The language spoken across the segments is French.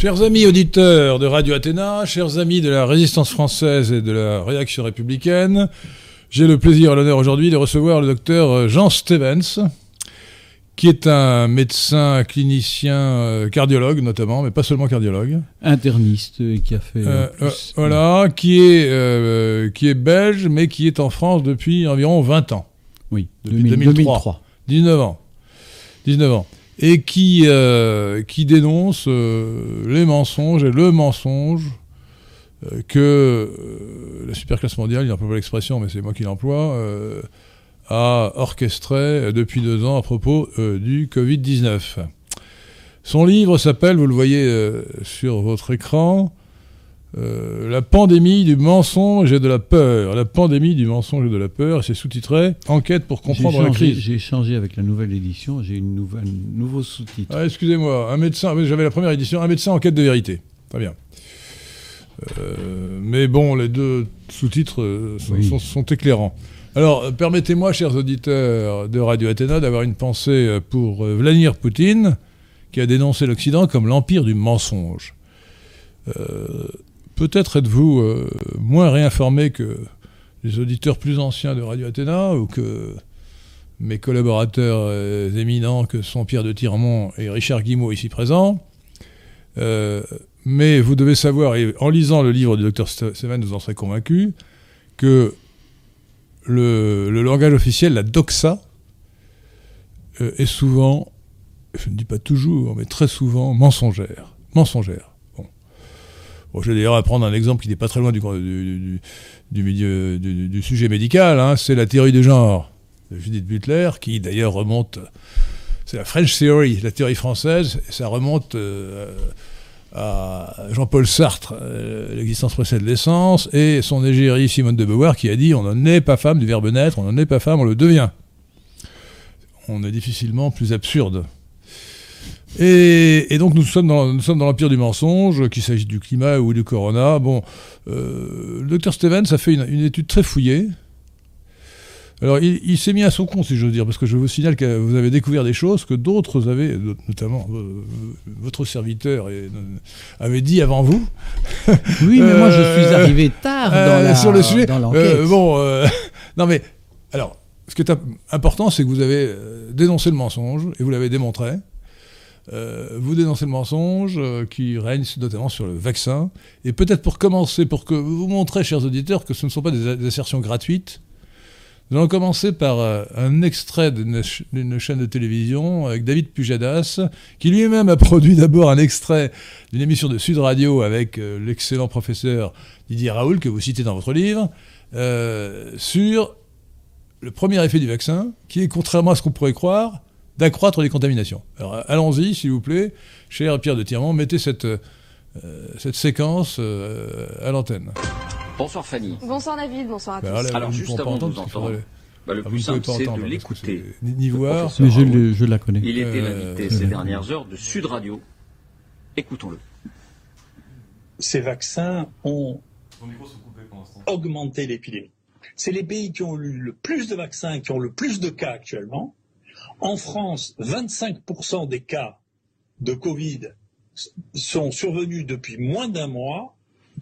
Chers amis auditeurs de Radio Athéna, chers amis de la résistance française et de la réaction républicaine, j'ai le plaisir et l'honneur aujourd'hui de recevoir le docteur Jean Stevens, qui est un médecin clinicien euh, cardiologue notamment, mais pas seulement cardiologue. Interniste euh, qui a fait. Euh, voilà, qui est, qui est belge, mais qui est en France depuis environ 20 ans. Oui, depuis 2003. 19 ans. 19 ans et qui, euh, qui dénonce euh, les mensonges et le mensonge euh, que la superclasse mondiale, il n'emploie pas l'expression, mais c'est moi qui l'emploie, a orchestré depuis deux ans à propos du Covid-19. Son livre s'appelle, vous le voyez sur votre écran, euh, la pandémie du mensonge et de la peur. La pandémie du mensonge et de la peur, c'est sous-titré Enquête pour comprendre la crise. J'ai changé avec la nouvelle édition, j'ai une nouvelle, un nouveau sous-titre. Ah, excusez-moi, un médecin, j'avais la première édition, un médecin enquête de vérité. Très bien. Euh, mais bon, les deux sous-titres euh, sont, éclairants. Alors, permettez-moi, chers auditeurs de Radio Athéna, d'avoir une pensée pour Vladimir Poutine, qui a dénoncé l'Occident comme l'empire du mensonge. Peut-être êtes-vous euh, moins réinformé que les auditeurs plus anciens de Radio Athéna ou que mes collaborateurs euh, éminents que sont Pierre de Tirmont et Richard Guimau ici présents. Euh, mais vous devez savoir, et en lisant le livre du docteur Seven, vous en serez convaincu, que le, le, langage officiel, la doxa, est souvent, je ne dis pas toujours, mais très souvent mensongère. Mensongère je vais d'ailleurs prendre un exemple qui n'est pas très loin du, du, milieu du, sujet médical. Hein. c'est la théorie de genre de Judith Butler, qui d'ailleurs remonte. C'est la French Theory, la théorie française, ça remonte euh, à Jean-Paul Sartre, euh, l'existence précède l'essence, et son égérie Simone de Beauvoir qui a dit on n'en est pas femme du verbe naître, on n'en est pas femme, on le devient. On est difficilement plus absurde. Et, donc nous sommes dans, nous sommes dans l'empire du mensonge, qu'il s'agisse du climat ou du corona. Bon, euh, le docteur Stevens a fait une, étude très fouillée. Alors il, s'est mis à son compte, si je veux dire, parce que je vous signale que vous avez découvert des choses que d'autres avaient, notamment euh, votre serviteur, et, euh, avait dit avant vous. Oui, mais moi je suis arrivé tard dans la, sur le sujet. bon, non mais alors, ce qui est important, c'est que vous avez dénoncé le mensonge et vous l'avez démontré. Euh, vous dénoncez le mensonge euh, qui règne notamment sur le vaccin. Et peut-être pour commencer, pour que vous montrez, chers auditeurs, que ce ne sont pas des, assertions gratuites, nous allons commencer par euh, un extrait d'une chaîne de télévision avec David Pujadas, qui lui-même a produit d'abord un extrait d'une émission de Sud Radio avec l'excellent professeur Didier Raoul, que vous citez dans votre livre, sur le premier effet du vaccin, qui est, contrairement à ce qu'on pourrait croire, d'accroître les contaminations. Alors allons-y, s'il vous plaît, cher Pierre de Tirmont, mettez cette, euh, cette séquence euh, à l'antenne. Bonsoir Fanny. Bonsoir David, bonsoir à ben, tous. Alors juste avant de vous entendre, bah, le ah, plus simple c'est de l'écouter. Ni, voir, mais je, je, la connais. Il était euh, l'invité ces dernières heures de Sud Radio. Écoutons-le. Ces vaccins ont augmenté l'épidémie. C'est les pays qui ont eu le plus de vaccins, qui ont le plus de cas actuellement, en France, 25% des cas de Covid sont survenus depuis moins d'un mois,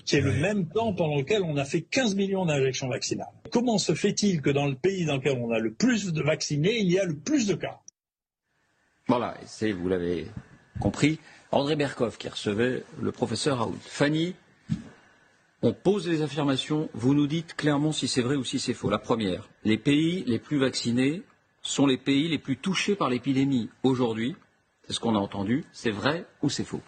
qui est le même temps pendant lequel on a fait 15 millions d'injections vaccinales. Comment se fait-il que dans le pays dans lequel on a le plus de vaccinés, il y a le plus de cas? Voilà, c'est, vous l'avez compris, André Berkoff qui recevait le professeur Raoult. Fanny, on pose les affirmations, vous nous dites clairement si c'est vrai ou si c'est faux. La première, les pays les plus vaccinés sont les pays les plus touchés par l'épidémie aujourd'hui. C'est ce qu'on a entendu. C'est vrai ou c'est faux?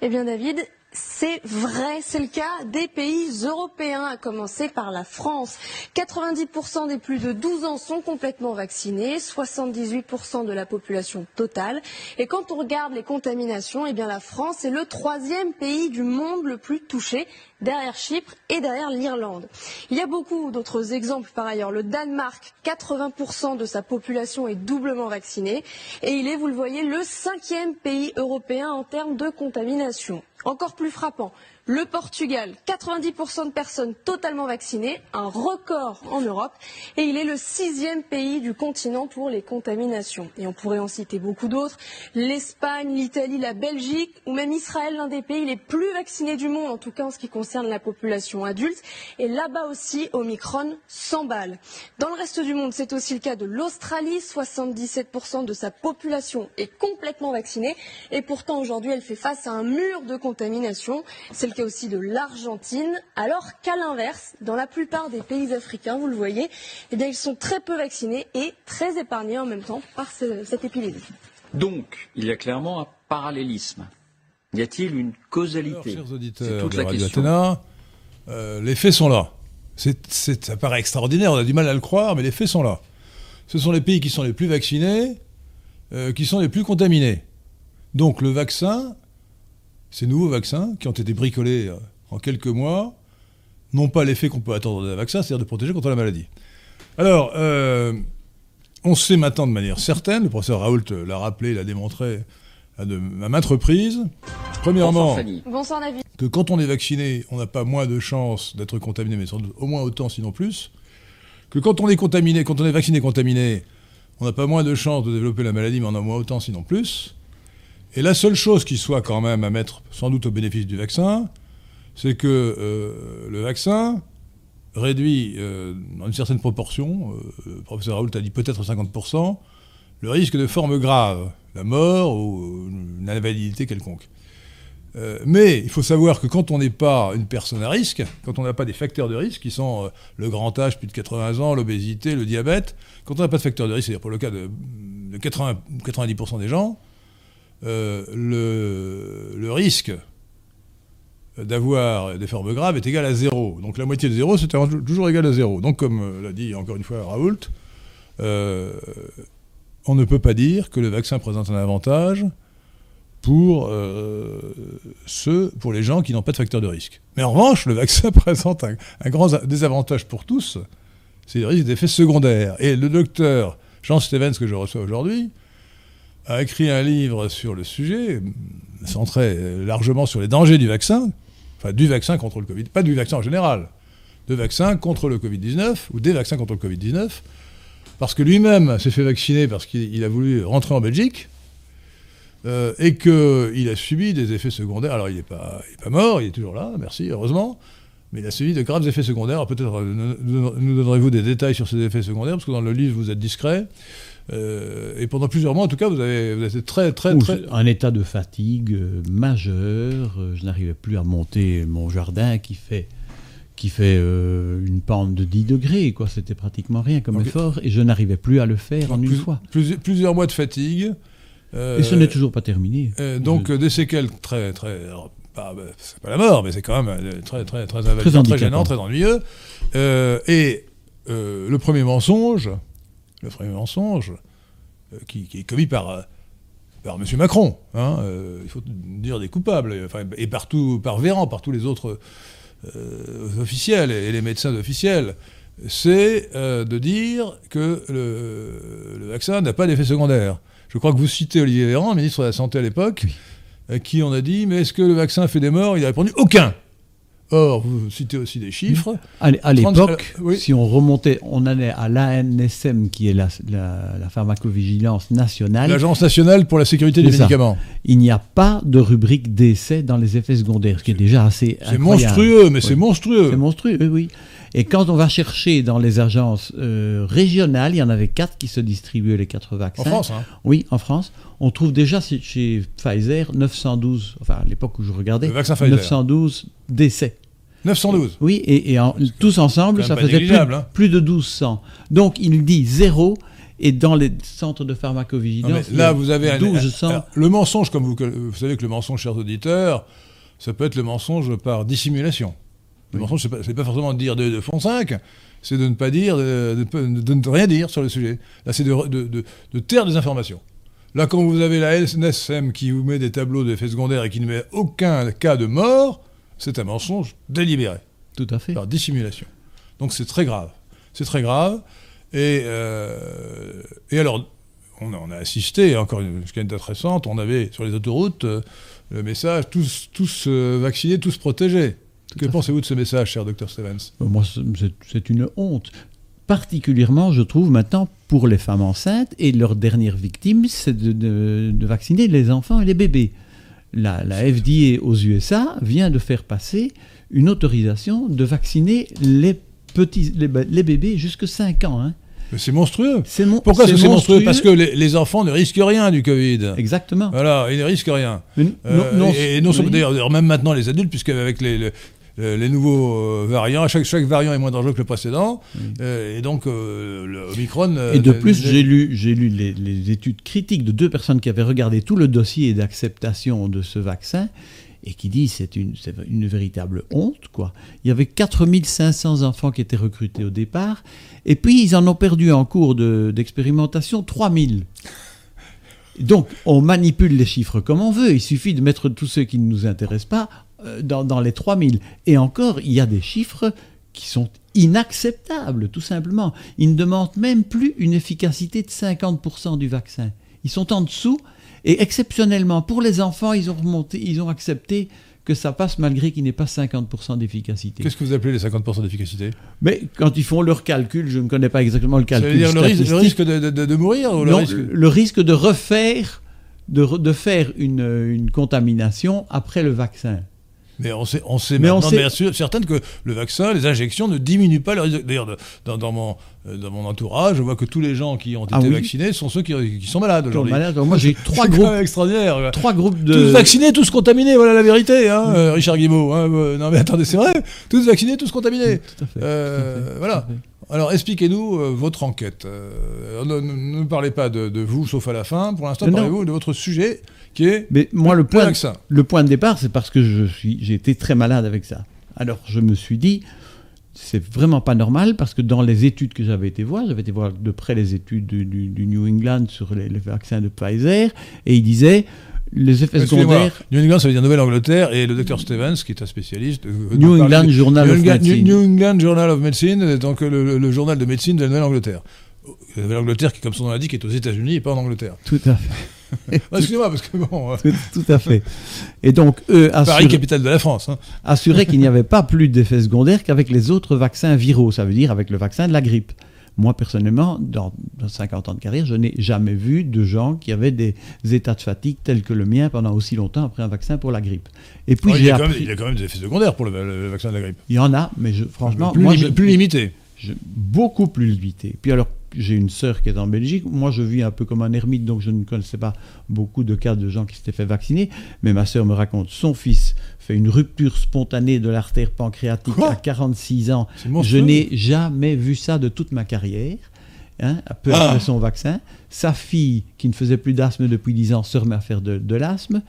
Eh bien, David, c'est vrai, c'est le cas des pays européens, à commencer par la France. 90% des plus de 12 ans sont complètement vaccinés, 78% de la population totale. Et quand on regarde les contaminations, eh bien la France est le troisième pays du monde le plus touché, derrière Chypre et derrière l'Irlande. Il y a beaucoup d'autres exemples par ailleurs. Le Danemark, 80% de sa population est doublement vaccinée et il est, vous le voyez, le cinquième pays européen en termes de contamination. Encore plus frappant, Le Portugal, 90% de personnes totalement vaccinées, un record en Europe, et il est le sixième pays du continent pour les contaminations. Et on pourrait en citer beaucoup d'autres, l'Espagne, l'Italie, la Belgique, ou même Israël, l'un des pays les plus vaccinés du monde, en tout cas en ce qui concerne la population adulte. Et là-bas aussi, Omicron s'emballe. Dans le reste du monde, c'est aussi le cas de l'Australie, 77% de sa population est complètement vaccinée, et pourtant aujourd'hui elle fait face à un mur de contamination. C'est le aussi de l'Argentine, alors qu'à l'inverse, dans la plupart des pays africains, vous le voyez, eh bien, ils sont très peu vaccinés et très épargnés en même temps par ce- cette épidémie. Donc, il y a clairement un parallélisme. Y a-t-il une Alors, causalité chers auditeurs toute de la Radio question. Athéna, euh, les faits sont là. C'est, c'est- ça paraît extraordinaire, on a du mal à le croire, mais les faits sont là. Ce sont les pays qui sont les plus vaccinés, euh, qui sont les plus contaminés. Donc le vaccin, ces nouveaux vaccins qui ont été bricolés euh, en quelques mois, n'ont pas l'effet qu'on peut attendre d'un vaccin, c'est-à-dire de protéger contre la maladie. Alors, euh, on sait maintenant de manière certaine, le professeur Raoult l'a rappelé, l'a démontré à, de, à maintes reprises. Premièrement, Bonsoir, que quand on est vacciné, on n'a pas moins de chances d'être contaminé, mais sans doute au moins autant, sinon plus. Que quand on est contaminé, quand on est vacciné contaminé, on n'a pas moins de chances de développer la maladie, mais on en a moins autant, sinon plus. Et la seule chose qui soit quand même à mettre sans doute au bénéfice du vaccin, c'est que euh, le vaccin réduit euh, dans une certaine proportion, euh, le professeur Raoult a dit peut-être 50%, le risque de forme grave, la mort ou une invalidité quelconque. Mais il faut savoir que quand on n'est pas une personne à risque, quand on n'a pas des facteurs de risque, qui sont le grand âge, plus de 80 ans, l'obésité, le diabète, quand on n'a pas de facteurs de risque, c'est-à-dire pour le cas de, de 80, 90% des gens, euh, le, risque d'avoir des formes graves est égal à zéro. Donc la moitié de zéro, c'est toujours égal à zéro. Donc comme euh, l'a dit encore une fois Raoult, euh, on ne peut pas dire que le vaccin présente un avantage pour ceux, pour les gens qui n'ont pas de facteur de risque. Mais en revanche, le vaccin présente un, un grand désavantage pour tous, c'est le risque d'effets secondaires. Et le docteur Jean Stevens, que je reçois aujourd'hui, a écrit un livre sur le sujet, centré largement sur les dangers du vaccin, enfin du vaccin contre le Covid, pas du vaccin en général, de vaccin contre le Covid-19, ou des vaccins contre le Covid-19, parce que lui-même s'est fait vacciner parce qu'il il a voulu rentrer en Belgique, euh, et qu'il a subi des effets secondaires. Alors il n'est pas, pas mort, il est toujours là, merci, heureusement, mais il a subi de graves effets secondaires. Peut-être euh, nous donnerez-vous des détails sur ces effets secondaires, parce que dans le livre vous êtes discret. Euh, et pendant plusieurs mois, en tout cas, vous avez, vous avez été très, très, très. Un état de fatigue euh, majeur. euh, Je n'arrivais plus à monter mon jardin qui fait, qui fait euh, une pente de 10 degrés. quoi. C'était pratiquement rien comme effort. Et je n'arrivais plus à le faire en plus- une fois. plus- plusieurs mois de fatigue. euh, Et ce n'est toujours pas terminé. euh, donc Je- des séquelles très, très. bah, c'est pas la mort, mais c'est quand même très, très, très très, handicapant. gênant, très ennuyeux. Et le premier mensonge, le premier mensonge, euh, qui, qui est commis par, euh, par M. Macron, hein, euh, il faut dire des coupables, et, enfin, et partout, par Véran, par tous les autres officiels et, les médecins officiels, c'est euh, de dire que le, le vaccin n'a pas d'effet secondaire. Je crois que vous citez Olivier Véran, ministre de la Santé à l'époque, à qui on a dit Mais est-ce que le vaccin fait des morts? Il a répondu Aucun Or, vous citez aussi des chiffres. À l- à 30 l'époque, oui. si on remontait, on allait à l'ANSM, qui est la, la- la pharmacovigilance nationale. L'Agence nationale pour la sécurité des ça. médicaments. Il n'y a pas de rubrique d'essai dans les effets secondaires, ce qui est déjà assez C'est monstrueux, mais Oui. c'est monstrueux. C'est monstrueux, oui, oui. Et quand on va chercher dans les agences euh, régionales, il y en avait quatre qui se distribuaient les quatre vaccins. En France, hein. Oui, en France. On trouve déjà chez- Pfizer 912, enfin à l'époque où je regardais, Le vaccin Pfizer. 912 décès. 912. Oui, et, et en- tous ensemble, ça faisait plus, hein. plus de 1200. Donc il dit zéro, et dans les centres de pharmacovigilance, là, vous avez un. 1200. alors, le mensonge, comme vous, vous savez que le mensonge, chers auditeurs, ça peut être le mensonge par dissimulation. Le mensonge, pas, c'est pas forcément de dire de, de fond 5, c'est de ne pas dire, de, de- de ne rien dire sur le sujet. Là, c'est de, taire des informations. Là, quand vous avez la NSM qui vous met des tableaux d'effets secondaires et qui ne met aucun cas de mort, c'est un mensonge délibéré Tout à fait. par dissimulation. Donc c'est très grave. C'est très grave. Et, euh, et alors, on a, on a assisté, encore une, jusqu'à une date récente, on avait sur les autoroutes euh, le message tous, tous euh, vaccinés, tous protégés. Que pensez-vous de ce message, cher docteur Stevens? Moi, c'est une honte. Particulièrement, je trouve maintenant, pour les femmes enceintes et leurs dernières victimes, c'est de, vacciner les enfants et les bébés. La, la FDA aux USA vient de faire passer une autorisation de vacciner les, petits, les, bébés jusqu'à 5 ans. Hein. Mais c'est monstrueux. Pourquoi c'est monstrueux, Parce que les, enfants ne risquent rien du Covid. Exactement. Voilà, ils ne risquent rien. Euh, et, non d'ailleurs, même maintenant les adultes, puisque avec les, les nouveaux euh, variants, chaque, chaque variant est moins dangereux que le précédent, euh, et donc le Omicron. et de plus, j'ai lu, j'ai lu les, les, études critiques de deux personnes qui avaient regardé tout le dossier d'acceptation de ce vaccin, et qui dit c'est une, une véritable honte. quoi. Il y avait 4500 enfants qui étaient recrutés au départ, et puis ils en ont perdu en cours d'expérimentation 3000. Donc on manipule les chiffres comme on veut, il suffit de mettre tous ceux qui ne nous intéressent pas euh, dans, dans les 3000. Et encore, il y a des chiffres qui sont inacceptables, tout simplement. Ils ne demandent même plus une efficacité de 50% du vaccin. Ils sont en dessous et exceptionnellement, pour les enfants, ils ont, remonté, ils ont accepté que ça passe malgré qu'il n'ait pas 50% d'efficacité. Qu'est-ce que vous appelez les 50% d'efficacité? Mais quand ils font leur calcul, je ne connais pas exactement le calcul. Ça veut dire le risque, de, mourir ou le, risque... le risque de refaire, de, faire une contamination après le vaccin. Mais on sait, on sait mais maintenant, on bien sûr, certain que le vaccin, les injections ne diminuent pas le risque. D'ailleurs, dans, dans, mon, euh, dans mon entourage, je vois que tous les gens qui ont ah été vaccinés sont ceux qui, qui sont malades aujourd'hui. Moi, j'ai trois groupes extraordinaires. Trois groupes de tous vaccinés, tous contaminés. Voilà la vérité, hein, euh, Richard Guimau. Hein, euh, non mais attendez, c'est vrai. Tous vaccinés, tous contaminés. Tout à fait. voilà. Alors expliquez-nous votre enquête. ne, ne, parlez pas de, de, vous, sauf à la fin. Pour l'instant, parlez-vous de votre sujet mais moi, le point, le point de départ, c'est parce que je suis, j'ai été très malade avec ça. Alors, je me suis dit, c'est vraiment pas normal parce que dans les études que j'avais été voir, j'avais été voir de près les études du, New England sur les, vaccins de Pfizer, et il disait les effets secondaires. New England, ça veut dire Nouvelle-Angleterre, et le docteur Stevens, qui est un spécialiste. Euh, New England Journal of Medicine. New England Journal of Medicine, donc le, le journal de médecine de la Nouvelle-Angleterre. La Nouvelle-Angleterre, qui, comme son nom l'indique, est aux États-Unis et pas en Angleterre. Tout à fait. Excusez-moi, parce que bon. Tout, à fait. Et donc, eux Paris, capitale de la France. Hein. Assuraient qu'il n'y avait pas plus d'effets secondaires qu'avec les autres vaccins viraux, ça veut dire avec le vaccin de la grippe. Moi, personnellement, dans, 50 ans de carrière, je n'ai jamais vu de gens qui avaient des états de fatigue tels que le mien pendant aussi longtemps après un vaccin pour la grippe. Et puis, il, y a il, y a quand même des effets secondaires pour le, vaccin de la grippe. Il y en a, mais je, franchement. Plus, moi, plus limité. Beaucoup plus limité. Puis alors, j'ai une sœur qui est en Belgique. Moi, je vis un peu comme un ermite, donc je ne connaissais pas beaucoup de cas de gens qui s'étaient fait vacciner. Mais ma sœur me raconte, son fils fait une rupture spontanée de l'artère pancréatique à 46 ans. Je n'ai jamais vu ça de toute ma carrière. Hein, peu ah. après son vaccin. Sa fille, qui ne faisait plus d'asthme depuis 10 ans, se remet à faire de, l'asthme.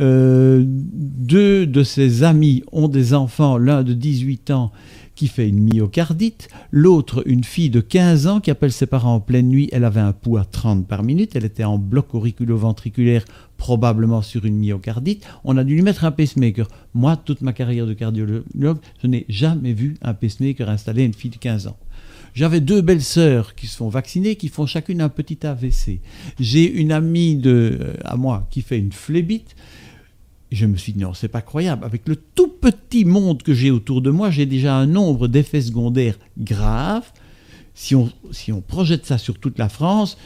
Euh, deux de ses amis ont des enfants, l'un de 18 ans qui fait une myocardite, l'autre une fille de 15 ans qui appelle ses parents en pleine nuit, elle avait un pouls à 30 par minute, elle était en bloc auriculo-ventriculaire, probablement sur une myocardite, on a dû lui mettre un pacemaker. Moi, toute ma carrière de cardiologue, je n'ai jamais vu un pacemaker installé une fille de 15 ans. J'avais deux belles sœurs qui se font vacciner, qui font chacune un petit AVC. J'ai une amie de, euh, à moi qui fait une phlébite je me suis dit, non, c'est pas croyable. Avec le tout petit monde que j'ai autour de moi, j'ai déjà un nombre d'effets secondaires graves. Si on, si on projette ça sur toute la France,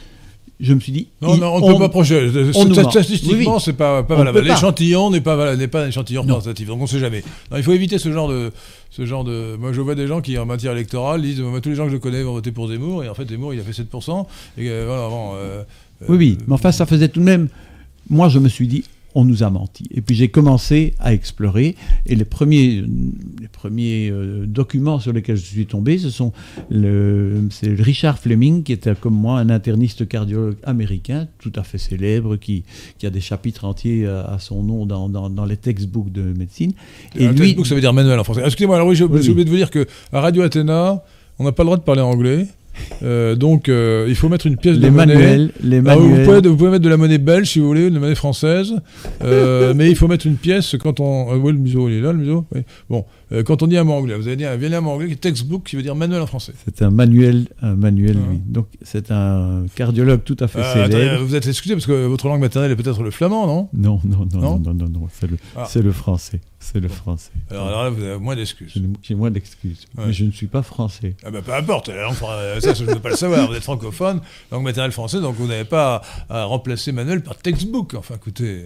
je me suis dit. Non, non, on ne peut pas projeter. Statistiquement, c'est pas, pas valable. L'échantillon n'est pas, n'est pas un échantillon représentatif, donc on ne sait jamais. il faut éviter ce genre de. Ce genre de... Moi, je vois des gens qui, en matière électorale, disent tous les gens que je connais vont voter pour Zemmour, et en fait, Zemmour, il a fait 7%. Et, euh, voilà, euh, oui, oui, mais enfin, ça faisait tout de même. Moi, je me suis dit, on nous a menti. Et puis j'ai commencé à explorer, et les premiers, les premiers euh, documents sur lesquels je suis tombé, ce sont le, c'est Richard Fleming, qui était comme moi un interniste cardiologue américain, tout à fait célèbre, qui, qui a des chapitres entiers à, son nom dans, dans, les textbooks de médecine. Et un textbook, ça veut dire manuel en français. Excusez-moi, alors oui, j'ai oublié de vous dire qu'à Radio Athéna, on n'a pas le droit de parler anglais. Euh, donc, euh, il faut mettre une pièce Les de monnaie. manuels, les Ah, vous, manuels. pouvez, vous pouvez mettre de la monnaie belge si vous voulez, de la monnaie française, Euh, mais il faut mettre une pièce quand on. Ouais, le museau, il est là, le museau Oui. Bon, quand on dit un mot anglais, vous allez dire un mot anglais qui est textbook, qui veut dire manuel en français. C'est un manuel, un manuel, Ah. oui. Donc c'est un cardiologue tout à fait Euh, célèbre. vous êtes excusé parce que votre langue maternelle est peut-être le flamand, non? Non, non, non, Non? non, non, non, non, c'est le, Ah. c'est le français. C'est le français. alors, alors là, vous avez moins d'excuses. J'ai moins d'excuses. Ouais. Mais je ne suis pas français. Ah bah, peu importe, la langue, ça je ne veux pas le savoir. Vous êtes francophone, langue maternelle française, donc vous n'avez pas à, à remplacer manuel par textbook. Enfin, écoutez.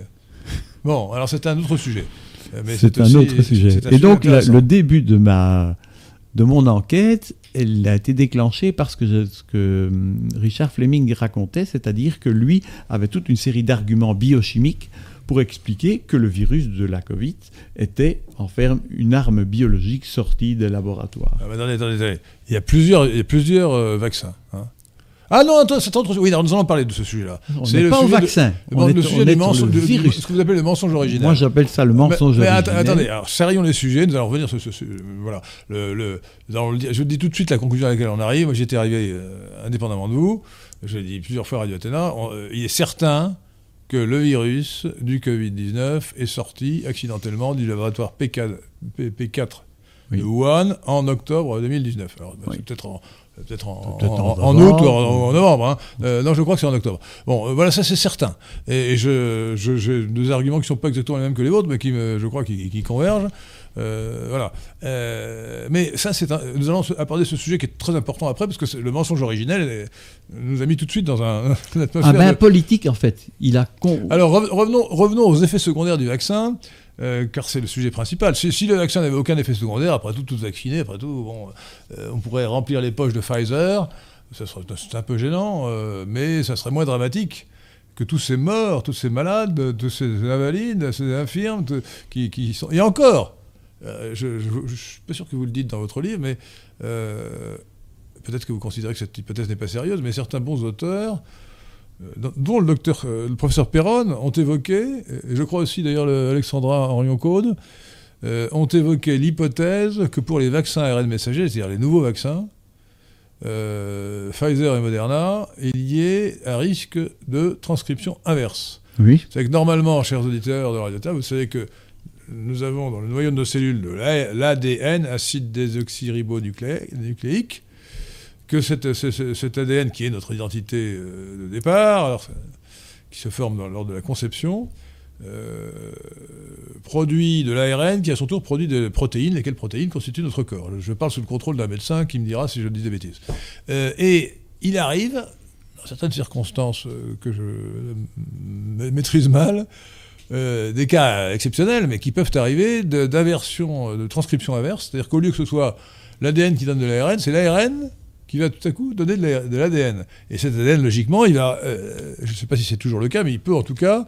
Bon, alors c'est un autre sujet. Euh, mais C'est un autre sujet. Et donc la- le début de ma de mon enquête, elle a été déclenchée parce que je- ce que hum, Richard Fleming racontait, c'est-à-dire que lui avait toute une série d'arguments biochimiques pour expliquer que le virus de la Covid était en fait une arme biologique sortie des laboratoires. Ah bah, attendez, attendez, attendez. Il y a plusieurs, il y a plusieurs euh, vaccins. hein. Ah non, attends, c'est autre Oui, alors, nous allons parler de ce sujet-là. On n'est pas au sujet de- vaccin, Le, on est, le on sujet est du sur mensonge, le virus. ce que vous appelez le mensonge original. Moi j'appelle ça le mensonge mais, mais originel. att- attendez, alors serrions les sujets, nous allons revenir sur ce. ce- voilà. Le, le- je dis tout de suite la conclusion à laquelle on arrive. Moi j'étais arrivé euh, indépendamment de vous, je l'ai dit plusieurs fois à Radio Athéna, on- euh, il est certain que le virus du Covid-19 est sorti accidentellement du laboratoire PK, P, P4 Oui. de Wuhan en octobre 2019. Alors Oui. c'est peut-être en. Peut-être en, Peut-être en- en en novembre. août ou en, novembre. hein. Euh, non, je crois que c'est en octobre. Bon, euh, voilà, ça c'est certain. Et, et je, je- j'ai des arguments qui ne sont pas exactement les mêmes que les vôtres, mais qui, me- je crois, qui, qui convergent. Euh, voilà. Euh, mais ça, c'est nous allons aborder ce sujet qui est très important après, parce que le mensonge originel nous a mis tout de suite dans un, une Un atmosphère. Ah ben, politique en fait. Il a con... Alors rev- revenons, revenons aux effets secondaires du vaccin, euh, car c'est le sujet principal. Si, si le vaccin n'avait aucun effet secondaire, après tout, tous vaccinés, après tout, bon, euh, on pourrait remplir les poches de Pfizer. Ça serait, c'est un peu gênant, euh, mais ça serait moins dramatique que tous ces morts, tous ces malades, tous ces invalides, ces infirmes, qui, qui sont... Et encore, euh, je ne suis pas sûr que vous le dites dans votre livre, mais euh, peut-être que vous considérez que cette hypothèse n'est pas sérieuse, mais certains bons auteurs, euh, dont- le, docteur, le professeur Perron, ont évoqué, et je crois aussi d'ailleurs le- Alexandra Orion-Caude, euh, ont évoqué l'hypothèse que pour les vaccins ARN messagers, c'est-à-dire les nouveaux vaccins, Pfizer et Moderna, il y ait un risque de transcription inverse. Oui. C'est que normalement, chers auditeurs de Radio vous savez que nous avons dans le noyau de nos cellules de l'A- l'ADN, acide désoxyribonucléique, que cet ADN qui est notre identité euh, de départ, qui se forme lors de la conception, euh, produit de l'ARN qui à son tour produit des protéines, lesquelles protéines constituent notre corps. Je parle sous le contrôle d'un médecin qui me dira si je dis des bêtises. Euh, et il arrive, dans certaines circonstances que je maîtrise mal, euh, des cas exceptionnels, mais qui peuvent arriver, d'inversion, euh, de transcription inverse. C'est-à-dire qu'au lieu que ce soit l'ADN qui donne de l'ARN, c'est l'ARN qui va tout à coup donner de la- de l'ADN. Et cet ADN, logiquement, il va, euh, je ne sais pas si c'est toujours le cas, mais il peut en tout cas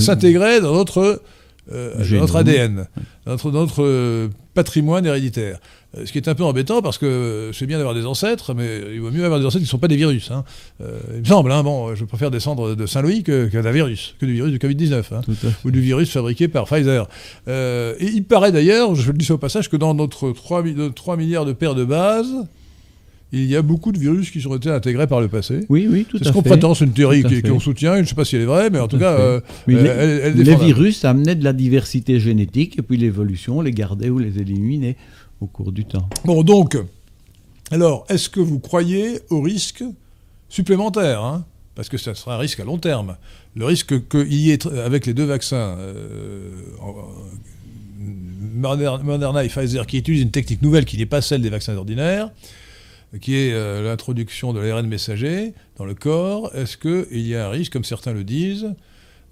s'intégrer dans notre, euh, dans notre ADN, dans notre, dans notre, patrimoine héréditaire. Euh, Ce qui est un peu embêtant parce que c'est bien d'avoir des ancêtres, mais il vaut mieux avoir des ancêtres qui ne sont pas des virus. hein. Euh, il me semble, hein, bon, je préfère descendre de Saint-Louis que, que d'un virus, que du virus du Covid-19. hein fait. ou du virus fabriqué par Pfizer. Euh, et il paraît d'ailleurs, je le dis au passage, que dans notre 3, mi- de 3 milliards de paires de bases, il y a beaucoup de virus qui ont été intégrés par le passé. Oui, oui, tout C'est à ce qu'on fait. prétend, c'est une théorie fait. qu'on soutient, je ne sais pas si elle est vraie, mais en tout, cas, fait. euh, Oui, euh, les, elle, elle est les virus amenaient de la diversité génétique et puis l'évolution les gardait ou les éliminait au cours du temps. Bon, donc, alors, est-ce que vous croyez au risque supplémentaire hein? Parce que ça sera un risque à long terme. Le risque qu'il y ait, avec les deux vaccins, euh, Moderna et Pfizer, qui utilisent une technique nouvelle qui n'est pas celle des vaccins ordinaires, qui est euh, l'introduction de l'ARN messager dans le corps, est-ce qu'il y a un risque, comme certains le disent,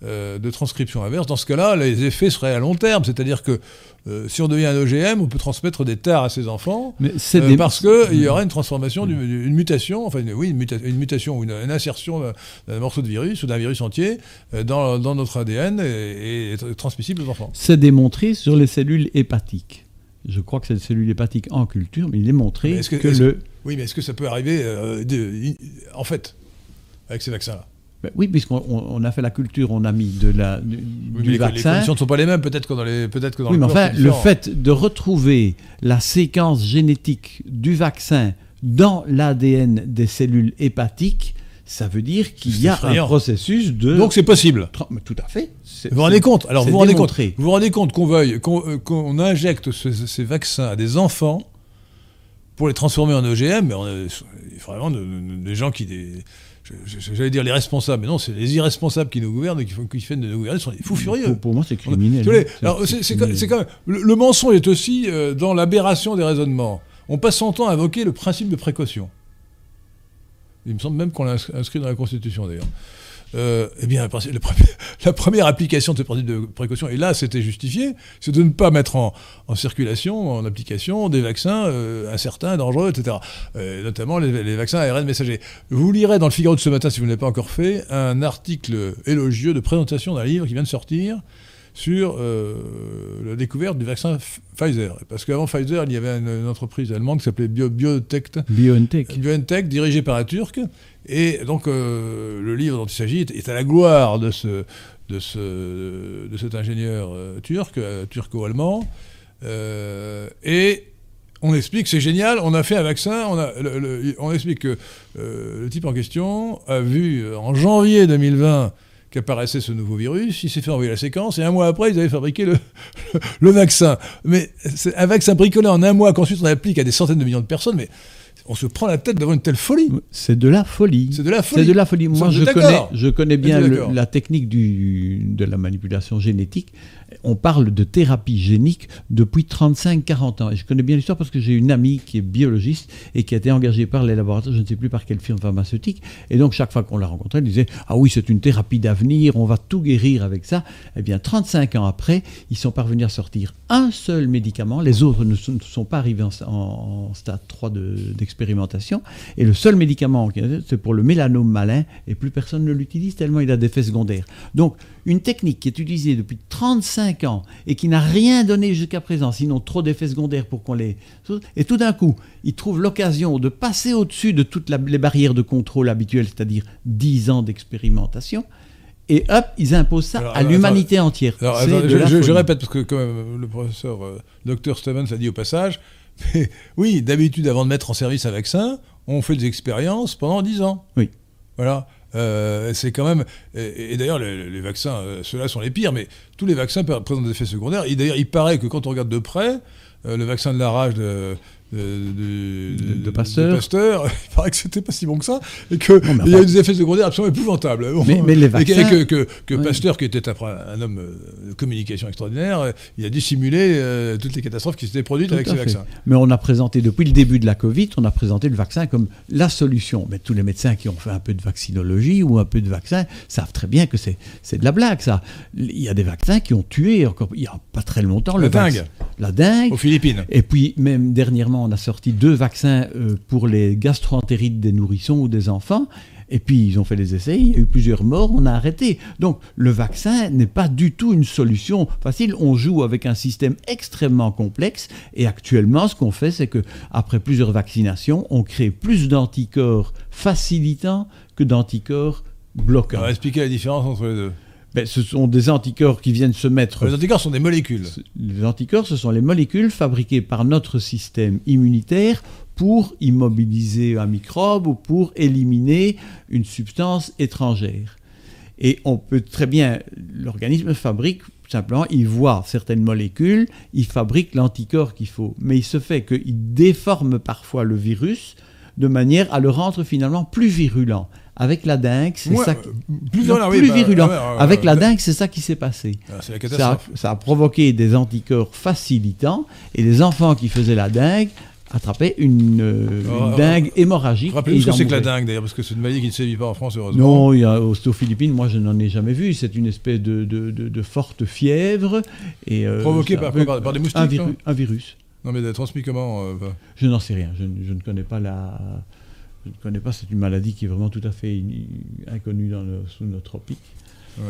euh, de transcription inverse? Dans ce cas-là, les effets seraient à long terme, c'est-à-dire que euh, si on devient un OGM, on peut transmettre des tares à ses enfants, Mais c'est euh, des- parce qu'il y aura une transformation, du- une mutation, enfin une, oui, une, muta- une mutation ou une, une insertion d'un- morceau de virus ou d'un virus entier euh, dans, dans notre ADN et, transmissible aux enfants. C'est démontré sur les cellules hépatiques. Je crois que c'est les cellules hépatiques en culture, mais il est montré Mais que, le... Oui, mais est-ce que ça peut arriver euh, de- en fait avec ces vaccins-là? Ben oui, puisqu'on on- on a fait la culture, on a mis de la, du, Oui, du les, conditions ne sont pas les mêmes, peut-être que dans les, peut-être que dans Oui, le mais enfin, le fait de retrouver la séquence génétique du vaccin dans l'ADN des cellules hépatiques, ça veut dire qu'il y a un processus de. Donc c'est possible. Tout à fait. Vous vous rendez compte? Alors vous vous rendez compte? Vous vous rendez compte qu'on veuille qu'on injecte ces vaccins à des enfants pour les transformer en OGM, mais on a vraiment des gens qui j'allais dire les responsables, mais non, c'est les irresponsables qui nous gouvernent, qui, font, qui de nous gouverner, sont des fous furieux. Pour, moi, c'est criminel. Alors, c'est quand même, le, mensonge est aussi euh, dans l'aberration des raisonnements. On passe son temps à invoquer le principe de précaution. Il me semble même qu'on l'a inscrit dans la Constitution, d'ailleurs. Euh, eh bien, la première application de ce principe de précaution, et là c'était justifié, c'est de ne pas mettre en, circulation, en application, des vaccins euh, incertains, dangereux, etc. Euh, notamment les, vaccins ARN messagers. Vous lirez dans le Figaro de ce matin, si vous ne l'avez pas encore fait, un article élogieux de présentation d'un livre qui vient de sortir sur la découverte du vaccin Pfizer. Parce qu'avant Pfizer, il y avait une, entreprise allemande qui s'appelait Bio, BioNTech, BioNTech, dirigée par un Turc, et donc, euh, le livre dont il s'agit est, à la gloire de, ce, de, ce, de cet ingénieur euh, turc, euh, turco-allemand. et on explique, c'est génial, on a fait un vaccin, on, a, on explique que le type en question a vu en janvier 2020 qu'apparaissait ce nouveau virus, il s'est fait envoyer la séquence, et un mois après, ils avaient fabriqué le, le vaccin. Mais c'est un vaccin bricolé en un mois qu'ensuite on applique à des centaines de millions de personnes, mais on se prend la tête d'avoir une telle folie. C'est de la folie. C'est de la folie. C'est de la folie. Moi, je connais, je connais bien la technique du, de la manipulation génétique on parle de thérapie génique depuis 35-40 ans. Et je connais bien l'histoire parce que j'ai une amie qui est biologiste et qui a été engagée par les laboratoires, je ne sais plus par quelle firme pharmaceutique. Et donc, chaque fois qu'on la rencontrait, elle disait Ah oui, c'est une thérapie d'avenir, on va tout guérir avec ça. Eh bien, 35 ans après, ils sont parvenus à sortir un seul médicament. Les autres ne sont, pas arrivés en, stade 3 d'expérimentation. et le seul médicament, c'est pour le mélanome malin et plus personne ne l'utilise tellement il a des effets secondaires. Donc, une technique qui est utilisée depuis 35 ans et qui n'a rien donné jusqu'à présent, sinon trop d'effets secondaires pour qu'on les... Et tout d'un coup, ils trouvent l'occasion de passer au-dessus de toutes les barrières de contrôle habituelles, c'est-à-dire 10 ans d'expérimentation, et hop, ils imposent ça à l'humanité entière. je, répète, parce que comme le professeur euh, Dr Stevens a dit au passage, oui, d'habitude, avant de mettre en service un vaccin, on fait des expériences pendant 10 ans. Oui. Voilà. Euh, c'est quand même. Et, d'ailleurs, les, vaccins, euh, ceux-là sont les pires, mais tous les vaccins présentent des effets secondaires. Et d'ailleurs, il paraît que quand on regarde de près, euh, le vaccin de la rage de, de, de, Pasteur. il paraît que c'était pas si bon que ça, et qu'il y a eu des effets secondaires absolument épouvantables. Mais, les vaccins... Et que, que, Pasteur, qui était un homme de communication extraordinaire, il a dissimulé euh, toutes les catastrophes qui s'étaient produites avec ces vaccins. Mais on a présenté, depuis le début de la Covid, on a présenté le vaccin comme la solution. Mais tous les médecins qui ont fait un peu de vaccinologie ou un peu de vaccin savent très bien que c'est de la blague, ça. Il y a des vaccins qui ont tué, encore, il n'y a pas très longtemps, la le dingue. La dingue. Aux Philippines. Et puis, même dernièrement, on a sorti deux vaccins euh, pour les gastroentérites des nourrissons ou des enfants. Et puis ils ont fait des essais, il y a eu plusieurs morts, on a arrêté. Donc le vaccin n'est pas du tout une solution facile. On joue avec un système extrêmement complexe. Et actuellement, ce qu'on fait, c'est que après plusieurs vaccinations, on crée plus d'anticorps facilitants que d'anticorps bloquants. On expliquer la différence entre les deux. Ben, ce sont des anticorps qui viennent se mettre. Les anticorps sont des molécules. Les anticorps, ce sont les molécules fabriquées par notre système immunitaire pour immobiliser un microbe ou pour éliminer une substance étrangère. Et on peut très bien, l'organisme fabrique simplement, il voit certaines molécules, il fabrique l'anticorps qu'il faut. Mais il se fait qu'il déforme parfois le virus de manière à le rendre finalement plus virulent. Avec la dingue, c'est ça qui... plus, bah, virulent. Avec la dingue, c'est ça qui s'est passé. Ah, ça, ça, a provoqué des anticorps facilitants et les enfants qui faisaient la dingue attrapaient une, euh, oh, dingue hémorragique. Rappelez-nous ce que c'est que la dingue d'ailleurs, parce que c'est une maladie qui ne sévit pas en France, heureusement. Non, il y a, aux Philippines, moi je n'en ai jamais vu. C'est une espèce de, de, de, forte fièvre. Et, euh, Provoquée par, par, des moustiques un, virus. Non, mais transmis comment euh, Je n'en sais rien. Je, je, ne connais pas la je ne connais pas, c'est une maladie qui est vraiment tout à fait inconnue dans sous nos tropiques. Ouais.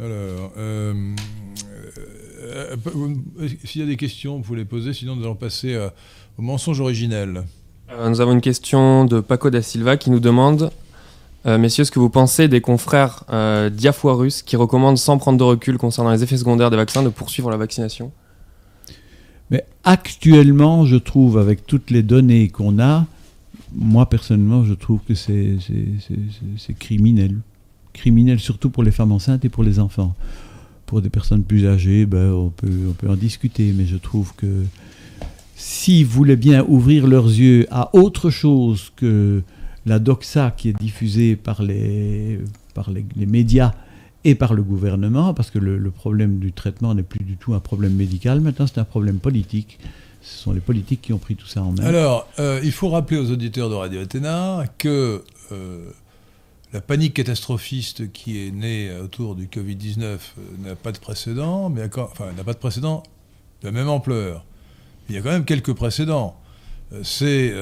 Alors, euh, euh, euh, s'il y a des questions, vous pouvez les poser, sinon nous allons passer au mensonge originel. nous avons une question de Paco da Silva qui nous demande Messieurs, ce que vous pensez des confrères Diafoirus qui recommandent, sans prendre de recul concernant les effets secondaires des vaccins, de poursuivre la vaccination? Mais actuellement, je trouve, avec toutes les données qu'on a, moi personnellement, je trouve que c'est criminel. Criminel surtout pour les femmes enceintes et pour les enfants. Pour des personnes plus âgées, ben, on, peut, en discuter, mais je trouve que s'ils voulaient bien ouvrir leurs yeux à autre chose que la doxa qui est diffusée par les, médias et par le gouvernement, parce que le, problème du traitement n'est plus du tout un problème médical, maintenant c'est un problème politique. Ce sont les politiques qui ont pris tout ça en main. Alors, euh, il faut rappeler aux auditeurs de Radio Athéna que euh, la panique catastrophiste qui est née autour du Covid-19 euh, n'a pas de précédent, mais enfin, n'a pas de précédent de la même ampleur. Il y a quand même quelques précédents. C'est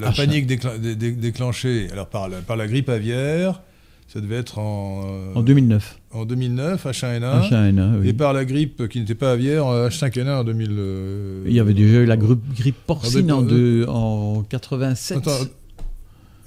la panique déclenchée alors, par, la, par la grippe aviaire, ça devait être en... en 2009. En 2009, H1N1. H1N1 oui. Et par la grippe qui n'était pas aviaire, H5N1 en 2000... Il y avait déjà eu la grippe, porcine en, de, en 87. Attends,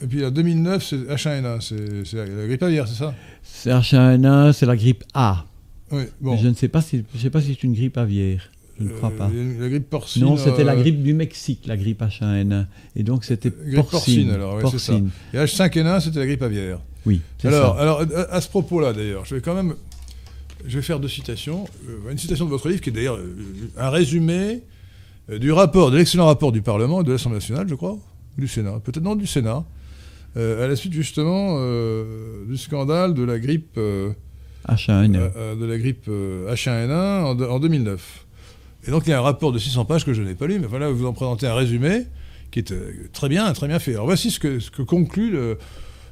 et puis en 2009, c'est H1N1, c'est la grippe aviaire, c'est ça? C'est H1N1, c'est la grippe A. Oui, bon. je ne sais pas si, je sais pas si c'est une grippe aviaire. Je ne crois pas. Euh, la grippe porcine. Non, c'était la euh, grippe du Mexique, la grippe H1N1. Et donc c'était porcine. porcine. alors, ouais, porcine. Ça. Et H5N1, c'était la grippe aviaire. Oui. Alors, ça. alors, à ce propos-là, d'ailleurs, je vais quand même, je vais faire deux citations. Euh, une citation de votre livre qui est d'ailleurs un résumé du rapport, de l'excellent rapport du Parlement et de l'Assemblée nationale, je crois, du Sénat, peut-être non du Sénat, à la suite justement du scandale de la grippe. H1N1. de la grippe H1N1 en, en 2009. Et donc il y a un rapport de 600 pages que je n'ai pas lu, mais voilà, vous en présentez un résumé qui est euh, très bien, très bien fait. Alors voici ce que, ce que conclut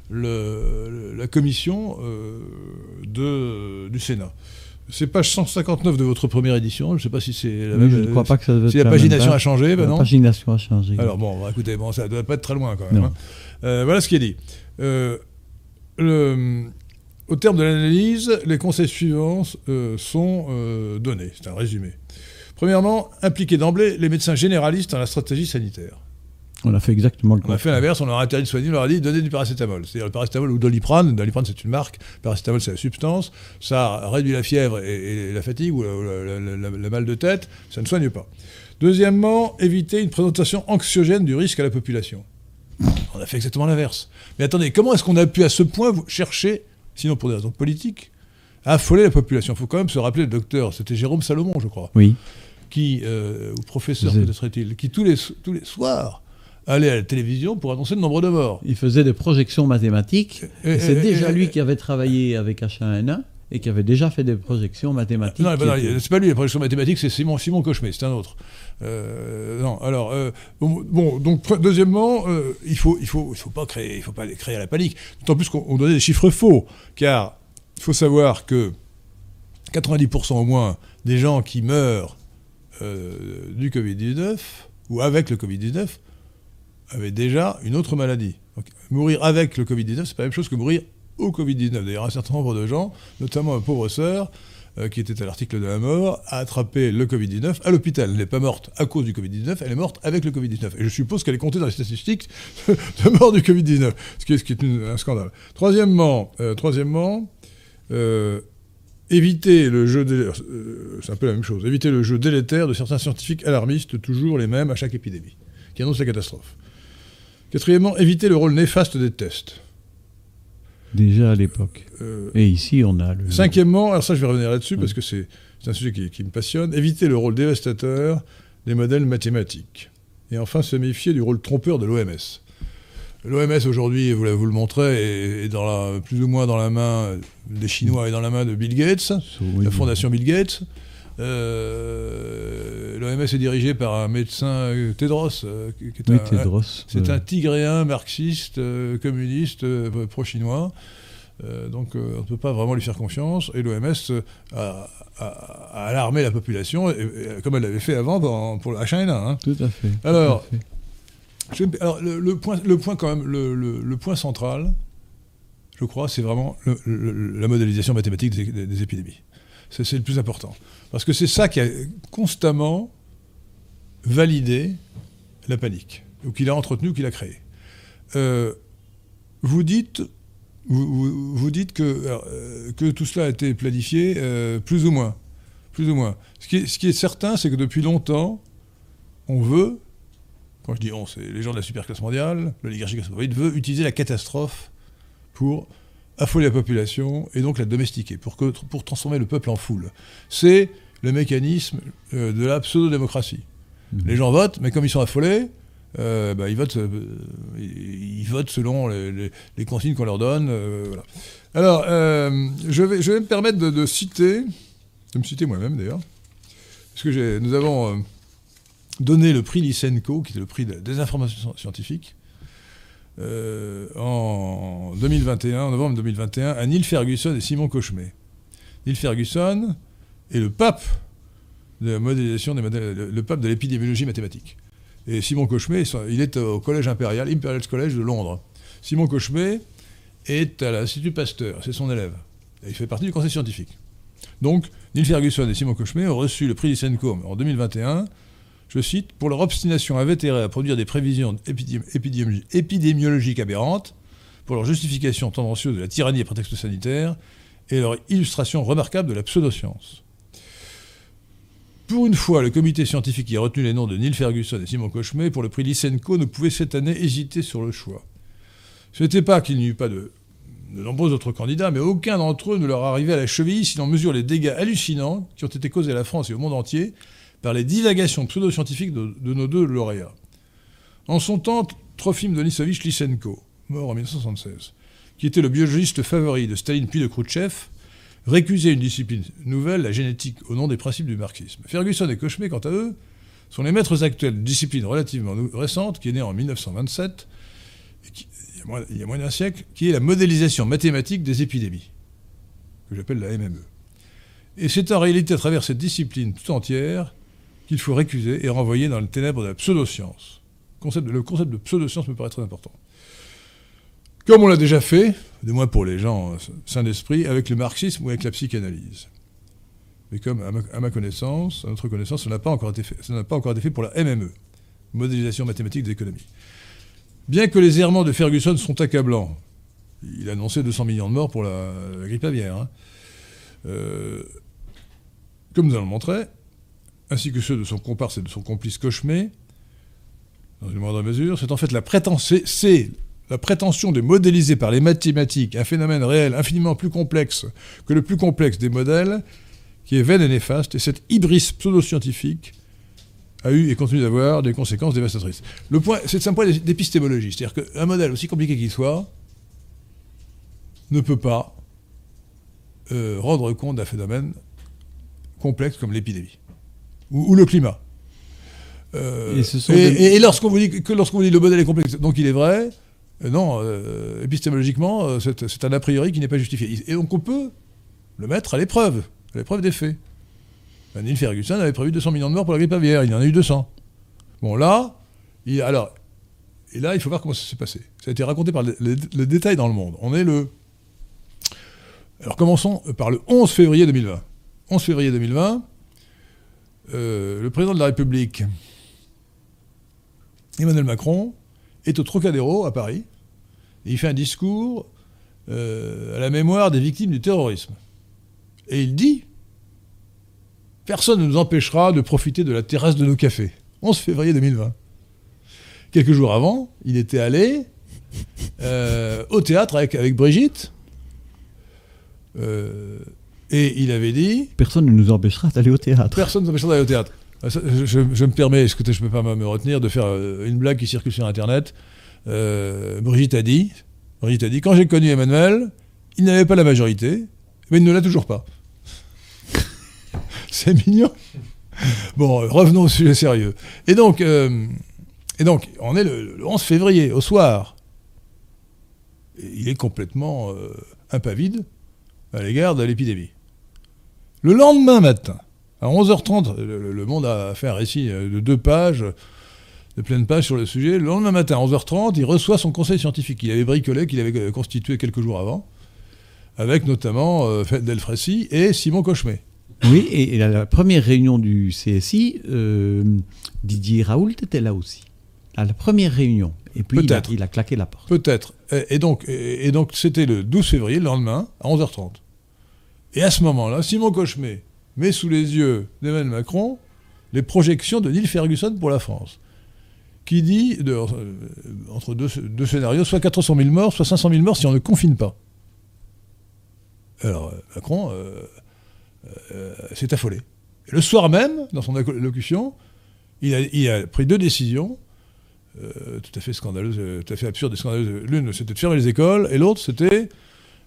le, la commission euh, de, du Sénat. C'est page 159 de votre première édition. Je ne sais pas si c'est la même. Je ne crois pas que ça Si la pagination a changé, ben non. La pagination a changé. Alors bon, écoutez, bon, ça ne doit pas être très loin quand même. Hein. Euh, voilà ce qui est dit. le, au terme de l'analyse, les conseils suivants sont donnés. C'est un résumé. Premièrement, impliquer d'emblée les médecins généralistes dans la stratégie sanitaire. On a fait exactement le contraire. On a fait l'inverse, on leur a interdit de soigner, on leur a dit donnez du paracétamol. C'est-à-dire le paracétamol ou doliprane. Doliprane, c'est une marque, paracétamol, c'est la substance. Ça réduit la fièvre et, la fatigue ou le mal de tête. Ça ne soigne pas. Deuxièmement, éviter une présentation anxiogène du risque à la population. On a fait exactement l'inverse. Mais attendez, comment est-ce qu'on a pu à ce point chercher, sinon pour des raisons politiques, à affoler la population? Il faut quand même se rappeler le docteur, c'était Jérôme Salomon, je crois. Oui qui, euh, ou professeur peut-être est-il, qui tous les, tous les soirs allait à la télévision pour annoncer le nombre de morts. Il faisait des projections mathématiques. Et, c'est déjà lui qui avait travaillé avec H1N1 et qui avait déjà fait des projections mathématiques. Non, c'est pas lui, les projections mathématiques, c'est Simon, Simon Cauchemet, c'est un autre. Euh, non, alors, euh, bon, donc, deuxièmement, il faut, il faut, il faut pas créer, il faut pas créer la panique. D'autant plus qu'on donnait des chiffres faux, car il faut savoir que 90% au moins des gens qui meurent euh, du Covid-19 ou avec le Covid-19 avait déjà une autre maladie. mourir avec le Covid-19, c'est pas la même chose que mourir au Covid-19. D'ailleurs, un certain nombre de gens, notamment ma pauvre sœur, euh, qui était à l'article de la mort, a attrapé le Covid-19 à l'hôpital. Elle n'est pas morte à cause du Covid-19, elle est morte avec le Covid-19. Et je suppose qu'elle est comptée dans les statistiques de mort du Covid-19, ce qui est, un scandale. Troisièmement, euh, troisièmement éviter le jeu euh, c'est un peu la même chose, éviter le jeu délétère de certains scientifiques alarmistes, toujours les mêmes à chaque épidémie, qui annoncent la catastrophe. Quatrièmement, éviter le rôle néfaste des tests. Déjà à l'époque. Euh, Et ici, on a le... Cinquièmement, alors ça je vais revenir là-dessus parce que c'est un sujet qui, qui, me passionne, éviter le rôle dévastateur des modèles mathématiques. Et enfin, se méfier du rôle trompeur de l'OMS. L'OMS aujourd'hui, vous, vous, le montrez, est, dans la, plus ou moins dans la main des Chinois et dans la main de Bill Gates, la fondation Bill Gates. Euh, L'OMS est dirigée par un médecin, euh, Tedros, euh, qui est oui, Tedros. C'est un tigréen marxiste, communiste, pro-chinois. donc on ne peut pas vraiment lui faire confiance. Et l'OMS a, alarmé la population, comme elle l'avait fait avant pour le H1N1. Hein. Tout à fait. Alors, alors, le, point, le point quand même, le, point central, je crois, c'est vraiment la modélisation mathématique des, épidémies. C'est le plus important. Parce que c'est ça qui a constamment validé la panique, ou qu'il a entretenu, ou qu'il a créé. Euh, vous dites, vous, dites que, euh, que tout cela a été planifié euh, plus ou moins. Plus ou moins. Ce qui est certain, c'est que depuis longtemps, on veut, quand je dis on, c'est les gens de la superclasse mondiale, l'oligarchie cosmopolite, veut utiliser la catastrophe pour affoler la population et donc la domestiquer, pour, que, pour transformer le peuple en foule. C'est le mécanisme euh, de la pseudo-démocratie. Mmh. Les gens votent, mais comme ils sont affolés, euh, bah, ils, votent, euh, ils, votent, selon les, les, consignes qu'on leur donne. Euh, voilà. Alors, je, vais, je vais me permettre de, de citer, de me citer moi-même d'ailleurs, parce que nous avons donné le prix Lysenko, qui est le prix des informations scientifiques, en 2021, en novembre 2021, à Neil Ferguson et Simon Cauchemet. Neil Ferguson est le pape de la modélisation modèles, le pape de l'épidémiologie mathématique. Et Simon Cauchemet, il est au Collège impérial, Imperial College de Londres. Simon Cauchemet est à l'Institut Pasteur, c'est son élève. Et il fait partie du conseil scientifique. Donc, Neil Ferguson et Simon Cauchemet ont reçu le prix Lysenko en 2021, je cite, pour leur obstination invétérée à produire des prévisions épidémiologiques aberrantes, pour leur justification tendancieuse de la tyrannie et prétexte sanitaire, et leur illustration remarquable de la pseudoscience. Pour une fois, le comité scientifique qui a retenu les noms de Neil Ferguson et Simon Cauchemet pour le prix Lysenko ne pouvait cette année hésiter sur le choix. Ce n'était pas qu'il n'y eut pas de, nombreux autres candidats, mais aucun d'entre eux ne leur arrivait à la cheville si l'on mesure les dégâts hallucinants qui ont été causés à la France et au monde entier par les divagations pseudo-scientifiques de, nos deux lauréats. En son temps, Trofim Denisovitch Lysenko, mort en 1976, qui était le biologiste favori de Staline puis de Khrouchtchev, récuser une discipline nouvelle, la génétique, au nom des principes du marxisme. Ferguson et Cauchemet, quant à eux, sont les maîtres actuels d'une discipline relativement récente, qui est née en 1927, il y a moins, d'un siècle, qui est la modélisation mathématique des épidémies, que j'appelle la MME. Et c'est en réalité à travers cette discipline tout entière qu'il faut récuser et renvoyer dans le ténèbres de la pseudoscience. le concept de pseudoscience me paraît très important. Comme on l'a déjà fait, du moins pour les gens sains d'esprit, avec le marxisme ou avec la psychanalyse. Mais comme, à ma, connaissance, à notre connaissance, ça n'a pas encore été fait. Pour la MME, modélisation mathématique des économies. Bien que les errements de Ferguson sont accablants, il a annoncé 200 millions de morts pour la, grippe aviaire, hein. euh, comme nous allons le montrer, ainsi que ceux de son comparse et de son complice Cauchemet, dans une moindre mesure, c'est en fait la prétence, c'est la prétention de modéliser par les mathématiques un phénomène réel infiniment plus complexe que le plus complexe des modèles, qui est vaine et néfaste, et cette hybris pseudo-scientifique a eu et continue d'avoir des conséquences dévastatrices. Le point, c'est un point d'épistémologie, c'est-à-dire qu'un modèle aussi compliqué qu'il soit ne peut pas euh, rendre compte d'un phénomène complexe comme l'épidémie ou, le climat. Euh, et, lorsqu'on vous dit que lorsqu'on dit le modèle est complexe, donc il est vrai, euh, non, euh, épistémologiquement, c'est un a priori qui n'est pas justifié. Et donc on peut le mettre à l'épreuve, à l'épreuve des faits. Neil Ferguson avait prévu 200 millions de morts pour la grippe aviaire, il en a eu 200. Bon, là, il, alors, et là, il faut voir comment ça s'est passé. Ça a été raconté par le, détail dans le monde. On est le. Alors commençons par le 11 février 2020. 11 février 2020, le président de la République, Emmanuel Macron, est au Trocadéro à Paris. Il fait un discours euh, à la mémoire des victimes du terrorisme. Et il dit Personne ne nous empêchera de profiter de la terrasse de nos cafés. 11 février 2020. Quelques jours avant, il était allé euh, au théâtre avec, Brigitte. Euh, et il avait dit Personne ne nous empêchera d'aller au théâtre. Personne ne nous empêchera d'aller au théâtre. Ah, je, me permets, écoutez, je ne peux pas me retenir, de faire euh, une blague qui circule sur Internet. Euh, Brigitte a dit, Brigitte a dit, quand j'ai connu Emmanuel, il n'avait pas la majorité, mais il ne l'a toujours pas. C'est mignon. Bon, revenons au sujet sérieux. Et donc, euh, et donc on est le, 11 février, au soir. il est complètement impavide à l'égard de l'épidémie. Le lendemain matin, à 11h30, le, Monde a fait un récit euh, de deux pages, de pleine pages sur le sujet. Le lendemain matin, à 11h30, il reçoit son conseil scientifique qu'il avait bricolé, qu'il avait euh, constitué quelques jours avant, avec notamment euh, Delfrécy et Simon Cauchemet. Oui, et, la, première réunion du CSI, Didier Raoult était là aussi. À la première réunion. Et puis il a, il a, claqué la porte. Peut-être. Et, donc, et, donc c'était le 12 février, le lendemain, à 11h30. Et à ce moment-là, Simon Cauchemet met sous les yeux d'Emmanuel Macron les projections de Neil Ferguson pour la France, qui dit, euh, entre deux, scénarios, soit 400 000 morts, soit 500 000 morts si on ne confine pas. Alors, Macron euh, euh, s'est affolé. Le soir même, dans son allocution, il a, pris deux décisions euh, tout à fait scandaleuses, euh, tout à fait absurdes et scandaleuses. L'une, c'était de fermer les écoles, et l'autre, c'était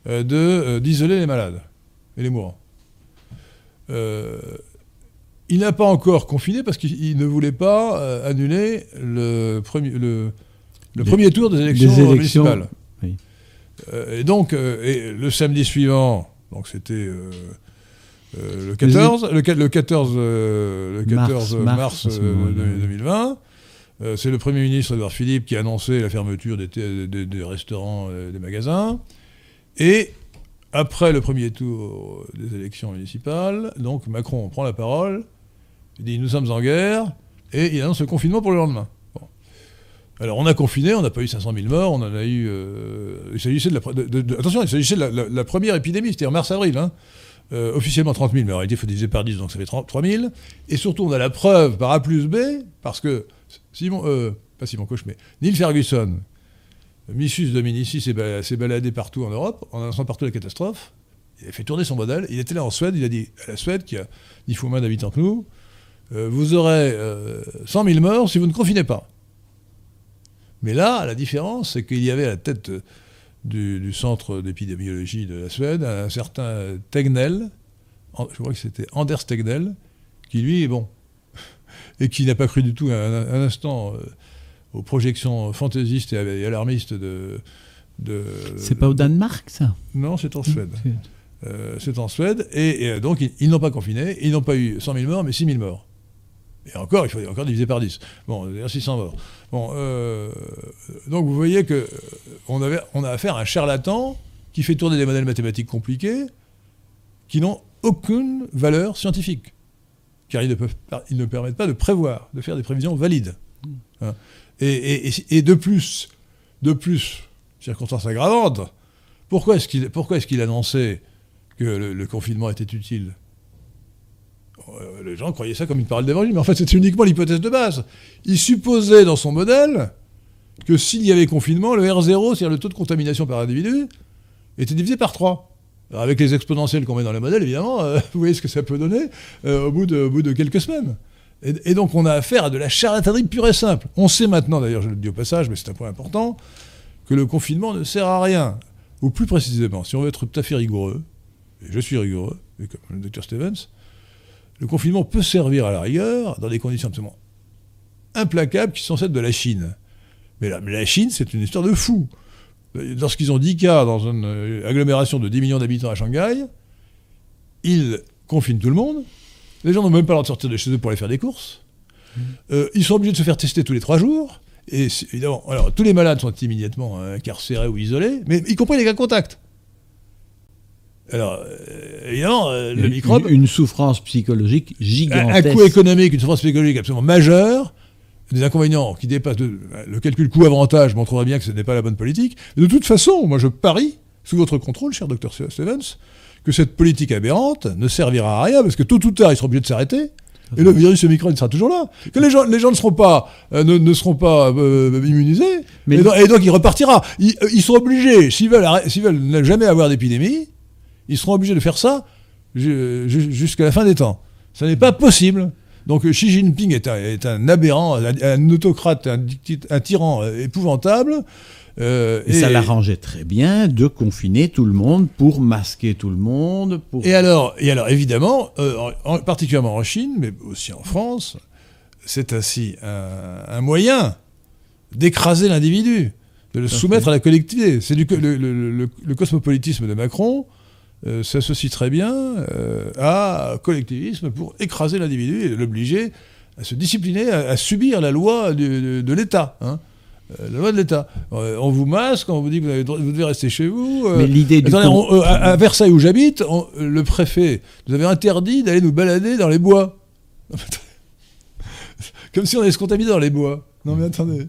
euh, d'isoler les malades et les mourants. il n'a pas encore confiné parce qu'il ne voulait pas annuler le premier, le, le premier tour des élections, municipales. et donc, et le samedi suivant, donc c'était le 14, le, 14, le 14 mars, 2020. Euh, c'est le Premier ministre Edouard Philippe qui a annoncé la fermeture des, restaurants, euh, des magasins. Et après le premier tour des élections municipales, donc Macron prend la parole, il dit nous sommes en guerre, et il annonce le confinement pour le lendemain. Alors on a confiné, on n'a pas eu 500 000 morts, on en a eu... Euh, il s'agissait de, attention, il s'agissait de la, première épidémie, c'était en mars-avril. Hein. officiellement 30 000, mais en réalité il faut diviser par 10, donc ça fait 3 000. Et surtout on a la preuve par A plus B, parce que Simon, euh, pas Simon Koch, mais Neil Ferguson, Missus Dominici s'est baladé partout en Europe, en annonçant partout la catastrophe. Il a fait tourner son modèle. Il était là en Suède. Il a dit à la Suède, qui a dix fois moins d'habitants que nous, euh, vous aurez 100 euh, 000 morts si vous ne confinez pas. Mais là, la différence, c'est qu'il y avait à la tête du, centre d'épidémiologie de la Suède un certain Tegnell, je crois que c'était Anders Tegnell, qui lui, est bon, et qui n'a pas cru du tout un, instant euh, aux projections fantaisistes et alarmistes de. de c'est pas au Danemark, ça Non, c'est en Suède. Euh, c'est en Suède. Et, donc, ils, n'ont pas confiné. Ils n'ont pas eu 100 000 morts, mais 6 000 morts. Et encore, il faut encore diviser par 10. Bon, 600 morts. Bon, euh, donc vous voyez que on, avait, on a affaire à un charlatan qui fait tourner des modèles mathématiques compliqués qui n'ont aucune valeur scientifique car ils ne, peuvent, ils ne permettent pas de prévoir, de faire des prévisions valides. Hein. Et, de plus, de plus, circonstance aggravante, pourquoi est-ce qu'il est annonçait que le, confinement était utile? Euh, Les gens croyaient ça comme une parole d'évangile, mais en fait c'était uniquement l'hypothèse de base. Il supposait dans son modèle que s'il y avait confinement, le R0, c'est-à-dire le taux de contamination par individu, était divisé par 3 avec les exponentielles qu'on met dans le modèle, évidemment, euh, vous voyez ce que ça peut donner euh, au, bout de, bout de, quelques semaines. Et, donc on a affaire à de la charlatanerie pure et simple. On sait maintenant, d'ailleurs je le dis au passage, mais c'est un point important, que le confinement ne sert à rien. Ou plus précisément, si on veut être tout à fait rigoureux, et je suis rigoureux, comme le docteur Stevens, le confinement peut servir à la rigueur dans des conditions absolument implacables qui sont celles de la Chine. Mais la, la Chine, c'est une histoire de fou lorsqu'ils ont 10 cas dans une euh, agglomération de 10 millions d'habitants à Shanghai, ils confinent tout le monde. Les gens n'ont même pas le droit de sortir de chez eux pour aller faire des courses. Mmh. Euh, ils sont obligés de se faire tester tous les 3 jours. Et évidemment, alors, tous les malades sont immédiatement incarcérés ou isolés, mais y compris les cas contacts. Alors, euh, évidemment, le microbe. Une, souffrance psychologique gigantesque. Un, coût économique, une souffrance psychologique absolument majeure des inconvénients qui dépassent le calcul coût-avantage montrerait bien que ce n'est pas la bonne politique. de toute façon, moi je parie, sous votre contrôle, cher docteur Stevens, que cette politique aberrante ne servira à rien, parce que tôt ou tard, ils seront obligés de s'arrêter. Et le virus Omicron sera toujours là. Que les gens, les gens ne seront pas, euh, ne, seront pas euh, immunisés. Mais et, donc, il repartira. Ils, euh, ils sont obligés, s'ils veulent, veulent ne jamais avoir d'épidémie, ils seront obligés de faire ça jusqu'à la fin des temps. Ce n'est pas possible. Donc Xi Jinping est un, aberrant, un, autocrate, un, tyran euh, épouvantable. Euh, et, ça l'arrangeait très bien de confiner tout le monde pour masquer tout le monde. Pour... Et, alors, et alors, évidemment, euh, particulièrement en Chine, mais aussi en France, c'est ainsi un, moyen d'écraser l'individu, de le soumettre à la collectivité. C'est le, le, cosmopolitisme de Macron euh, s'associe très bien euh, à collectivisme pour écraser l'individu et l'obliger à se discipliner, à, subir la loi de, l'État. Hein. Euh, la loi de l'État. on vous masque, on vous dit que vous, devez rester chez vous. Mais l'idée du à, Versailles où j'habite, le préfet nous avait interdit d'aller nous balader dans les bois. Comme si on allait se contaminer dans les bois. Non mais attendez.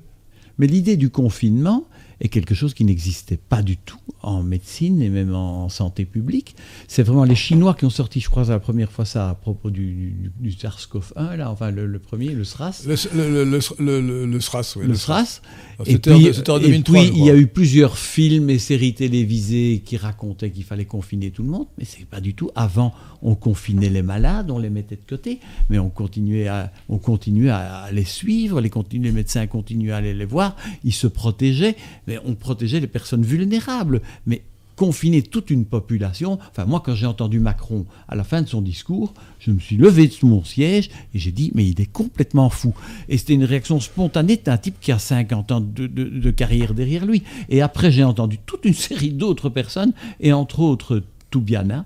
Mais l'idée du confinement, est quelque chose qui n'existait pas du tout en médecine et même en santé publique. C'est vraiment les Chinois qui ont sorti, je crois, la première fois ça à propos du, du, SARS-CoV-1, là, enfin le, premier, le SRAS. Le, le, SRAS, oui. Le SRAS. Et puis, en 2003, et puis il y a eu plusieurs films et séries télévisées qui racontaient qu'il fallait confiner tout le monde, mais c'est pas du tout. Avant, on confinait les malades, on les mettait de côté, mais on continuait à, on continuait à les suivre, les, les médecins continuaient à aller les voir, ils se protégeaient, mais on protégeait les personnes vulnérables. Mais confiner toute une population. Enfin, moi, quand j'ai entendu Macron à la fin de son discours, je me suis levé de mon siège et j'ai dit, mais il est complètement fou. Et c'était une réaction spontanée d'un type qui a 50 ans de, carrière derrière lui. Et après, j'ai entendu toute une série d'autres personnes, et entre autres Toubiana,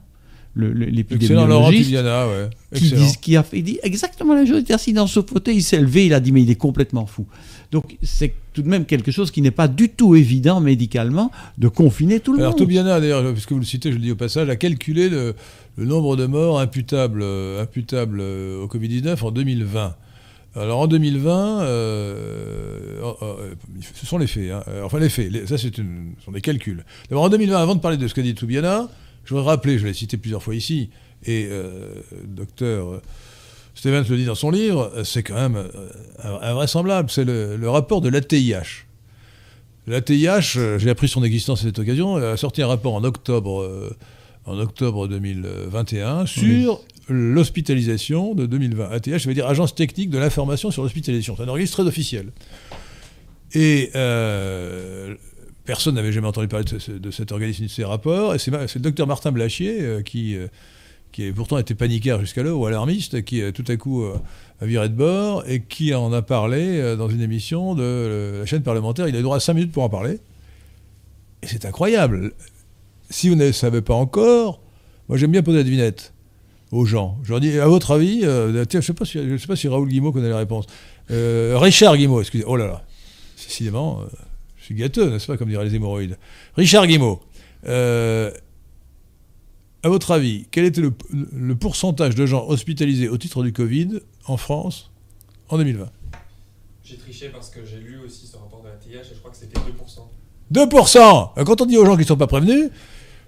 l'épidémiologiste, ouais. qui, qui, a fait, dit exactement la même chose. Il était assis dans ce fauteuil, il s'est levé, il a dit, mais il est complètement fou. Donc c'est tout de même quelque chose qui n'est pas du tout évident médicalement de confiner tout le monde. Alors Toubiana, d'ailleurs, puisque vous le citez, je le dis au passage, a calculé le, nombre de morts imputables, euh, imputables euh, au Covid-19 en 2020. Alors en 2020, euh, ce sont les faits, hein. enfin les faits, ça c'est ce sont des calculs. D'abord en 2020, avant de parler de ce qu'a dit Toubiana, je voudrais rappeler, je l'ai cité plusieurs fois ici, et docteur Stevens le dit dans son livre, c'est quand même euh, invraisemblable. C'est le, rapport de l'ATIH. L'ATIH, euh, j'ai appris son existence à cette occasion, a sorti un rapport en octobre, euh, en octobre 2021 sur l'hospitalisation de 2020. ATIH, ça veut dire Agence technique de l'information sur l'hospitalisation. C'est un organisme très officiel. Et personne n'avait jamais entendu parler de, cet organisme ni de ces rapports. Et c'est le docteur Martin Blachier qui qui pourtant été paniquaire jusqu'alors, ou alarmiste, qui tout à coup euh, a viré de bord, et qui en a parlé euh, dans une émission de euh, la chaîne parlementaire. Il a eu droit à 5 minutes pour en parler. Et c'est incroyable. Si vous ne le savez pas encore, moi j'aime bien poser la devinette aux gens. Je leur dis, à votre avis, je ne sais, si, sais pas si Raoul Guimau connaît la réponse. Richard Guimau, excusez. Oh là là, décidément, je suis gâteux, n'est-ce pas, comme diraient les hémorroïdes. Richard Guimau à votre avis, quel était le, pourcentage de gens hospitalisés au titre du Covid en France en 2020 J'ai triché parce que j'ai lu aussi ce rapport de la TIH et je crois que c'était 2%. 2% Quand on dit aux gens qui ne sont pas prévenus,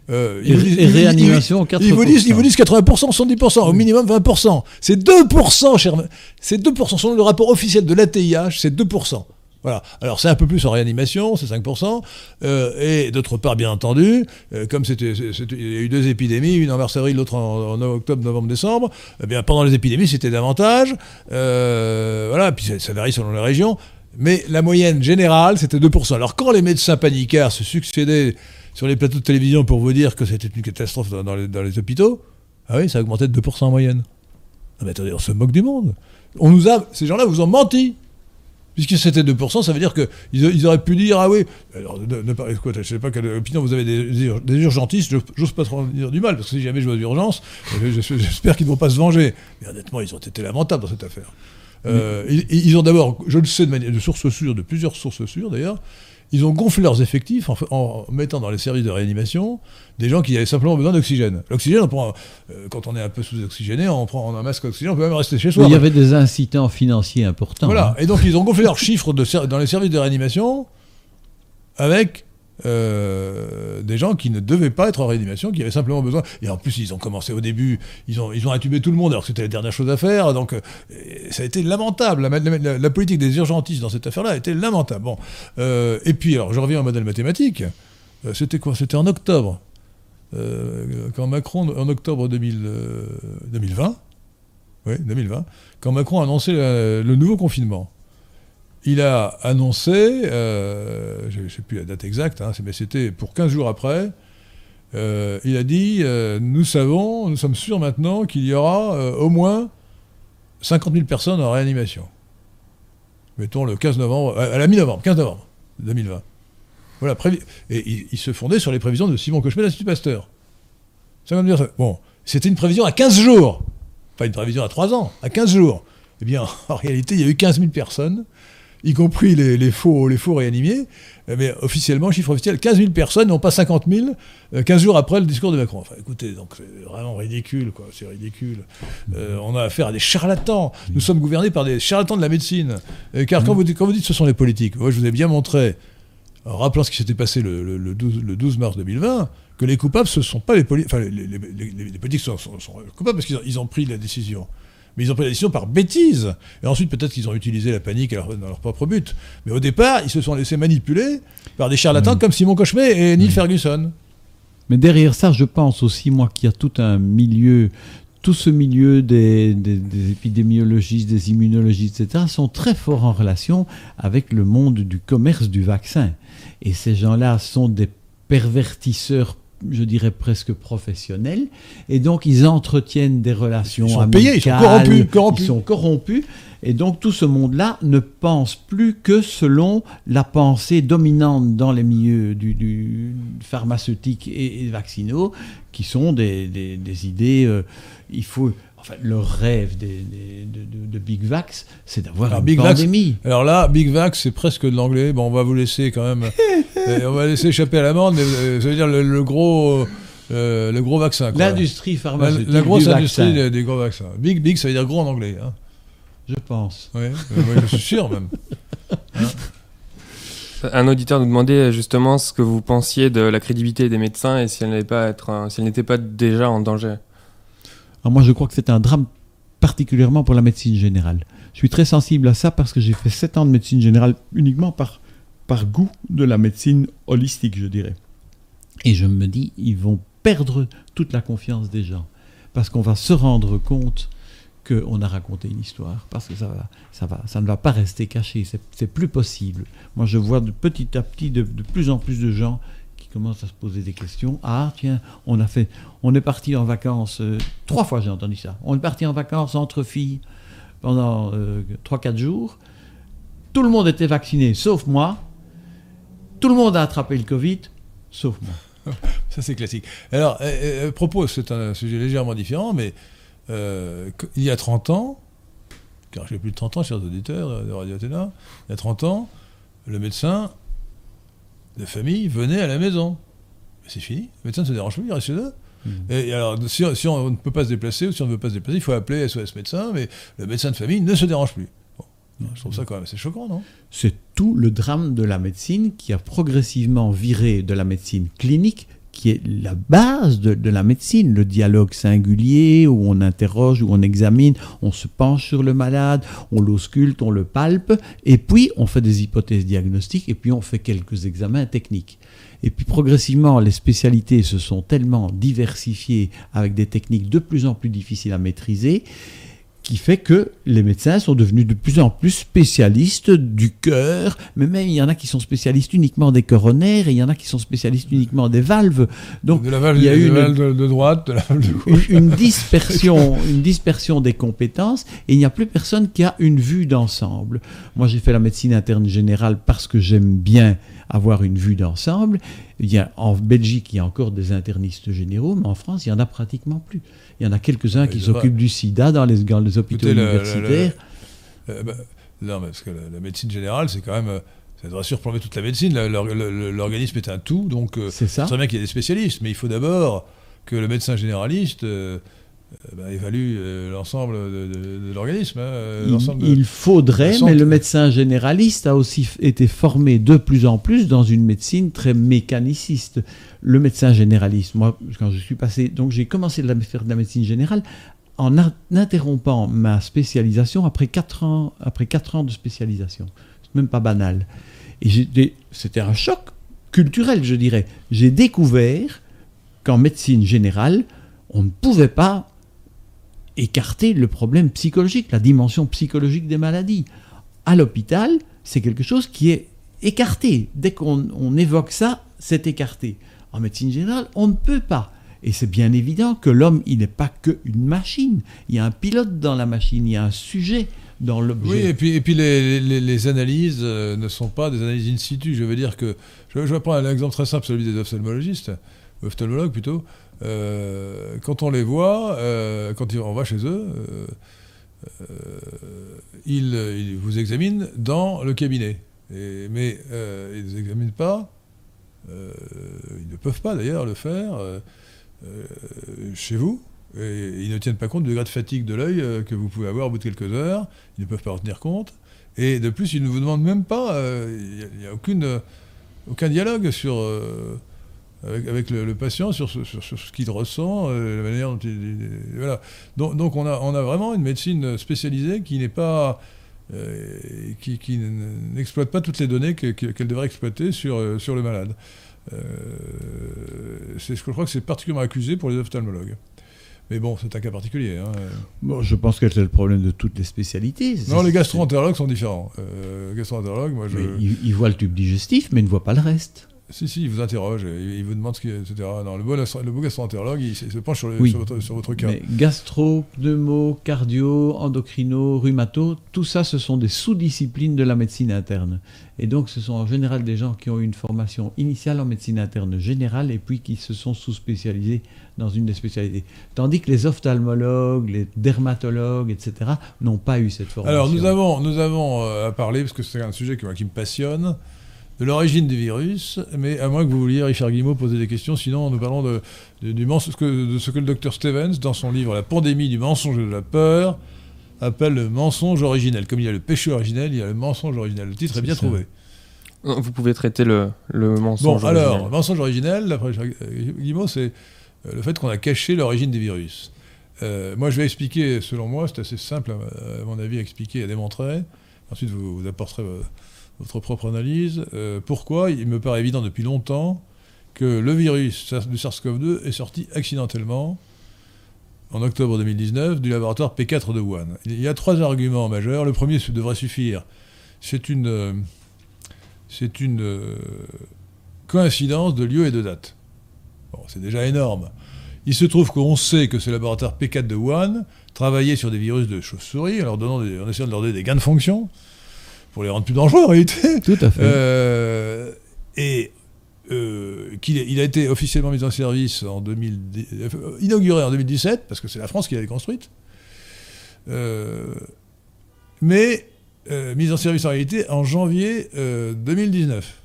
euh, ils, ils, réanimation, ils, vous disent, ils vous disent 80%, 70%, au minimum 20%. C'est 2%, cher. C'est 2%. Selon le rapport officiel de l'ATIH, c'est 2%. Voilà. Alors c'est un peu plus en réanimation, c'est 5%. Euh, et d'autre part, bien entendu, euh, comme il y a eu deux épidémies, une en mars-avril, l'autre en, octobre, novembre, décembre, eh bien pendant les épidémies, c'était davantage. Euh, voilà, puis ça, varie selon les régions. Mais la moyenne générale, c'était 2%. Alors quand les médecins paniquards se succédaient sur les plateaux de télévision pour vous dire que c'était une catastrophe dans, les, hôpitaux, ah oui, ça augmentait de 2% en moyenne. Non mais attendez, on se moque du monde. On nous a, ces gens-là vous ont menti. Puisque c'était 2%, ça veut dire qu'ils ils auraient pu dire Ah oui, alors, ne, ne, je ne sais pas quelle opinion vous avez des, des urgentistes, j'ose pas trop dire du mal, parce que si jamais je vois d'urgence, j'espère qu'ils ne vont pas se venger. Mais honnêtement, ils ont été lamentables dans cette affaire. Euh, ils, ont d'abord, je le sais de, manière, de sources sûres, de plusieurs sources sûres d'ailleurs, ils ont gonflé leurs effectifs en, mettant dans les services de réanimation des gens qui avaient simplement besoin d'oxygène. L'oxygène, euh, quand on est un peu sous-oxygéné, on prend un masque d'oxygène, on peut même rester chez soi. il y avait des incitants financiers importants. Voilà, hein. et donc ils ont gonflé leurs chiffres dans les services de réanimation avec euh, des gens qui ne devaient pas être en réanimation, qui avaient simplement besoin. Et en plus, ils ont commencé au début, ils ont, ils ont intubé tout le monde alors que c'était la dernière chose à faire. Donc, euh, ça a été lamentable. La, politique des urgentistes dans cette affaire-là a été lamentable. Bon. Euh, et puis, alors, je reviens au modèle mathématique. c'était quoi? C'était en octobre. quand Macron, en octobre 2020, oui, 2020, quand Macron a annoncé le nouveau confinement il a annoncé, euh, je ne sais plus la date exacte, hein, mais c'était pour 15 jours après, euh, il a dit euh, Nous savons, nous sommes sûrs maintenant qu'il y aura au moins 50 000 personnes en réanimation. Mettons le 15 novembre, à la mi-novembre, 15 novembre 2020. Voilà, et il, se fondait sur les prévisions de Simon Cochemet l'Institut Pasteur. Bon, c'était une prévision à 15 jours, pas une prévision à 3 ans, à 15 jours. Eh bien, en réalité, il y a eu 15 000 personnes y compris les, faux, les faux réanimés, eh mais officiellement, chiffre officiel, 15 000 personnes, non pas 50 000, 15 jours après le discours de Macron. Enfin, écoutez, donc c'est vraiment ridicule, quoi, c'est ridicule. Euh, on a affaire à des charlatans. Nous sommes gouvernés par des charlatans de la médecine. car quand vous, quand vous dites ce sont les politiques, moi je vous ai bien montré, en rappelant ce qui s'était passé le, 12, mars 2020, que les coupables, ce ne sont pas les politiques. Enfin, les, politiques sont, coupables parce qu'ils ont pris la décision. Mais ils ont pris la décision par bêtise. Et ensuite, peut-être qu'ils ont utilisé la panique dans leur propre but. Mais au départ, ils se sont laissés manipuler par des charlatans comme Simon Cochemet et Neil Ferguson. Mais derrière ça, je pense aussi, moi, qu'il y a tout un milieu tout ce milieu des, épidémiologistes, des immunologistes, etc., sont très forts en relation avec le monde du commerce du vaccin. Et ces gens-là sont des pervertisseurs je dirais presque professionnels, et donc ils entretiennent des relations ils sont payés, ils sont corrompus, ils sont corrompus, et donc tout ce monde-là ne pense plus que selon la pensée dominante dans les milieux du, pharmaceutique et, vaccinaux, qui sont des, idées. Euh, il faut. Enfin, le rêve des, de, Big Vax, c'est d'avoir une Big pandémie. alors là, Big Vax, c'est presque de l'anglais. Bon, on va vous laisser quand même. Euh, on va laisser échapper à l'amende, mais euh, ça veut dire le, gros. le gros vaccin. L'industrie pharmaceutique. La, grosse industrie des, gros vaccins. Big, big, ça veut dire gros en anglais. Hein. Je pense. Oui, je suis sûr même. Hein un auditeur nous demandait justement ce que vous pensiez de la crédibilité des médecins et si elle n'était pas, pas déjà en danger. Moi, je crois que c'est un drame particulièrement pour la médecine générale. Je suis très sensible à ça parce que j'ai fait 7 ans de médecine générale uniquement par, goût de la médecine holistique, je dirais. Et je me dis, ils vont perdre toute la confiance des gens parce qu'on va se rendre compte qu'on a raconté une histoire, parce que ça, va, ça, va, ça ne va pas rester caché, c'est plus possible. Moi, je vois de petit à petit de, plus en plus de gens qui commencent à se poser des questions. Ah, tiens, on a fait, on est parti en vacances, euh, trois fois j'ai entendu ça, on est parti en vacances entre filles pendant euh, trois, quatre jours, tout le monde était vacciné, sauf moi, tout le monde a attrapé le Covid, sauf moi. Ça, c'est classique. Alors, euh, propos, c'est un sujet légèrement différent, mais euh, il y a 30 ans, car j'ai plus de 30 ans, chers auditeurs de Radio Athéna, il y a 30 ans, le médecin de famille venait à la maison. Mais c'est fini, le médecin ne se dérange plus, il reste chez eux. Mmh. Et alors, si, on ne peut pas se déplacer ou si on ne veut pas se déplacer, il faut appeler SOS médecin, mais le médecin de famille ne se dérange plus. je trouve ça quand même assez choquant, non? C'est tout le drame de la médecine qui a progressivement viré de la médecine clinique qui est la base de, la médecine, le dialogue singulier où on interroge, où on examine, on se penche sur le malade, on l'ausculte, on le palpe, et puis on fait des hypothèses diagnostiques, et puis on fait quelques examens techniques. Et puis progressivement, les spécialités se sont tellement diversifiées avec des techniques de plus en plus difficiles à maîtriser qui fait que les médecins sont devenus de plus en plus spécialistes du cœur, mais même il y en a qui sont spécialistes uniquement des coronaires et il y en a qui sont spécialistes uniquement des valves. Donc de la valve, il y a une, de, droite, de la valve de gauche. Une, dispersion, une dispersion des compétences et il n'y a plus personne qui a une vue d'ensemble. Moi, j'ai fait la médecine interne générale parce que j'aime bien avoir une vue d'ensemble. Il y a, en Belgique, il y a encore des internistes généraux, mais en France, il n'y en a pratiquement plus. Il y en a quelques-uns qui s'occupent du sida dans les, les hôpitaux universitaires. Euh, bah, non, parce que la, médecine générale, c'est quand même. Euh, ça devrait surplomber toute la médecine. L'organisme est un tout, donc euh, c'est très bien qu'il y ait des spécialistes, mais il faut d'abord que le médecin généraliste euh, bah, évalue euh, l'ensemble de, l'organisme. Hein, il, faudrait, mais le médecin généraliste a aussi été formé de plus en plus dans une médecine très mécaniciste. Le médecin généraliste, moi, quand je suis passé, donc j'ai commencé à faire de la médecine générale en interrompant ma spécialisation après 4 ans, après 4 ans de spécialisation. C'est même pas banal. Et c'était un choc culturel, je dirais. J'ai découvert qu'en médecine générale, on ne pouvait pas écarter le problème psychologique, la dimension psychologique des maladies. À l'hôpital, c'est quelque chose qui est écarté. Dès qu'on évoque ça, c'est écarté. En médecine générale, on ne peut pas. Et c'est bien évident que l'homme, il n'est pas qu'une machine. Il y a un pilote dans la machine, il y a un sujet dans l'objet. Oui, et puis, les, analyses euh, ne sont pas des analyses in situ. Je veux dire que, je, je vais prendre un exemple très simple, celui des ophtalmologistes, ophtalmologues plutôt. Euh, quand on les voit, euh, quand on va chez eux, euh, ils, vous examinent dans le cabinet. mais ils ne examinent pas, ils ne peuvent pas d'ailleurs le faire chez vous. Et ils ne tiennent pas compte du degré de fatigue de l'œil que vous pouvez avoir au bout de quelques heures. Ils ne peuvent pas en tenir compte. Et de plus, ils ne vous demandent même pas, il n'y a, aucune aucun dialogue sur, avec, le, patient sur ce, sur, ce qu'il ressent, la manière dont il. Voilà. Donc, donc, on, a, on a vraiment une médecine spécialisée qui n'est pas. qui, qui n'exploite pas toutes les données qu'elle devrait exploiter sur, sur le malade. c'est, je crois que c'est particulièrement accusé pour les ophtalmologues. Mais bon, c'est un cas particulier. Hein. Bon, je pense que c'est le problème de toutes les spécialités. Non, les gastro-entérologues sont différents. Euh, gastro-entérologues, moi, je... ils, ils, voient le tube digestif, mais ils ne voient pas le reste. Si, si, il vous interroge, il, vous demande ce qui est, etc. Non, le beau, le beau gastro-entérologue, il, se penche sur, votre, sur, votre, cas. Mais gastro, pneumo, cardio, endocrino, rhumato, tout ça, ce sont des sous-disciplines de la médecine interne. Et donc, ce sont en général des gens qui ont eu une formation initiale en médecine interne générale et puis qui se sont sous-spécialisés dans une des spécialités. Tandis que les ophtalmologues, les dermatologues, etc., n'ont pas eu cette formation. Alors, nous avons, nous avons euh, à parler, parce que c'est un sujet qui, qui me passionne, de l'origine du virus, mais à moins que vous vouliez, Richard Guimau, poser des questions, sinon nous parlons de, du mensonge, de ce que le docteur Stevens, dans son livre La pandémie du mensonge et de la peur, appelle le mensonge originel. Comme il y a le péché originel, il y a le mensonge originel. Le titre est, bien trouvé. Vous pouvez traiter le, le mensonge bon, originel. alors, mensonge originel, d'après Guimau, c'est euh, le fait qu'on a caché l'origine des virus. Euh, moi, je vais expliquer, selon moi, c'est assez simple, à mon avis, à expliquer et à démontrer. Ensuite, vous, vous apporterez votre propre analyse. Euh, pourquoi il me paraît évident depuis longtemps que le virus du SARS-CoV-2 est sorti accidentellement en octobre 2019 du laboratoire P4 de Wuhan. Il y a trois arguments majeurs. Le premier devrait suffire. C'est une, euh, c'est une euh, coïncidence de lieu et de date. Bon, c'est déjà énorme. Il se trouve qu'on sait que ce laboratoire P4 de Wuhan travaillait sur des virus de chauve-souris en, en essayant de leur donner des gains de fonction pour les rendre plus dangereux en réalité. Tout à fait. Euh, et euh, qu'il il a été officiellement mis en service en 2000, euh, inauguré en 2017 parce que c'est la France qui l'a construite. mais mise en service en réalité en janvier 2019.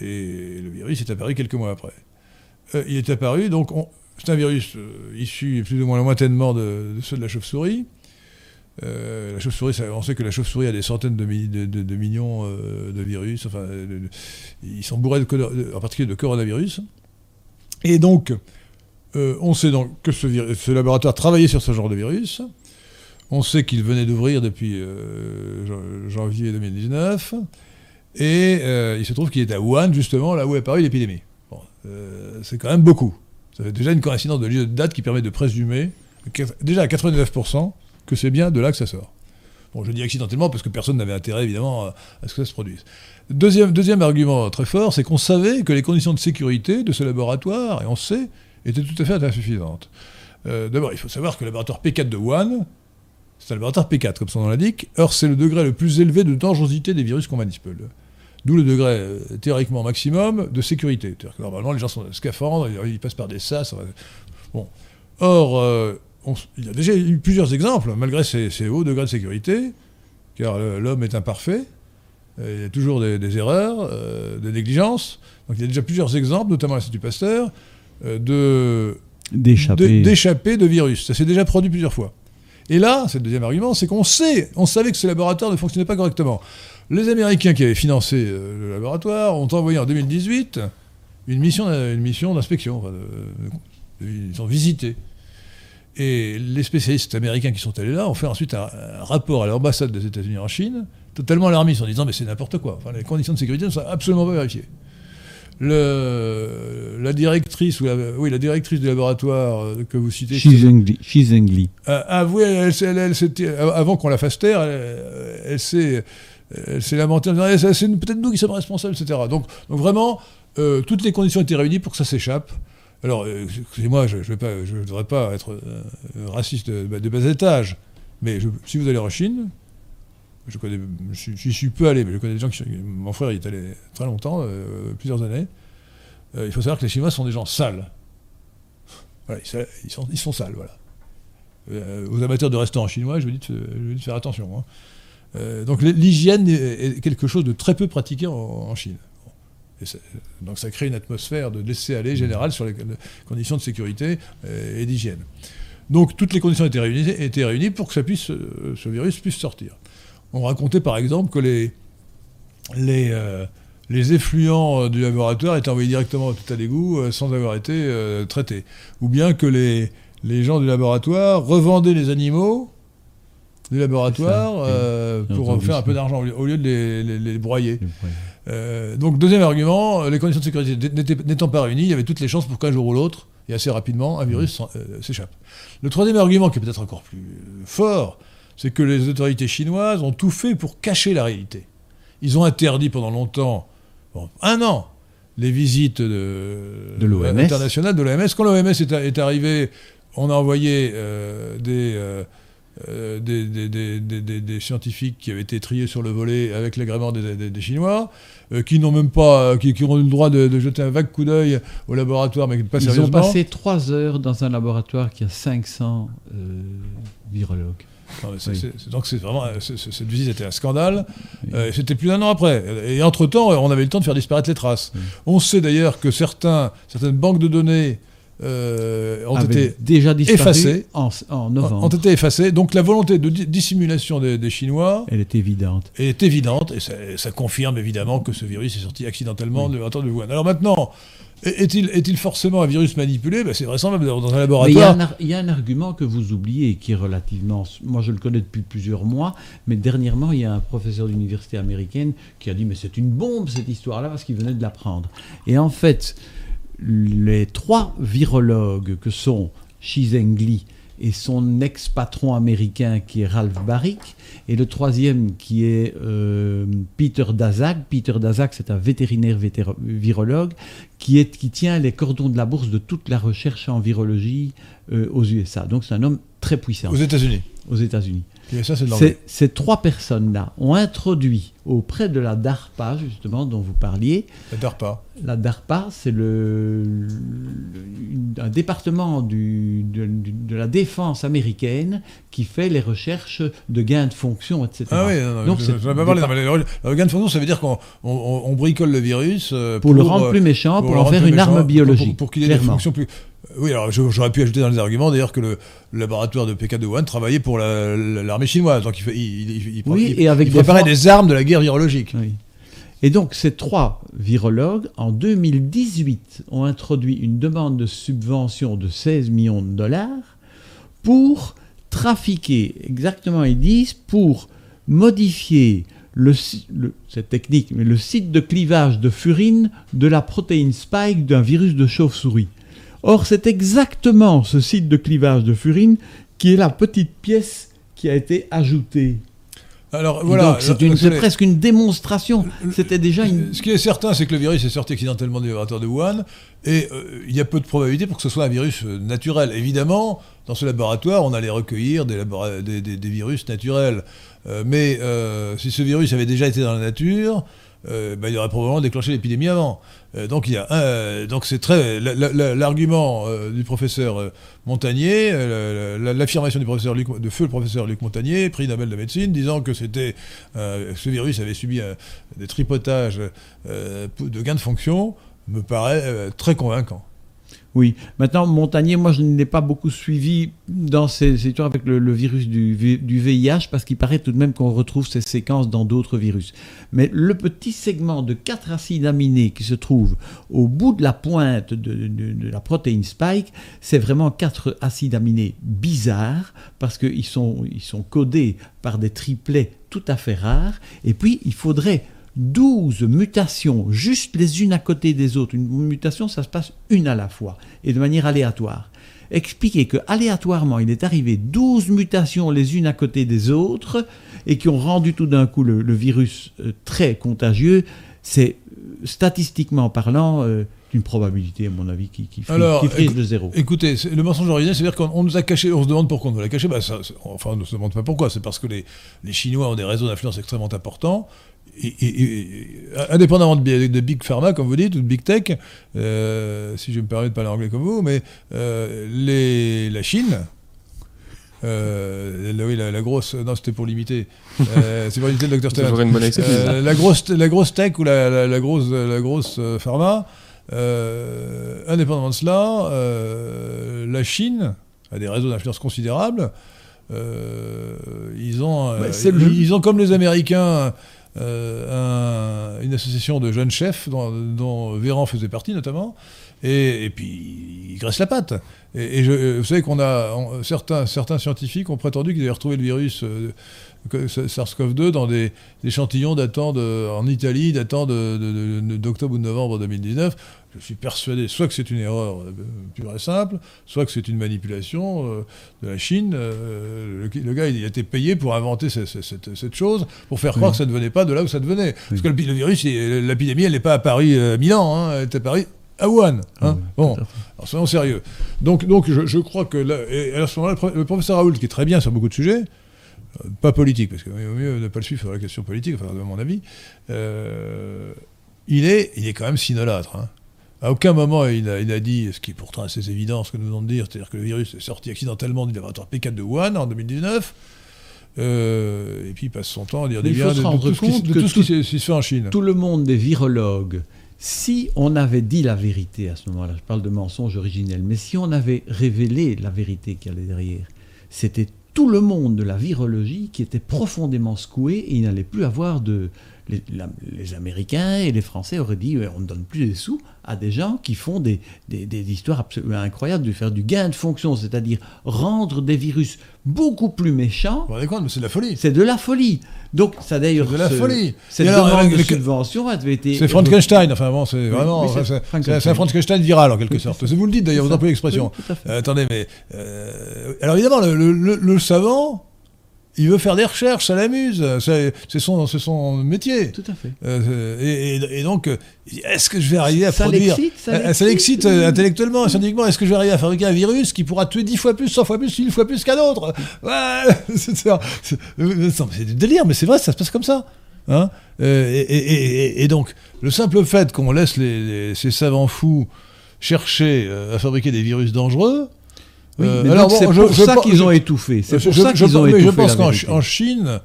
Et le virus est apparu quelques mois après. il est apparu, donc c'est un virus issu plus ou moins lointainement de, de ceux de la chauve-souris. Euh, la chauve-souris, on sait que la chauve-souris a des centaines de, millions euh, de virus. Enfin, ils sont bourrés de, en particulier de coronavirus. Et donc, euh, on sait donc que ce, laboratoire travaillait sur ce genre de virus. On sait qu'il venait d'ouvrir depuis janvier 2019. Et il se trouve qu'il est à Wuhan, justement, là où est apparue l'épidémie. c'est quand même beaucoup. Ça fait déjà une coïncidence de lieu de date qui permet de présumer, déjà à 99%, que c'est bien de là que ça sort. Bon, je dis accidentellement parce que personne n'avait intérêt, évidemment, à ce que ça se produise. Deuxième, deuxième argument très fort, c'est qu'on savait que les conditions de sécurité de ce laboratoire, et on sait, étaient tout à fait insuffisantes. Euh, d'abord, il faut savoir que le laboratoire P4 de Wuhan, c'est un laboratoire P4, comme son nom l'indique. Or, c'est le degré le plus élevé de dangerosité des virus qu'on manipule. D'où le degré euh, théoriquement maximum de sécurité. normalement, les gens sont scaphandres, ils passent par des sas. Bon. Or, euh, il y a déjà eu plusieurs exemples, malgré ces, hauts degrés de sécurité, car l'homme est imparfait, euh, il y a toujours des, erreurs, euh, des négligences. Donc il y a déjà plusieurs exemples, notamment à l'Institut Pasteur, euh, de d'échapper de, virus. Ça s'est déjà produit plusieurs fois. Et là, c'est le deuxième argument, c'est qu'on sait, on savait que ce laboratoire ne fonctionnait pas correctement. Les Américains qui avaient financé le laboratoire ont envoyé en 2018 une mission, une mission d'inspection. ils ont visité et les spécialistes américains qui sont allés là ont fait ensuite un, rapport à l'ambassade des États-Unis en Chine, totalement alarmiste, en disant mais c'est n'importe quoi. Enfin, les conditions de sécurité ne sont absolument pas vérifiées. Le, la directrice, ou oui, la directrice du laboratoire que vous citez. Shizengli. Avoué, elle, elle, avant qu'on la fasse taire, elle, s'est lamentée en disant eh, c'est peut-être nous qui sommes responsables, etc. Donc, donc vraiment, euh, toutes les conditions étaient réunies pour que ça s'échappe. Alors, euh, excusez-moi, je ne voudrais pas être euh, raciste de, bas étage, mais si vous allez en Chine, je connais, suis peu allé, mais je connais des gens qui. Mon frère est allé très longtemps, euh, plusieurs années. il faut savoir que les Chinois sont des gens sales. Voilà, ils, sont, ils sont sales, voilà. aux amateurs de restaurants chinois, je vous dis de, faire attention. Hein. donc l'hygiène est, quelque chose de très peu pratiqué en Chine donc ça crée une atmosphère de laisser-aller générale sur les conditions de sécurité euh, et d'hygiène. Donc toutes les conditions étaient réunies, étaient réunies pour que ça puisse, ce virus puisse sortir. On racontait par exemple que les, les, euh, les effluents du laboratoire étaient envoyés directement au à l'égout sans avoir été traités. Ou bien que les, les gens du laboratoire revendaient les animaux du laboratoire pour faire un peu d'argent au lieu de les, broyer. Donc deuxième argument, les conditions de sécurité n'étant pas réunies, il y avait toutes les chances pour qu'un jour ou l'autre, et assez rapidement, un virus s'échappe. Le troisième argument, qui est peut-être encore plus fort, c'est que les autorités chinoises ont tout fait pour cacher la réalité. Ils ont interdit pendant longtemps, un an, les visites de, de l'OMS. internationales de l'OMS. Quand l'OMS est, est, arrivé, on a envoyé euh, euh, euh, des, des, des, scientifiques qui avaient été triés sur le volet avec l'agrément des, Chinois, qui n'ont même pas, qui, ont eu le droit de, jeter un vague coup d'œil au laboratoire, mais pas Ils ont passé trois heures dans un laboratoire qui a 500 virologues donc c'est vraiment cette visite était un scandale. Euh, c'était plus d'un an après. Et entre temps, on avait le temps de faire disparaître les traces. On sait d'ailleurs que certains, certaines banques de données euh, ont été déjà effacées en, novembre. Ont été effacées. Donc la volonté de dissimulation des, Chinois, elle est évidente. Elle est évidente et ça, confirme évidemment que ce virus est sorti accidentellement de laboratoire de Wuhan. Alors maintenant. Est-il forcément un virus manipulé? Ben C'est vraisemblable dans un laboratoire. il y, a un argument que vous oubliez qui est relativement. Moi, je le connais depuis plusieurs mois, mais dernièrement, il y a un professeur d'université américaine qui a dit Mais c'est une bombe cette histoire-là, parce qu'il venait de l'apprendre. Et en fait, les trois virologues que sont Xi Zhengli, et son ex-patron américain qui est Ralph Barrick, et le troisième qui est euh, Peter Daszak. Peter Daszak, c'est un vétérinaire virologue qui, est, qui tient les cordons de la bourse de toute la recherche en virologie euh, aux USA. Donc c'est un homme très puissant. Aux États-Unis Aux États-Unis. Ces trois personnes-là ont introduit auprès de la DARPA, justement, dont vous parliez. La DARPA La DARPA, c'est le, un département du, de, la défense américaine qui fait les recherches de gains de fonction, etc. Ah oui, non, Donc, je, pas parler. Le gain de fonction, ça veut dire qu'on bricole le virus. Euh, pour, le rendre plus méchant, pour, en faire une arme biologique. Pour, qu'il ait des fonctions plus. Oui, alors j'aurais pu ajouter dans les arguments d'ailleurs que le, laboratoire de PK de Wuhan travaillait pour l'armée chinoise. Donc il, il, il, oui, et avec préparait des armes de la guerre virologique. Et donc ces trois virologues, en 2018, ont introduit une demande de subvention de 16 millions de dollars pour trafiquer, exactement ils disent, pour modifier le, cette technique, mais le site de clivage de furine de la protéine spike d'un virus de chauve-souris. Or, c'est exactement ce site de clivage de furine qui est la petite pièce qui a été ajoutée alors voilà. C'est presque une démonstration. C'était déjà une. Ce qui est certain, c'est que le virus est sorti accidentellement du laboratoire de Wuhan et euh, il y a peu de probabilité pour que ce soit un virus euh, naturel. Évidemment, dans ce laboratoire, on allait recueillir des, des, virus naturels. Euh, mais si ce virus avait déjà été dans la nature, euh, bah, il aurait probablement déclenché l'épidémie avant. Euh, donc il y a euh, donc c'est très l'argument du professeur Montagnier, l'affirmation du professeur de feu le professeur Luc Montagnier, prix Nobel de médecine, disant que c'était ce virus avait subi des tripotages de gains de fonction, me paraît très convaincant. Oui. Maintenant, Montagnier, moi, je ne l'ai pas beaucoup suivi dans ces histoires avec le, virus du, VIH, parce qu'il paraît tout de même qu'on retrouve ces séquences dans d'autres virus. Mais le petit segment de quatre acides aminés qui se trouve au bout de la pointe de, la protéine spike, c'est vraiment quatre acides aminés bizarres, parce qu'ils sont, codés par des triplets tout à fait rares. Et puis, il faudrait 12 mutations, juste les unes à côté des autres. Une mutation, ça se passe une à la fois, et de manière aléatoire. Expliquer que aléatoirement, il est arrivé 12 mutations les unes à côté des autres, et qui ont rendu tout d'un coup le, virus euh, très contagieux, c'est euh, statistiquement parlant euh, une probabilité, à mon avis, qui, qui, frise de zéro. Écoutez, le mensonge originel, c'est-à-dire qu'on nous a caché, on se demande pourquoi on nous l'a caché. Bah, enfin, on ne se demande pas pourquoi. C'est parce que les, les Chinois ont des réseaux d'influence extrêmement importants et, indépendamment de, Big Pharma, comme vous dites, ou de Big Tech, euh, si je me permets de parler anglais comme vous, mais euh, les, la Chine, euh, oui, la, grosse. Non, c'était pour limiter. c'est pour limiter le docteur Stellan. la, grosse, la grosse tech ou la, la grosse, la grosse pharma, indépendamment de cela, la Chine a des réseaux d'influence considérables. ils, ont, bah, ils ont, comme les Américains, une association de jeunes chefs dont, Véran faisait partie notamment, et, puis il graisse la patte. Et, je, vous savez qu'on a certains, certains scientifiques ont prétendu qu'ils avaient retrouvé le virus SARS-CoV-2 dans des, échantillons datant de, en Italie datant d'octobre ou de novembre 2019. Je suis persuadé soit que c'est une erreur euh, pure et simple, soit que c'est une manipulation euh, de la Chine. Euh, le, gars, il a été payé pour inventer cette, chose, pour faire croire que ça ne venait pas de là où ça devenait. Parce que le, virus, l'épidémie, elle n'est pas apparue à Milan, hein, elle est apparue à Wuhan. Hein. bon, alors soyons sérieux. Donc, donc je, crois que là, et à ce moment-là, le professeur Raoult, qui est très bien sur beaucoup de sujets, pas politique, parce qu'il vaut mieux ne pas le suivre sur la question politique, enfin, de mon avis, il, est, il est quand même sinolâtre. Hein. À aucun moment il a, dit, ce qui est pourtant assez évident, ce que nous venons de dire, c'est-à-dire que le virus est sorti accidentellement du laboratoire P4 de Wuhan en 2019. Euh, et puis il passe son temps à dire des biens de, tout, ce qui, tout, ce qui se fait en Chine. Tout le monde des virologues, si on avait dit la vérité à ce moment-là, je parle de mensonge originel, mais si on avait révélé la vérité qu'il y allait derrière, c'était tout le monde de la virologie qui était profondément secoué et il n'allait plus avoir de, les, Américains et les Français auraient dit on ne donne plus des sous à des gens qui font des, des, histoires absolument incroyables, de faire du gain de fonction, c'est-à-dire rendre des virus beaucoup plus méchants. Vous vous mais c'est de la folie. C'est de la folie. Donc, ça d'ailleurs. de la folie. Cette demande de subvention avait été. C'est Frankenstein, enfin bon, c'est vraiment. c'est un Frankenstein viral en quelque sorte. Vous le dites d'ailleurs, vous employez l'expression. Euh, attendez, mais. Euh, alors évidemment, le savant il veut faire des recherches, ça l'amuse, c'est son, son métier. Tout à fait. Euh, et, donc, est-ce que je vais arriver à produire Ça l'excite euh, intellectuellement, scientifiquement. Est-ce que je vais arriver à fabriquer un virus qui pourra tuer 10 fois plus, 100 fois plus, 1000 fois plus qu'un autre? Ouais, C'est du délire, mais c'est vrai, ça se passe comme ça. Hein euh, et, donc, le simple fait qu'on laisse ces savants fous chercher à fabriquer des virus dangereux, euh, c'est pour ça qu'ils ont étouffé. C'est pour ça qu'ils ont étouffé. Je pense qu'en Chine,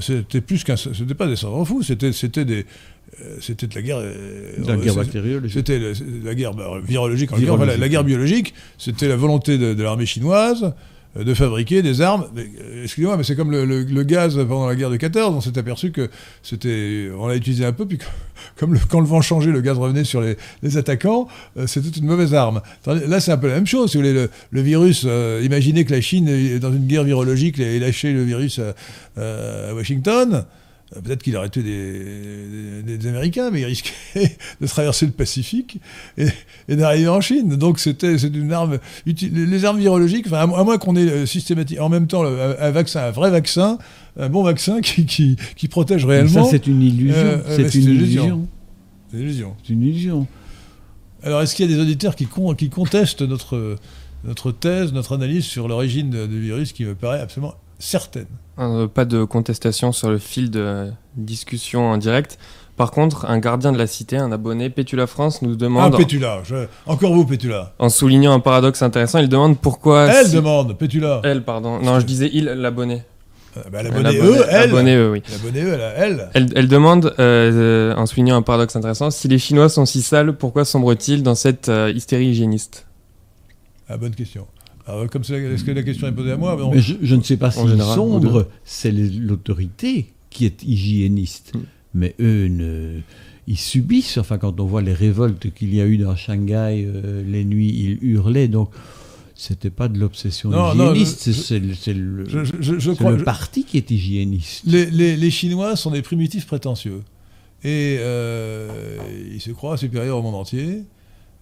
c'était plus qu'un, c'était pas des fous, c'était c'était des euh, c'était de la guerre, euh, la guerre bactériologique. C'était la, guerre bah, virologique, en virologique. la, guerre biologique, c'était la volonté de l'armée chinoise de fabriquer des armes. Excusez-moi, mais c'est comme le, gaz pendant la guerre de 14. On s'est aperçu que c'était, on l'a utilisé un peu, puis comme quand le vent changeait, le gaz revenait sur les, attaquants. Euh, c'était une mauvaise arme. Là, c'est un peu la même chose. Si vous voulez, le, virus, euh, imaginez que la Chine, dans une guerre virologique, ait lâché le virus à Washington. Euh, peut-être qu'il aurait tué des, Américains, mais il risquait de traverser le Pacifique et, d'arriver en Chine. Donc c'était c'est une arme Les armes virologiques, enfin, à, moins qu'on ait euh, systématique, en même temps un, vaccin, un vrai vaccin, un bon vaccin qui, qui, protège réellement. ça c'est une illusion. Euh, c'est une, illusion. C'est une illusion. C'est une illusion. Alors est-ce qu'il y a des auditeurs qui, qui contestent notre, notre thèse, notre analyse sur l'origine du virus qui me paraît absolument certaine euh, pas de contestation sur le fil de discussion en direct. Par contre, un gardien de la cité, un abonné, Pétula France, nous demande. Ah, Pétula, encore vous, Pétula. En soulignant un paradoxe intéressant, il demande pourquoi. Elle demande, Pétula. Elle, pardon. Non, je disais il, l'abonné. Ah, bah, l'abonné, eux, elle. L'abonné, eux, oui. L'abonné, eux, elle. Elle, elle demande, euh, en soulignant un paradoxe intéressant, si les Chinois sont si sales, pourquoi sombrent-ils dans cette euh, hystérie hygiéniste? Ah, bonne question. Alors, comme est-ce que la question est posée à moi je, ne sais pas si sombre, c'est l'autorité qui est hygiéniste. Hmm. Mais eux, ne, ils subissent, enfin, quand on voit les révoltes qu'il y a eu dans Shanghai, euh, les nuits, ils hurlaient. Donc, c'était pas de l'obsession hygiéniste, c'est le, le, parti qui est hygiéniste. Les, les, les, Chinois sont des primitifs prétentieux. Et euh, ils se croient supérieurs au monde entier.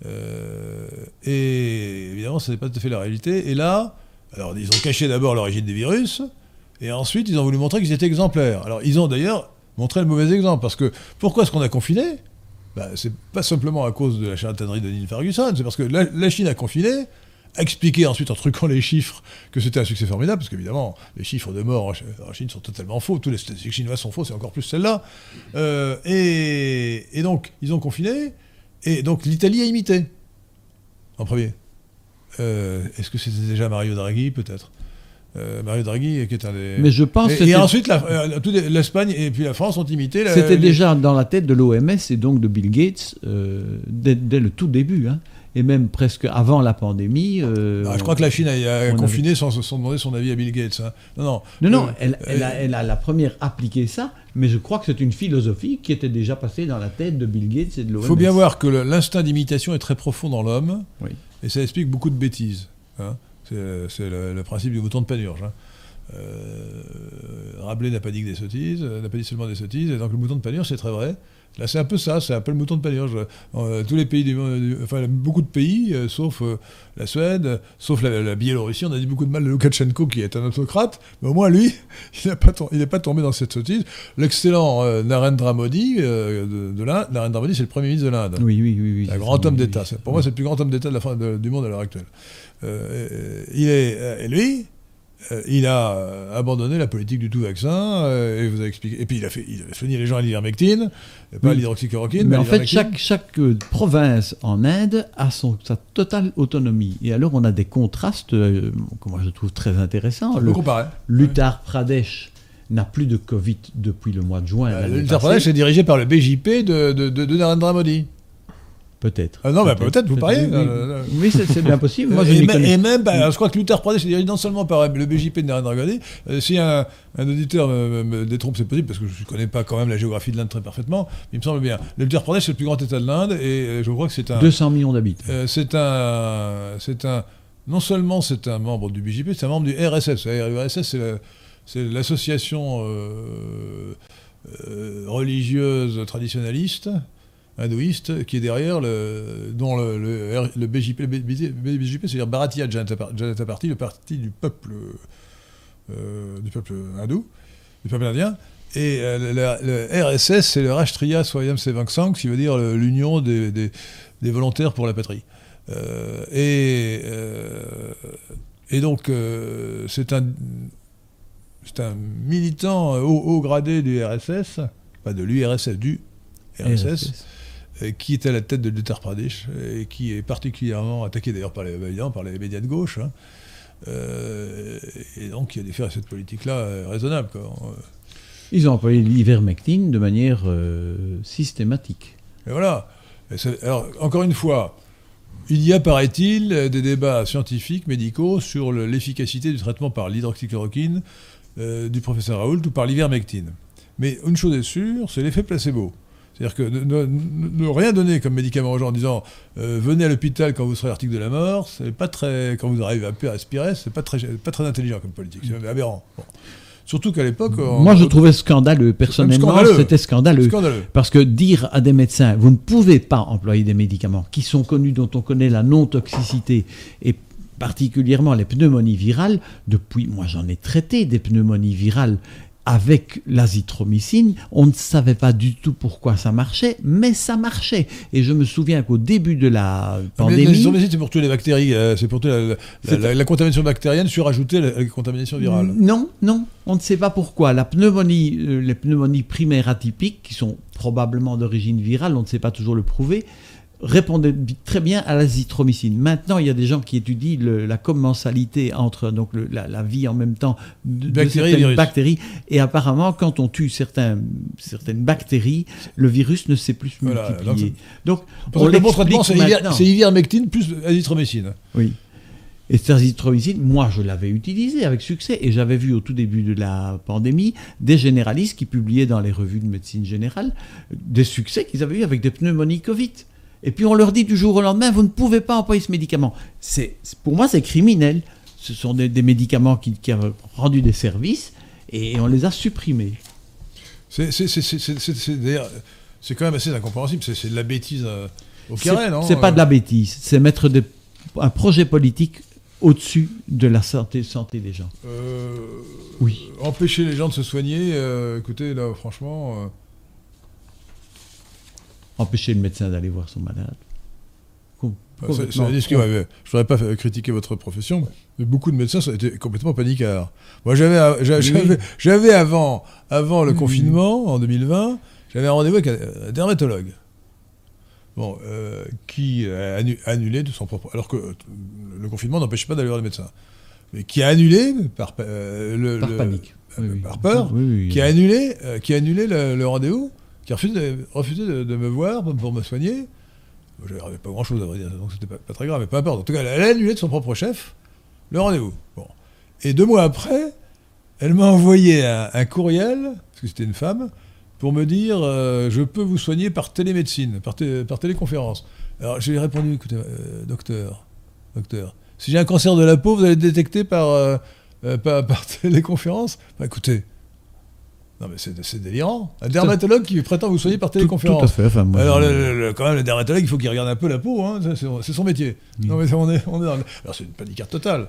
Euh, et évidemment, ce n'est pas tout à fait la réalité. Et là, alors ils ont caché d'abord l'origine des virus, et ensuite ils ont voulu montrer qu'ils étaient exemplaires. Alors ils ont d'ailleurs montré le mauvais exemple, parce que pourquoi est-ce qu'on a confiné? Bah, C'est pas simplement à cause de la charlatanerie de Neil Ferguson, c'est parce que la, Chine a confiné, a expliqué ensuite en truquant les chiffres que c'était un succès formidable, parce qu'évidemment, les chiffres de morts en Chine sont totalement faux, tous les statistiques chinois sont faux, c'est encore plus celle-là. Euh, et, et, donc, ils ont confiné, et donc l'Italie a imité, en premier. Euh, est-ce que c'était déjà Mario Draghi, peut-être? Euh, Mario Draghi, qui est un des. Mais je pense. Et, et ensuite, euh, l'Espagne et puis la France ont imité. C'était déjà dans la tête de l'OMS et donc de Bill Gates dès, le tout début. Hein. Et même presque avant la pandémie. euh, Ah, je crois que la Chine a, a on confiné sans, sans demander son avis à Bill Gates. hein. Non, non. Non, non, Euh, elle, elle a, euh, elle a la première appliqué ça, mais je crois que c'est une philosophie qui était déjà passée dans la tête de Bill Gates et de Il l'OMS. faut bien voir que l'instinct d'imitation est très profond dans l'homme, Oui. et ça explique beaucoup de bêtises. hein. C'est le, le principe du mouton de Panurge. hein. Euh, Rabelais n'a pas dit que des sottises, n'a pas dit seulement des sottises, et donc le mouton de Panurge, c'est très vrai. Là, c'est un peu ça, c'est un peu le mouton de Panurge. Euh, tous les pays du enfin, beaucoup de pays, euh, sauf euh, la Suède, sauf la, la Biélorussie, on a dit beaucoup de mal de Loukachenko, qui est un autocrate, mais au moins lui, il n'est pas, pas tombé dans cette sottise. L'excellent Narendra Modi, de, de l'Inde, Narendra Modi, c'est le premier ministre de l'Inde. Oui, oui, oui. oui Un grand homme oui, d'État. oui. Pour moi, c'est le plus grand homme d'État de la fin de- du monde à l'heure actuelle. Il est, et lui, euh, il a euh, abandonné la politique du tout vaccin, euh, et vous avez expliqué. Et puis il a fait, il a soigné les gens à l'ivermectine, pas à l'hydroxychloroquine. Mais en fait, chaque, chaque euh, province en Inde a son, sa totale autonomie. Et alors, on a des contrastes que moi je trouve très intéressants. Le l'Uttar Pradesh n'a plus de Covid depuis le mois de juin. L'année L'Uttar. Pradesh est dirigé par le BJP de, de, de, de Narendra Modi. Peut-être. Ah non, mais peut-être, vous pariez. Oui, oui. Euh, Oui, c'est c'est bien possible. Moi, je et, connais même, bah, je crois que l'Uttar Pradesh est dirigé non seulement par le BJP de Narendra euh, si un, un auditeur me, me détrompe, c'est possible, parce que je ne connais pas quand même la géographie de l'Inde très parfaitement, mais il me semble bien. L'Uttar Pradesh, c'est le plus grand État de l'Inde, et euh, je crois que c'est un... 200 millions d'habitants. Euh, c'est un, c'est un, non seulement c'est un membre du BJP, c'est un membre du RSS. Le RSS, c'est la- c'est l'association euh, euh, religieuse traditionnaliste, hindouiste, qui est derrière, le, dont le, BJP, c'est-à-dire Bharatiya Janata Par- Janata Party, le parti du peuple, euh, du peuple hindou, du peuple indien. Et euh, le, RSS, c'est le Rashtriya Swayam Sevak Sangh, qui veut dire l'union des, des- volontaires pour la patrie. Euh, et, et donc, c'est un, un militant haut, gradé du RSS, pas de l'URSS, du RSS, qui est à la tête de l'Uttar Pradesh et qui est particulièrement attaqué d'ailleurs par les, évidemment, par les médias de gauche. hein. Euh, et donc, il y a des faits à cette politique-là euh, raisonnables. quoi. Ils ont employé l'ivermectine de manière euh, systématique. Et voilà. Et alors, encore une fois, il y a, paraît-il, euh, des débats scientifiques, médicaux, sur le- l'efficacité du traitement par l'hydroxychloroquine euh, du professeur Raoult ou par l'ivermectine. Mais une chose est sûre, c'est l'effet placebo. C'est-à-dire que ne, ne- ne rien donner comme médicament aux gens en disant euh, venez à l'hôpital quand vous serez article de la mort, c'est pas très quand vous arrivez à peu respirer, c'est pas très pas très intelligent comme politique, c'est aberrant. Bon. Surtout qu'à l'époque, Moi, je trouvais scandaleux. Personnellement, c'était scandaleux. scandaleux. Parce que dire à des médecins, vous ne pouvez pas employer des médicaments qui sont connus, dont on connaît la non-toxicité, et particulièrement les pneumonies virales, depuis, moi j'en ai traité des pneumonies virales avec l'azithromycine, on ne savait pas du tout pourquoi ça marchait, mais ça marchait. Et je me souviens qu'au début de la pandémie... l'azithromycine, c'est pour tuer les bactéries, euh, c'est pour tuer la, la- C'est- la- la contamination bactérienne surajouter la, la contamination virale. Non, non, on ne sait pas pourquoi. La pneumonie, euh, les pneumonies primaires atypiques, qui sont probablement d'origine virale, on ne sait pas toujours le prouver, répondaient bi- très bien à l'azithromycine. Maintenant, il y a des gens qui étudient le- la commensalité entre donc le- la, la vie en même temps de, de Bactéries et certaines virus. bactéries. Et apparemment, quand on tue certains, certaines bactéries, le virus ne sait plus se Voilà, multiplier. Donc, on le bon traitement, c'est ivermectine plus azithromycine. Oui. Et cette azithromycine, moi, je l'avais utilisé avec succès et j'avais vu au tout début de la pandémie des généralistes qui publiaient dans les revues de médecine générale des succès qu'ils avaient eu avec des pneumonies Covid. Et puis on leur dit du jour au lendemain, vous ne pouvez pas employer ce médicament. C'est, pour moi, c'est criminel. Ce sont des, des médicaments qui, qui ont rendu des services et on les a supprimés. C'est c'est- c'est- c'est- c'est- c'est- c'est- d'ailleurs, c'est quand même assez incompréhensible. C'est c'est de la bêtise euh, au carré, non c'est pas de la bêtise, c'est mettre des- un projet politique au-dessus de la santé, santé des gens. Euh, Oui. Empêcher les gens de se soigner, euh, écoutez, là, franchement. Empêcher le médecin d'aller voir son malade. Bah, ça- je ne voudrais pas critiquer votre profession, mais beaucoup de médecins été complètement paniquards. Moi, j'avais, Oui. avant, avant le Oui. confinement, en 2020, j'avais un rendez-vous avec un, un dermatologue. Bon, euh, qui a annu- annulé de son propre. Alors que euh, le confinement n'empêchait pas d'aller voir le médecin. Mais qui a annulé par, pa- euh, le, Par le- panique. euh, Oui, par peur, qui a annulé, qui a annulé le, le rendez-vous, qui a refusé de, me voir pour, me soigner. Je n'avais pas grand-chose à vrai dire, donc c'était pas, pas très grave, mais peu importe. En tout cas, elle a annulé de son propre chef le rendez-vous. Bon. Et deux mois après, elle m'a envoyé un, courriel, parce que c'était une femme, pour me dire euh, je peux vous soigner par télémédecine, par, té- par téléconférence. Alors j'ai répondu écoutez, euh, docteur, docteur, si j'ai un cancer de la peau, vous allez le détecter par, euh, par, par téléconférence Bah, Écoutez, non mais c'est délirant. Un dermatologue qui prétend vous soigner par Tout, téléconférence. tout à fait. Enfin, moi, Alors, le- quand même, le dermatologue, il faut qu'il regarde un peu la peau, hein, c'est son métier. Non, mais on est, on est dans le- Alors, c'est une paniqueur totale.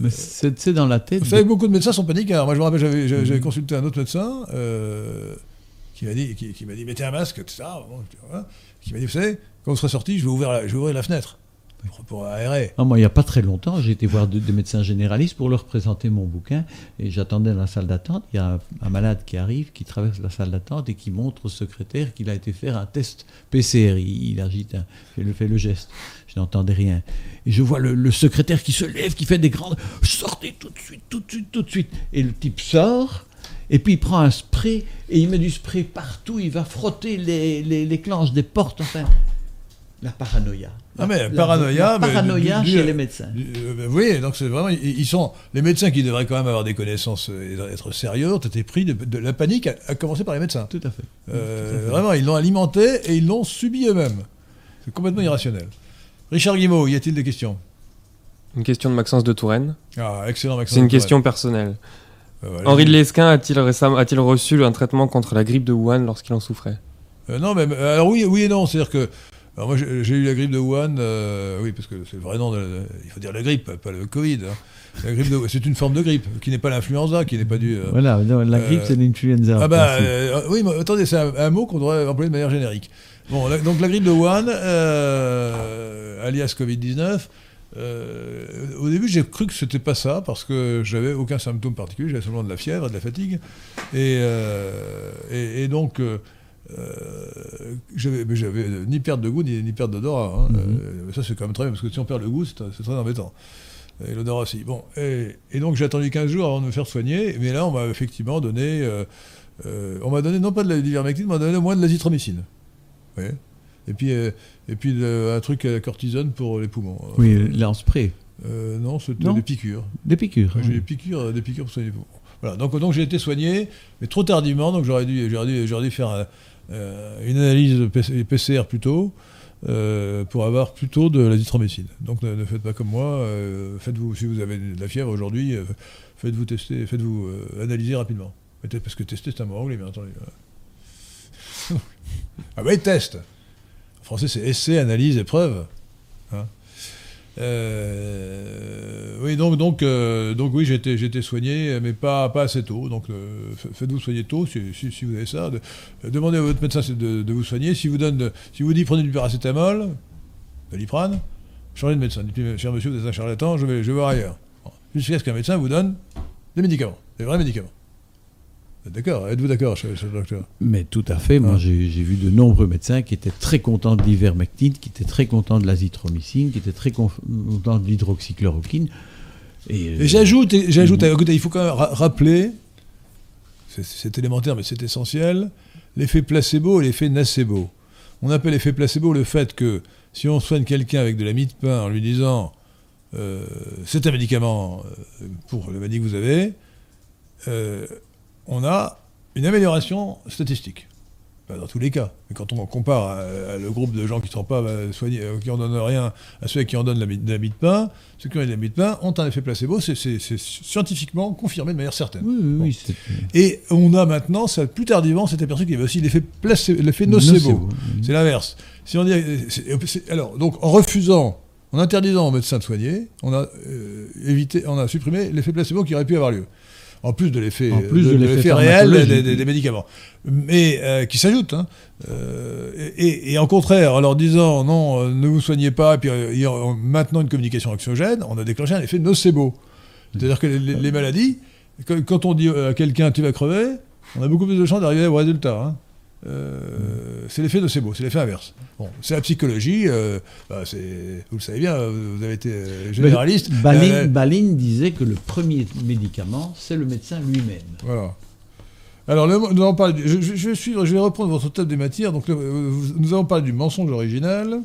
mais c'est c'est dans la tête. Vous savez, beaucoup de médecins sont paniqueurs. Moi, je me rappelle, j'avais consulté un autre médecin euh, qui m'a dit, qui, qui dit, mettez un masque, etc. Bon, voilà. Qui m'a dit, vous savez, quand vous serez sorti, je vais ouvrir la, je vais ouvrir la fenêtre pour, aérer. Ah, moi, il n'y a pas très longtemps, j'ai été voir de- des médecins généralistes pour leur présenter mon bouquin et j'attendais dans la salle d'attente. Il y a un, malade qui arrive, qui traverse la salle d'attente et qui montre au secrétaire qu'il a été faire un test PCR. Il, il agite, un- fait, le, geste. Je n'entendais rien. Et je vois le, secrétaire qui se lève, qui fait des grandes. Sortez tout de suite, tout de suite, tout de suite. Et le type sort. Et puis il prend un spray et il met du spray partout. Il va frotter les, les, des portes. Enfin, la paranoïa. Ah, mais La- paranoïa, la mais paranoïa du- du- chez les médecins. Euh, ben, voyez, donc c'est vraiment, ils, ils sont les médecins qui devraient quand même avoir des connaissances euh, et être sérieux ont été pris de, de la panique, à, à commencer par les médecins. Tout à fait. Euh, Tout à fait. vraiment, ils l'ont alimenté et ils l'ont subi eux-mêmes. C'est complètement irrationnel. Richard Guimau, y a-t-il des questions? Une question de Maxence de Touraine. Ah, excellent, Maxence. C'est une question personnelle. Euh. Henri de Lesquin a-t-il récemment a-t-il reçu un traitement contre la grippe de Wuhan lorsqu'il en souffrait? Euh, non, mais alors oui, oui et non. C'est-à-dire que alors moi j'ai eu la grippe de Wuhan, euh, oui, parce que c'est le vrai nom. De, de- il faut dire la grippe, pas le Covid. hein. La grippe de- c'est une forme de grippe qui n'est pas l'influenza, qui n'est pas due. euh, Voilà, non, la grippe, Euh, c'est l'influenza. Ah bah oui, mais attendez, c'est un, un mot qu'on devrait employer de manière générique. Bon, la- donc la grippe de Wuhan, alias Covid-19, euh, au début j'ai cru que c'était pas ça parce que j'avais aucun symptôme particulier, j'avais seulement de la fièvre, et de la fatigue, et, et, et donc euh, euh, j'avais mais j'avais ni perte de goût ni, ni perte d'odorat. hein. Mhm. Euh, ça c'est quand même très bien parce que si on perd le goût, c'est très embêtant. Et l'odorat aussi. Bon, et, et donc j'ai attendu 15 jours avant de me faire soigner, mais là on m'a effectivement donné. euh, euh, on m'a donné non pas de d'ivermectine, on m'a donné au moins de l'azithromycine. Vous voyez? Et puis, euh, et puis un truc à la cortisone pour les poumons. Oui, là en spray. Euh, non, c'était des piqûres. Des piqûres. J'ai oui. des piqûres, des piqûres pour soigner les poumons. Voilà, donc, donc j'ai été soigné, mais trop tardivement, donc j'aurais dû, dû, dû faire euh, euh, une analyse PCR plus tôt, euh, pour avoir plutôt de l'azithromycine. Donc ne, faites pas comme moi, euh, faites-vous, si vous avez de la fièvre aujourd'hui, euh, faites-vous tester, faites-vous euh, analyser rapidement. Peut-être parce que tester c'est un mot anglais, bien entendu. ah oui, test En français c'est essai, analyse, épreuve. Hein euh, oui, donc, donc, euh, donc oui, j'ai été soigné, mais pas, pas assez tôt. Donc euh, fa- faites-vous soigner tôt si, si, vous avez ça. Euh, demandez à votre médecin de, vous soigner. Si vous, donne, si vous dit prenez du paracétamol, de l'iprane, changez de médecin. Cher monsieur, vous êtes un charlatan, je vais, je vais voir ailleurs. Jusqu'à ce qu'un médecin vous donne des médicaments, des vrais médicaments. D'accord Êtes-vous d'accord, cher, docteur Mais tout à fait. Moi, Ah. j'ai vu de nombreux médecins qui étaient très contents de l'ivermectine, qui étaient très contents de l'azithromycine, qui étaient très contents de l'hydroxychloroquine. Et, euh, j'ajoute, j'ajoute, écoutez, il faut quand même ra- rappeler, c'est- élémentaire mais c'est essentiel, l'effet placebo et l'effet nacebo. On appelle l'effet placebo le fait que si on soigne quelqu'un avec de la mie de pain en lui disant euh, c'est un médicament euh, pour le maladie que vous avez, euh, on a une amélioration statistique. Dans tous les cas. Mais quand on compare à, à le groupe de gens qui ne sont pas euh, soignés, euh, qui en donnent rien, à ceux qui en donnent de la de pain, ceux qui ont de la de pain ont un effet placebo. C'est scientifiquement confirmé de manière certaine. Oui, oui, Bon. oui. c'est- Et on a maintenant, ça, plus tardivement, s'est aperçu qu'il y avait aussi l'effet nocebo. Nocebo. C'est l'inverse. Si on dit, alors, donc, en refusant, en interdisant aux médecins de soigner, on a euh, évité, on a supprimé l'effet placebo qui aurait pu avoir lieu. En plus de l'effet, de, de réel des, pharmacologique. des- des médicaments, mais euh, qui s'ajoute. hein. Euh, et, et en contraire, en leur disant non, euh, ne vous soignez pas, et puis maintenant une communication anxiogène, on a déclenché un effet nocebo. C'est-à-dire que les, maladies, quand, quand on dit à quelqu'un tu vas crever, on a beaucoup plus de chances d'arriver au résultat. hein. Euh, c'est l'effet nocebo, c'est l'effet inverse. Bon, c'est la psychologie, euh, bah, vous le savez bien, vous avez été euh, généraliste. Baline, Euh, Baline disait que le premier médicament, c'est le médecin lui-même. Voilà. Alors, nous avons parlé je, vais suivre, je vais reprendre votre table des matières. Donc, nous avons parlé du mensonge original.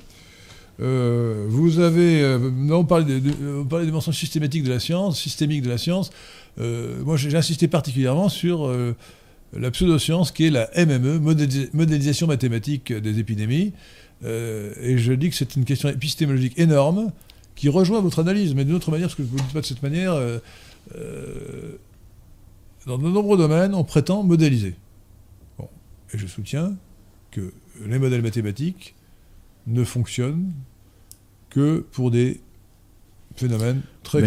Vous avez, nous avons parlé, de, des mensonges systématiques de la science, systémiques de la science. Moi, j'ai insisté particulièrement sur la pseudoscience qui est la MME, modélisation mathématique des épidémies. et je dis que c'est une question épistémologique énorme qui rejoint votre analyse, mais d'une autre manière, parce que je ne vous dis pas de cette manière. dans de nombreux domaines, on prétend modéliser. Et je soutiens que les modèles mathématiques ne fonctionnent que pour des très,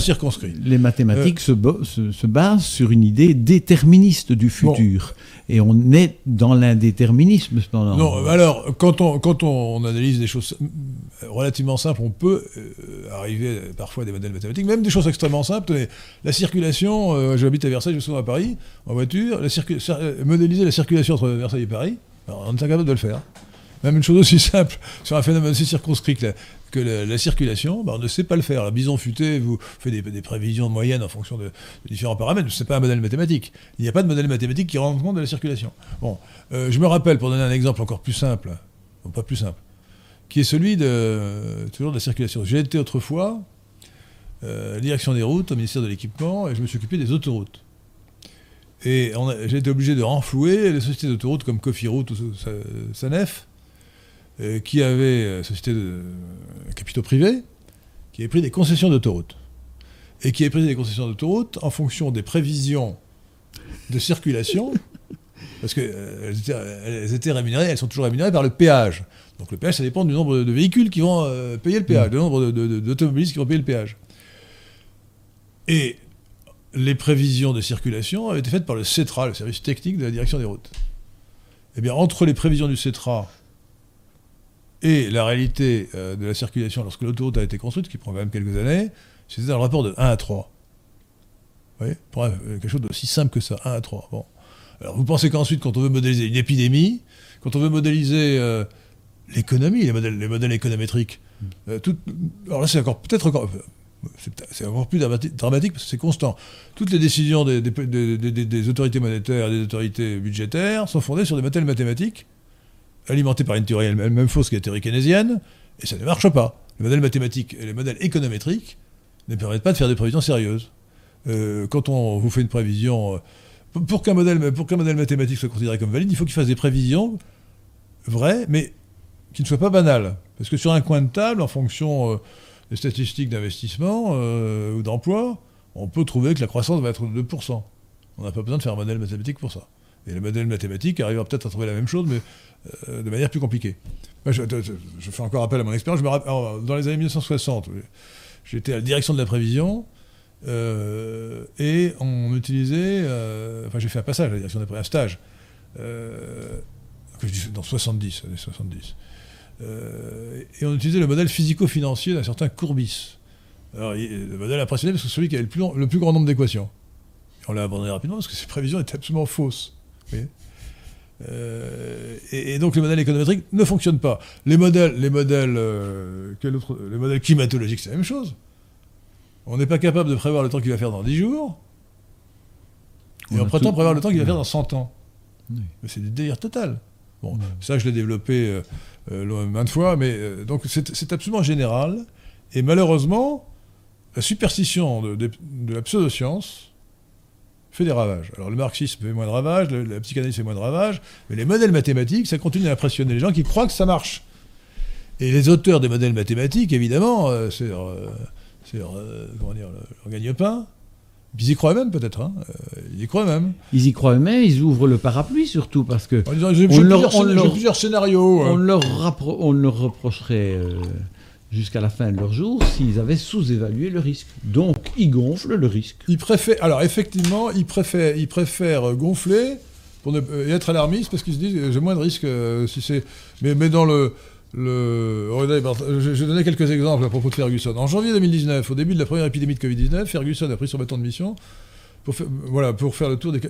circonscrits. Les mathématiques euh, se, basent sur une idée déterministe du futur. Et on est dans l'indéterminisme cependant. Non, alors, quand on, quand on analyse des choses relativement simples, on peut euh, arriver parfois à des modèles mathématiques, même des choses extrêmement simples. La circulation, euh, j'habite à Versailles, je suis souvent à Paris, en voiture, la modéliser la circulation entre Versailles et Paris, on est incapable de le faire. Même une chose aussi simple sur un phénomène aussi circonscrit que la, circulation, bah, on ne sait pas le faire. La bison futé vous fait des, prévisions de moyenne en fonction de, différents paramètres. Ce n'est pas un modèle mathématique. Il n'y a pas de modèle mathématique qui rend compte de la circulation. Bon, euh, je me rappelle, pour donner un exemple encore plus simple, pas plus simple, qui est celui de, toujours de la circulation. J'ai été autrefois euh, direction des routes au ministère de l'équipement et je me suis occupé des autoroutes. Et j'ai été obligé de renflouer les sociétés d'autoroutes comme Coffee Route ou Sanef qui avait, euh, société de euh, capitaux privés, qui avait pris des concessions d'autoroute. Et qui avait pris des concessions d'autoroute en fonction des prévisions de circulation, parce qu'elles étaient, étaient, rémunérées, elles sont toujours rémunérées par le péage. Donc le péage, ça dépend du nombre de véhicules qui vont payer le péage, du nombre d'automobilistes qui vont payer le péage. Et les prévisions de circulation avaient été faites par le CETRA, le service technique de la direction des routes. Eh bien, entre les prévisions du CETRA et la réalité euh, de la circulation lorsque l'autoroute a été construite, qui prend quand même quelques années, c'était un rapport de 1 à 3. Vous voyez Pour quelque chose d'aussi simple que ça, 1 à 3. Bon. Alors vous pensez qu'ensuite, quand on veut modéliser une épidémie, quand on veut modéliser euh, l'économie, les modèles, les modèles économétriques, euh, tout, alors là c'est encore peut-être encore, c'est encore plus dramatique parce que c'est constant. Toutes les décisions des, des, autorités monétaires et des autorités budgétaires sont fondées sur des modèles mathématiques alimenté par une théorie elle-même fausse qui est la théorie keynésienne, et ça ne marche pas. Les modèles mathématiques et les modèles économétriques ne permettent pas de faire des prévisions sérieuses. Euh, quand on vous fait une prévision, euh, pour qu'un modèle, modèle mathématique soit considéré comme valide, il faut qu'il fasse des prévisions vraies, mais qui ne soient pas banales. Parce que sur un coin de table, en fonction euh, des statistiques d'investissement ou d'emploi, on peut trouver que la croissance va être de 2%. On n'a pas besoin de faire un modèle mathématique pour ça. Et le modèle mathématique arrivera peut-être à trouver la même chose, mais euh, de manière plus compliquée. je, fais encore appel à mon expérience. dans les années 1960, j'étais à la direction de la prévision. Euh, et on utilisait, euh, enfin j'ai fait un passage à la direction de la prévision, un stage, dans 70, années 70. et on utilisait le modèle physico-financier d'un certain Courbis. Alors, le modèle impressionné parce que c'est celui qui avait le plus, le plus grand nombre d'équations. On l'a abandonné rapidement parce que ses prévisions étaient absolument fausses. Euh, et, donc les modèles économétriques ne fonctionnent pas. Les modèles, les modèles, euh, les modèles climatologiques, c'est la même chose. On n'est pas capable de prévoir le temps qu'il va faire dans 10 jours. Et on, prétend prévoir le temps qu'il va faire dans 100 ans. Mais c'est du délire total. Bon, ça, je l'ai développé euh, maintes fois, mais donc c'est absolument général. Et malheureusement, la superstition de, de la pseudoscience fait des ravages. Alors le marxisme fait moins de ravages, la psychanalyse fait moins de ravages, mais les modèles mathématiques, ça continue à impressionner les gens qui croient que ça marche. Et les auteurs des modèles mathématiques, évidemment, euh, c'est euh, euh, comment dire, leur gagne-pain. Ils y croient même peut-être, hein. ils y croient même. Ils y croient même, ils ouvrent le parapluie surtout parce que. J'ai plusieurs, plusieurs, scénarios. On, leur, on leur reprocherait jusqu'à la fin de leur jour s'ils avaient sous-évalué le risque. Donc, ils gonflent le risque. Ils préfèrent, alors effectivement, ils préfèrent, ils préfèrent gonfler pour ne, et être alarmistes parce qu'ils se disent j'ai moins de risques euh, si c'est. Mais, dans le. le je, vais donner quelques exemples à propos de Ferguson. En janvier 2019, au début de la première épidémie de Covid-19, Ferguson a pris son bâton de mission pour faire, voilà, pour faire le tour des,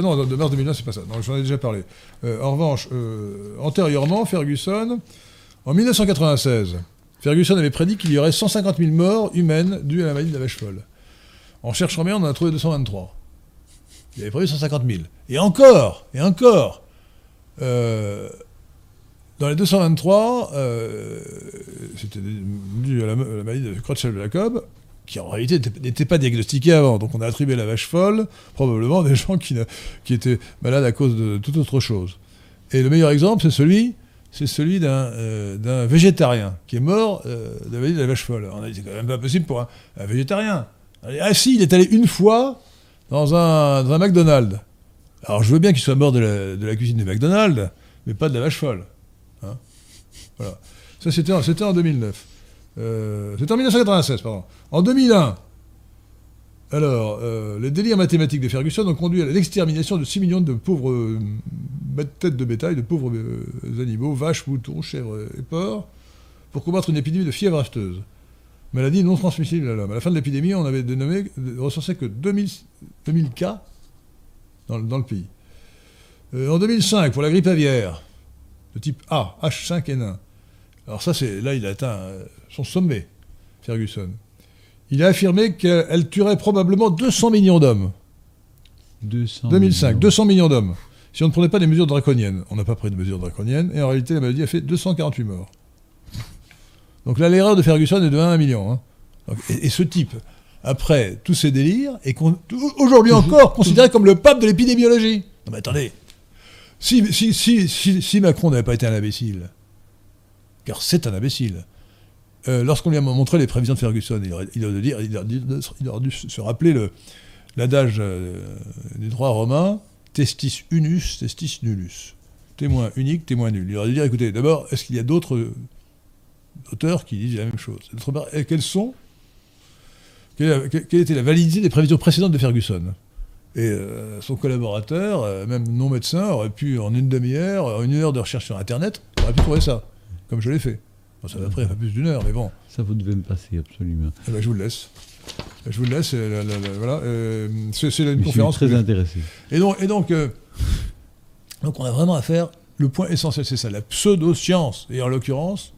non, de mars 2009, c'est pas ça. J'en ai déjà parlé. Euh, en revanche, euh, antérieurement, Ferguson, en 1996, Ferguson avait prédit qu'il y aurait 150 000 morts humaines dues à la maladie de la vache folle. En cherchant bien, on en a trouvé 223. Il avait prévu 150 000. Et encore, et encore, euh, dans les 223, euh, c'était dû à la, maladie de Creutzfeldt-Jacob, qui en réalité n'était pas diagnostiquée avant. Donc on a attribué la vache folle, probablement des gens qui, qui étaient malades à cause de toute autre chose. Et le meilleur exemple, c'est celui, c'est celui d'un euh, végétarien qui est mort euh, de la de la vache folle. On a dit c'est quand même pas possible pour un, végétarien. Ah si, il est allé une fois dans un, McDonald's. Alors je veux bien qu'il soit mort de la, cuisine de McDonald's, mais pas de la vache folle. Hein. voilà. Ça c'était en 2009. Euh, c'était en 1996, pardon. En 2001, alors, euh, les délires mathématiques de Ferguson ont conduit à l'extermination de 6 millions de pauvres euh, têtes de bétail, de pauvres animaux, vaches, moutons, chèvres et porcs, pour combattre une épidémie de fièvre afteuse. Maladie non transmissible à l'homme. À la fin de l'épidémie, on avait dénommé, recensé que 2000, 2000 cas dans, dans, le pays. en 2005, pour la grippe aviaire, de type A, H5N1, alors ça, c'est là, il a atteint son sommet, Ferguson. Il a affirmé qu'elle tuerait probablement 200 millions d'hommes. 2005, 200 millions d'hommes. Si on ne prenait pas des mesures draconiennes. On n'a pas pris de mesures draconiennes, et en réalité, la maladie a fait 248 morts. Donc là, l'erreur de Ferguson est de 1 million. Hein. et, ce type, après tous ces délires, est aujourd'hui encore considéré comme le pape de l'épidémiologie. Non mais attendez, si, si Macron n'avait pas été un imbécile, car c'est un imbécile, euh, lorsqu'on lui a montré les prévisions de Ferguson, il, aurait, dû, se rappeler l'adage euh, du droit romain testis unus, testis nullus. Témoin unique, témoin nul. Il aurait dû dire écoutez, d'abord, est-ce qu'il y a d'autres auteurs qui disent la même chose? D'autre part, sont quelle, était la validité des prévisions précédentes de Ferguson? Et euh, son collaborateur, même non médecin, aurait pu, en une demi-heure, une heure de recherche sur Internet, aurait pu trouver ça, comme je l'ai fait ça va pris un peu plus d'une heure, mais bon. Ça, vous devez me passer, absolument. Eh ben, je vous le laisse. Je vous le laisse. Euh, voilà. Euh, c'est une conférence. Je suis très intéressé. Et donc, et donc, euh, donc, on a vraiment à faire. Le point essentiel, c'est ça, la pseudo-science. Et en l'occurrence,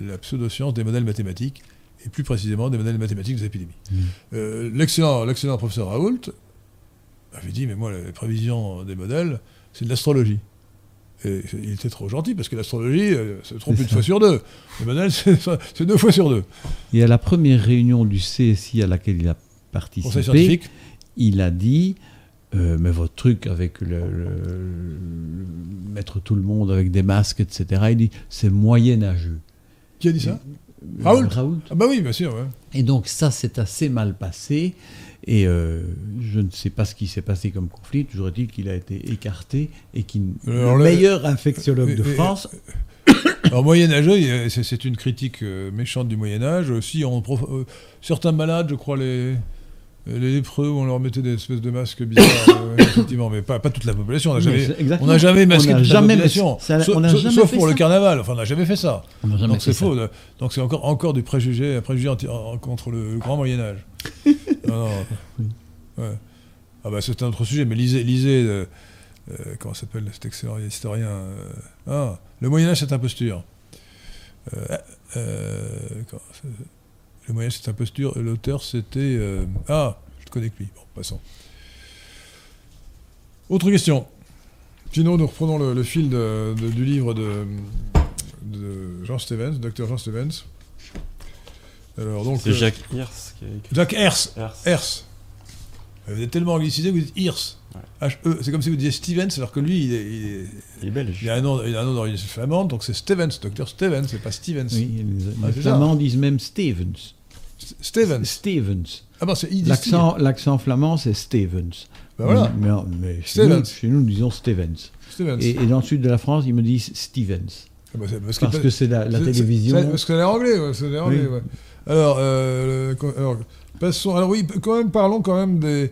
la pseudo-science des modèles mathématiques, et plus précisément des modèles mathématiques des épidémies. Mmh. L'excellent professeur Raoult avait dit Mais moi, les prévisions des modèles, c'est de l'astrologie il était trop gentil parce que l'astrologie euh, se trompe une fois sur deux. Modèle, c'est deux fois sur deux. Et à la première réunion du CSI à laquelle il a participé, il a dit euh, Mais votre truc avec le, mettre tout le monde avec des masques, etc., il dit C'est moyenâgeux. Qui a dit ça Raoult. Raoult. Ah, bah oui, bien sûr. Et donc, ça, c'est assez mal passé. Et euh, je ne sais pas ce qui s'est passé comme conflit. Toujours est-il qu'il a été écarté et qu'il le meilleur infectiologue de France. Alors, Moyen-Âge, c'est une critique euh, méchante du Moyen-Âge. Aussi, on, euh, certains malades, je crois, les, les lépreux, on leur mettait des espèces de masques bizarres, effectivement, mais pas, pas, toute la population. On n'a jamais, on jamais masqué toute la population. sauf, pour le carnaval. Enfin, on n'a jamais fait ça. Donc c'est faux. Donc c'est encore, encore du préjugé, un préjugé contre le grand Moyen-Âge. non, non. Ah bah c'est un autre sujet, mais lisez, lisez euh, euh, comment s'appelle cet excellent historien euh, ah, Le Moyen Âge, c'est imposture. le Moyen Âge, c'est imposture. L'auteur, c'était ah, je te connais que lui. Bon, passons. Autre question. Sinon, nous reprenons le, fil du livre de, de Jean Stevens, docteur Jean Stevens. Alors donc. C'est Jacques Hirs. Jacques Hers. Hers. Vous êtes tellement anglicisé que vous dites Hirs. H-E. C'est comme si vous disiez Stevens, alors que lui, il est, il est, il est belge. Il a un nom, il a un nom d'origine flamande, donc c'est Stevens, docteur Stevens, c'est pas Stevens. Oui, les, ah, Flamands disent même Stevens. Stevens. Stevens. Ah bon, c'est L'accent, l'accent flamand, c'est Stevens. Ben voilà. Mais, mais chez, nous, chez, nous, nous, disons Stevens. Stevens. Et, et, dans le sud de la France, ils me disent Stevens. Ah parce, parce, que, c'est la, la télévision. Parce que c'est anglais, ouais, c'est anglais, oui. ouais. Alors, euh, alors, passons. Alors oui, quand même, parlons quand même des,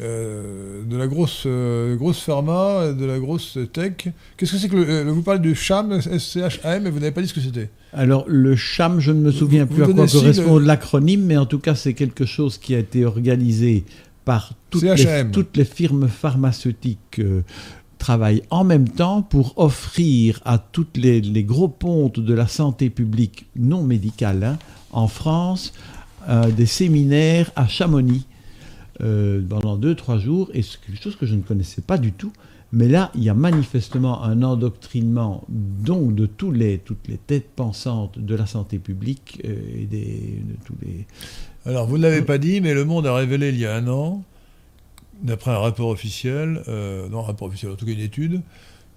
euh, de la grosse, euh, grosse pharma, de la grosse tech. Qu'est-ce que c'est que le, vous parlez du SHAM, S-C-H-A-M, mais vous n'avez pas dit ce que c'était. Alors le SHAM, je ne me souviens plus à quoi correspond l'acronyme, mais en tout cas c'est quelque chose qui a été organisé par toutes, les, toutes les, firmes pharmaceutiques. travaillent en même temps pour offrir à toutes les, les gros pontes de la santé publique non médicale hein, en France euh, des séminaires à Chamonix euh, pendant deux, trois jours, et c'est quelque chose que je ne connaissais pas du tout. Mais là, il y a manifestement un endoctrinement donc de toutes les têtes pensantes de la santé publique euh, et des, de tous les. Alors, vous ne l'avez pas dit, mais Le Monde a révélé il y a un an, d'après un rapport officiel, non, un rapport officiel, en tout cas une étude,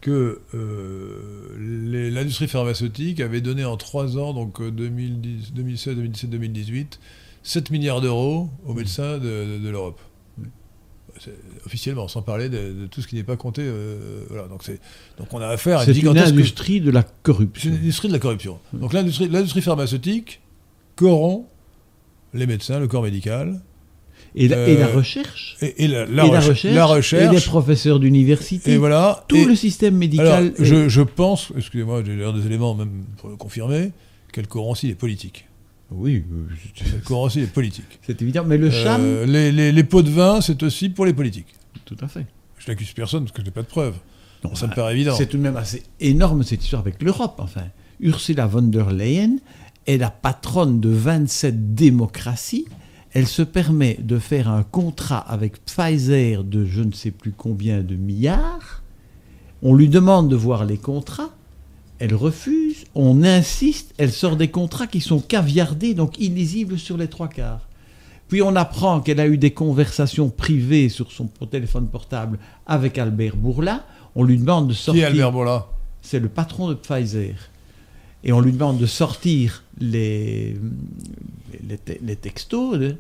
que euh, l'industrie pharmaceutique avait donné en trois ans, donc 2010, 2016, 2017, 2018, 7 milliards d'euros aux médecins de, de l'Europe officiellement, sans parler de, tout ce qui n'est pas compté. Euh, voilà, donc, donc on a affaire à une gigantesque... industrie de la corruption. C'est une industrie de la corruption. Donc l'industrie pharmaceutique corrompt les médecins, le corps médical. Et la, et la euh, recherche. Et, la, recherche, la, recherche, Et les professeurs d'université. Et voilà. Tout le système médical. je, je, pense, excusez-moi, j'ai l'air des éléments même pour le confirmer, qu'elle corrompt aussi les politiques. Oui, le courant aussi est politique. C'est évident, mais le cham. Euh, les, pots de vin, c'est aussi pour les politiques. Tout à fait. Je n'accuse personne parce que je n'ai pas de preuves. Non, ça me paraît évident. C'est tout de même assez énorme cette histoire avec l'Europe. Enfin, Ursula von der Leyen est la patronne de 27 démocraties. Elle se permet de faire un contrat avec Pfizer de je ne sais plus combien de milliards. On lui demande de voir les contrats elle refuse, on insiste, elle sort des contrats qui sont caviardés, donc illisibles sur les trois quarts. Puis on apprend qu'elle a eu des conversations privées sur son téléphone portable avec Albert Bourla. On lui demande de sortir. Qui est Albert Bourla? C'est le patron de Pfizer. Et on lui demande de sortir les, les, textos.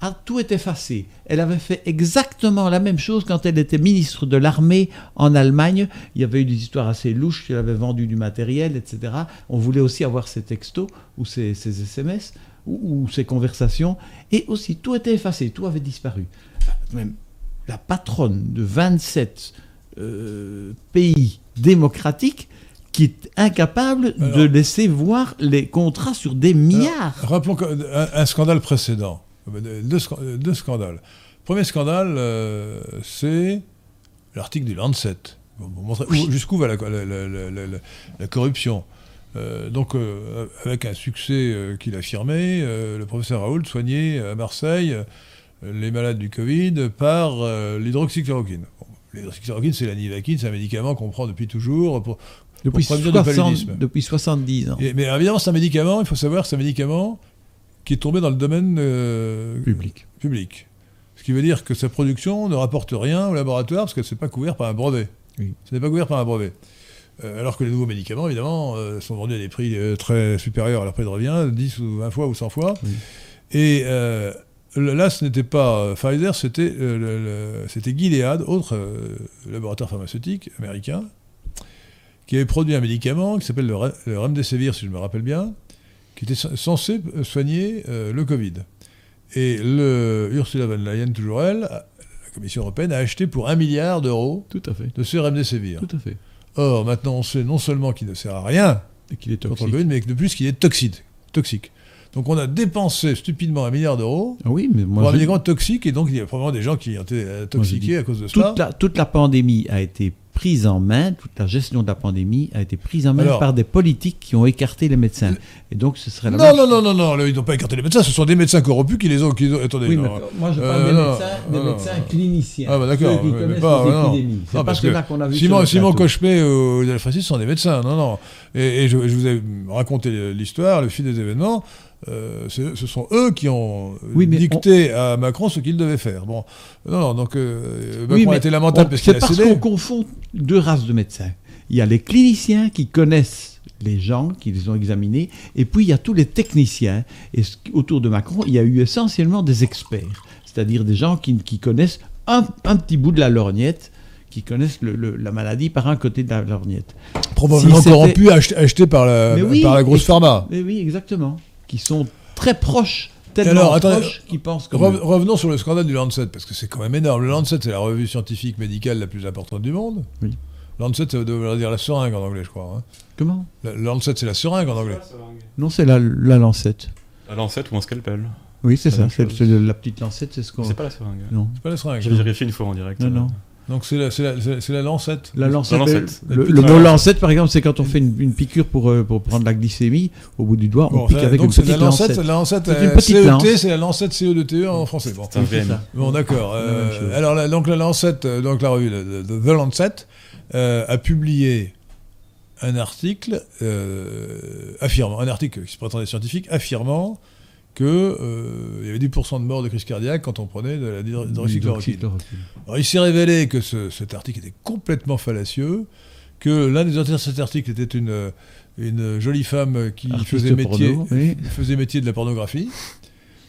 Ah, tout est effacé. Elle avait fait exactement la même chose quand elle était ministre de l'armée en Allemagne. Il y avait eu des histoires assez louches, elle avait vendu du matériel, etc. On voulait aussi avoir ses textos ou ses, SMS ou, ses conversations. Et aussi, tout était effacé, tout avait disparu. Même la patronne de 27 euh, pays démocratiques qui est incapable de laisser voir les contrats sur des milliards. rappelons un scandale précédent deux, scandales. Premier scandale, euh, c'est l'article du Lancet. jusqu'où va la, corruption. Euh, donc, euh, avec un succès qu'il affirmait, le professeur Raoult soignait à Marseille les malades du Covid par l'hydroxychloroquine. l'hydroxychloroquine, c'est la nivaquine, c'est un médicament qu'on prend depuis toujours pour, depuis, depuis 70 ans. mais évidemment, c'est un médicament, il faut savoir, c'est un médicament qui est tombé dans le domaine euh, public. public. Ce qui veut dire que sa production ne rapporte rien au laboratoire parce que ce n'est pas couvert par un brevet. Oui. Ce n'est pas couvert par un brevet. Euh, alors que les nouveaux médicaments, évidemment, euh, sont vendus à des prix très supérieurs à leur prix de revient, 10 ou 20 fois ou 100 fois. Et là, ce n'était pas Pfizer, c'était Gilead, autre laboratoire pharmaceutique américain, qui avait produit un médicament qui s'appelle le, le Remdesivir, si je me rappelle bien, qui était censé soigner euh, le Covid. Et le Ursula von Leyen, toujours elle, la Commission européenne, a acheté pour un milliard d'euros Tout à fait. de ce remdesivir. Tout à fait. Or, maintenant, on sait non seulement qu'il ne sert à rien et qu'il est toxique. Covid, mais de plus qu'il est toxique. toxique. Donc on a dépensé stupidement un milliard d'euros ah oui, mais moi pour un médicament toxique, et donc il y a probablement des gens qui ont été intoxiqués à cause de ça. toute la pandémie a été prise en main, toute la gestion de la pandémie a été prise en main par des politiques qui ont écarté les médecins. Et donc ce serait la non, non, non, non, non, ils n'ont pas écarté les médecins, ce sont des médecins corrompus qui les ont. Qui attendez, oui, moi je parle des, euh, médecins, des médecins cliniciens. Ah, bah d'accord. Qui connaissent l'épidémie. C'est parce que là qu'on a vu Simon, Simon Cochemet ou Delphracis sont des médecins, non, non. Et, je, je, vous ai raconté l'histoire, le fil des événements. Euh, ce sont eux qui ont dicté à Macron ce qu'il devait faire. Bon, non, non donc euh, Macron a été lamentable parce qu'il a parce qu'on confond deux races de médecins. Il y a les cliniciens qui connaissent les gens, qui les ont examinés, et puis il y a tous les techniciens. Et autour de Macron, il y a eu essentiellement des experts, c'est-à-dire des gens qui, connaissent un, petit bout de la lorgnette qui connaissent la maladie par un côté de la lorgnette. Probablement corrompus, achetés, par la, par la grosse pharma. Mais oui, exactement qui sont très proches tellement Alors, qu'ils pensent comme Revenons sur le scandale du Lancet, parce que c'est quand même énorme. Le Lancet, c'est la revue scientifique médicale la plus importante du monde. Oui. Lancet, ça veut dire la seringue en anglais, je crois. Hein. Comment? Le Lancet, c'est la seringue en anglais. Non, c'est la, la lancette. La lancette ou un scalpel Oui, c'est ça. C'est la petite lancette, c'est ce qu'on. C'est pas la seringue. Non. C'est pas la seringue. J'ai vérifié une fois en direct. Non, non. Donc c'est la, c'est la, c'est la lancette. La lancette. La lancette. Le, mot lancette. lancette, par exemple, c'est quand on fait une, une piqûre pour, euh, pour prendre la glycémie au bout du doigt, on Bon, pique ça- avec une petite la lancette. lancette. La lancette, C'est une euh, petite lance. CET, c'est la lancette CE2TE en français. Bon. C'est un Oui, c'est VM. ça. Bon, d'accord. Euh, alors, la- donc la Lancet, euh, donc la revue The Lancet, euh, a publié un article euh, affirmant, un article qui se prétendait scientifique, affirmant que euh, y avait 10% de morts de crise cardiaque quand on prenait de la hydroxychloroquine. Alors, il s'est révélé que ce- cet article était complètement fallacieux, que l'un des auteurs de cet article était une, une jolie femme qui faisait métier, porno, oui. faisait métier de la pornographie.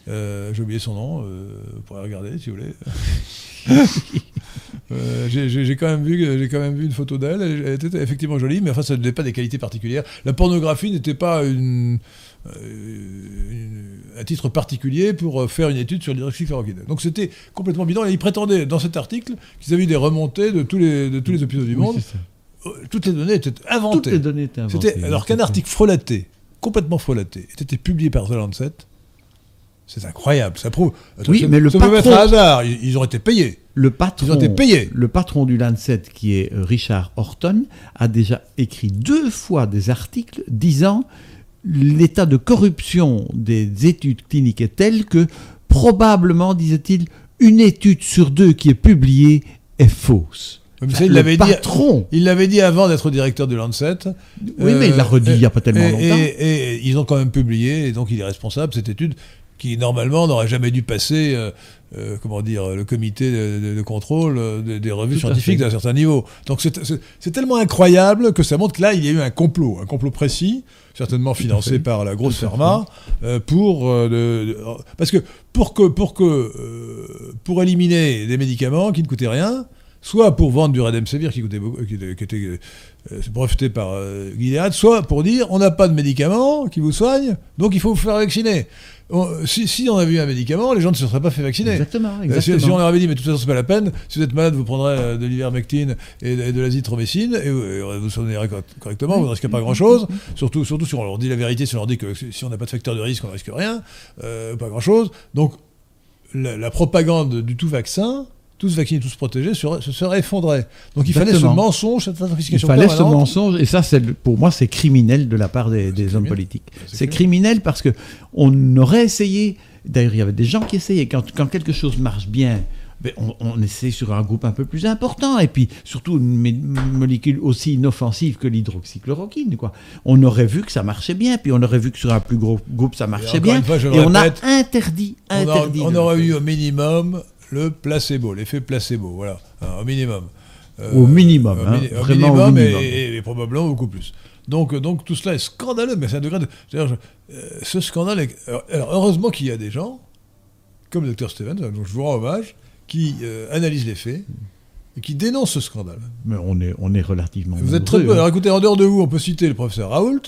Euh, J'ai oublié son nom, euh, vous pourrez regarder si vous voulez. Euh, j'ai- quand, même vu- j'ai quand même vu une photo d'elle, elle, elle était effectivement jolie, mais enfin ça n'avait pas des qualités particulières. La pornographie n'était pas une, euh, une- un titre particulier pour euh, faire une étude sur l'hydroxychloroquine. Donc c'était complètement bidon, et ils prétendaient dans cet article qu'ils avaient eu des remontées de tous les, de tous les hôpitaux du Oui, monde. Euh, Toutes les données étaient Toutes inventées. les données étaient inventées. C'était alors qu'un à article frelaté, complètement frelaté, ait été publié par The Lancet. C'est incroyable, ça prouve. Oui, mais le ça peut être patron- un hasard. Ils, ils ont été payés. Le patron, Ils ont été payés. le patron du Lancet, qui est euh, Richard Horton, a déjà écrit deux fois des articles disant l'état de corruption des études cliniques est tel que probablement, disait-il, une étude sur deux qui est publiée est fausse. Mais ça, il l'avait dit. Il l'avait dit avant d'être directeur de Lancet. Oui, mais il l'a redit il n'y a pas tellement et, longtemps. Et, et ils ont quand même publié, et donc il est responsable, cette étude qui normalement n'aurait jamais dû passer, euh, euh, comment dire, le comité de, de- de contrôle euh, des, des revues Tout scientifiques d'un certain niveau. Donc c'est- tellement incroyable que ça montre que là, il y a eu un complot, un complot précis, certainement financé par la grosse pharma, euh, pour de- parce que pour que pour que pour éliminer des médicaments qui ne coûtaient rien, soit pour vendre du Redemsevir qui coûtait beaucoup, qui était, qui était, euh, breveté par euh, Gilead, soit pour dire on n'a pas de médicaments qui vous soignent, donc il faut vous faire vacciner. Si, si on avait eu un médicament, les gens ne se seraient pas fait vacciner. Exactement, Euh, Si, exactement. si on leur avait dit, mais de toute façon, c'est pas la peine, si vous êtes malade, vous prendrez euh, de l'ivermectine et de, et de l'azithromycine, et, vous- et vous soignerez cor- correctement, vous ne risquez pas grand-chose. Surtout, surtout si on leur dit la vérité, si on leur dit que si si on n'a pas de facteur de risque, on ne risque rien, euh, pas grand-chose. Donc, la, la propagande du tout vaccin, tous vaccinés, tous protégés, serait, se serait effondrée. Donc, il fallait ce mensonge, cette Il intoxication fallait ce mensonge, et ça, pour moi, c'est criminel de la part des, des hommes politiques. C'est criminel parce que on aurait essayé. D'ailleurs, il y avait des gens qui essayaient. Quand, quand quelque chose marche bien, ben, on, on essaie sur un groupe un peu plus important, et puis surtout une molécule aussi inoffensive que l'hydroxychloroquine. Quoi. On aurait vu que ça marchait bien, puis on aurait vu que sur un plus gros groupe ça marchait bien, fois, et on a répète, interdit, On, a- interdit. on de aurait eu au minimum le placebo, l'effet placebo, voilà, hein, au minimum. Euh, Au minimum, hein, au vraiment au minimum, et- minimum. Et, et probablement beaucoup plus. Donc, euh, donc tout cela est scandaleux, mais c'est un degré de... je- euh, ce scandale est... Alors, heureusement qu'il y a des gens, comme le docteur Stevens, dont je vous rends hommage, qui euh, analysent les faits et qui dénoncent ce scandale. Mais on est, on est relativement. Vous êtes très peu. hein. Alors écoutez, en dehors de vous, on peut citer le professeur Raoult,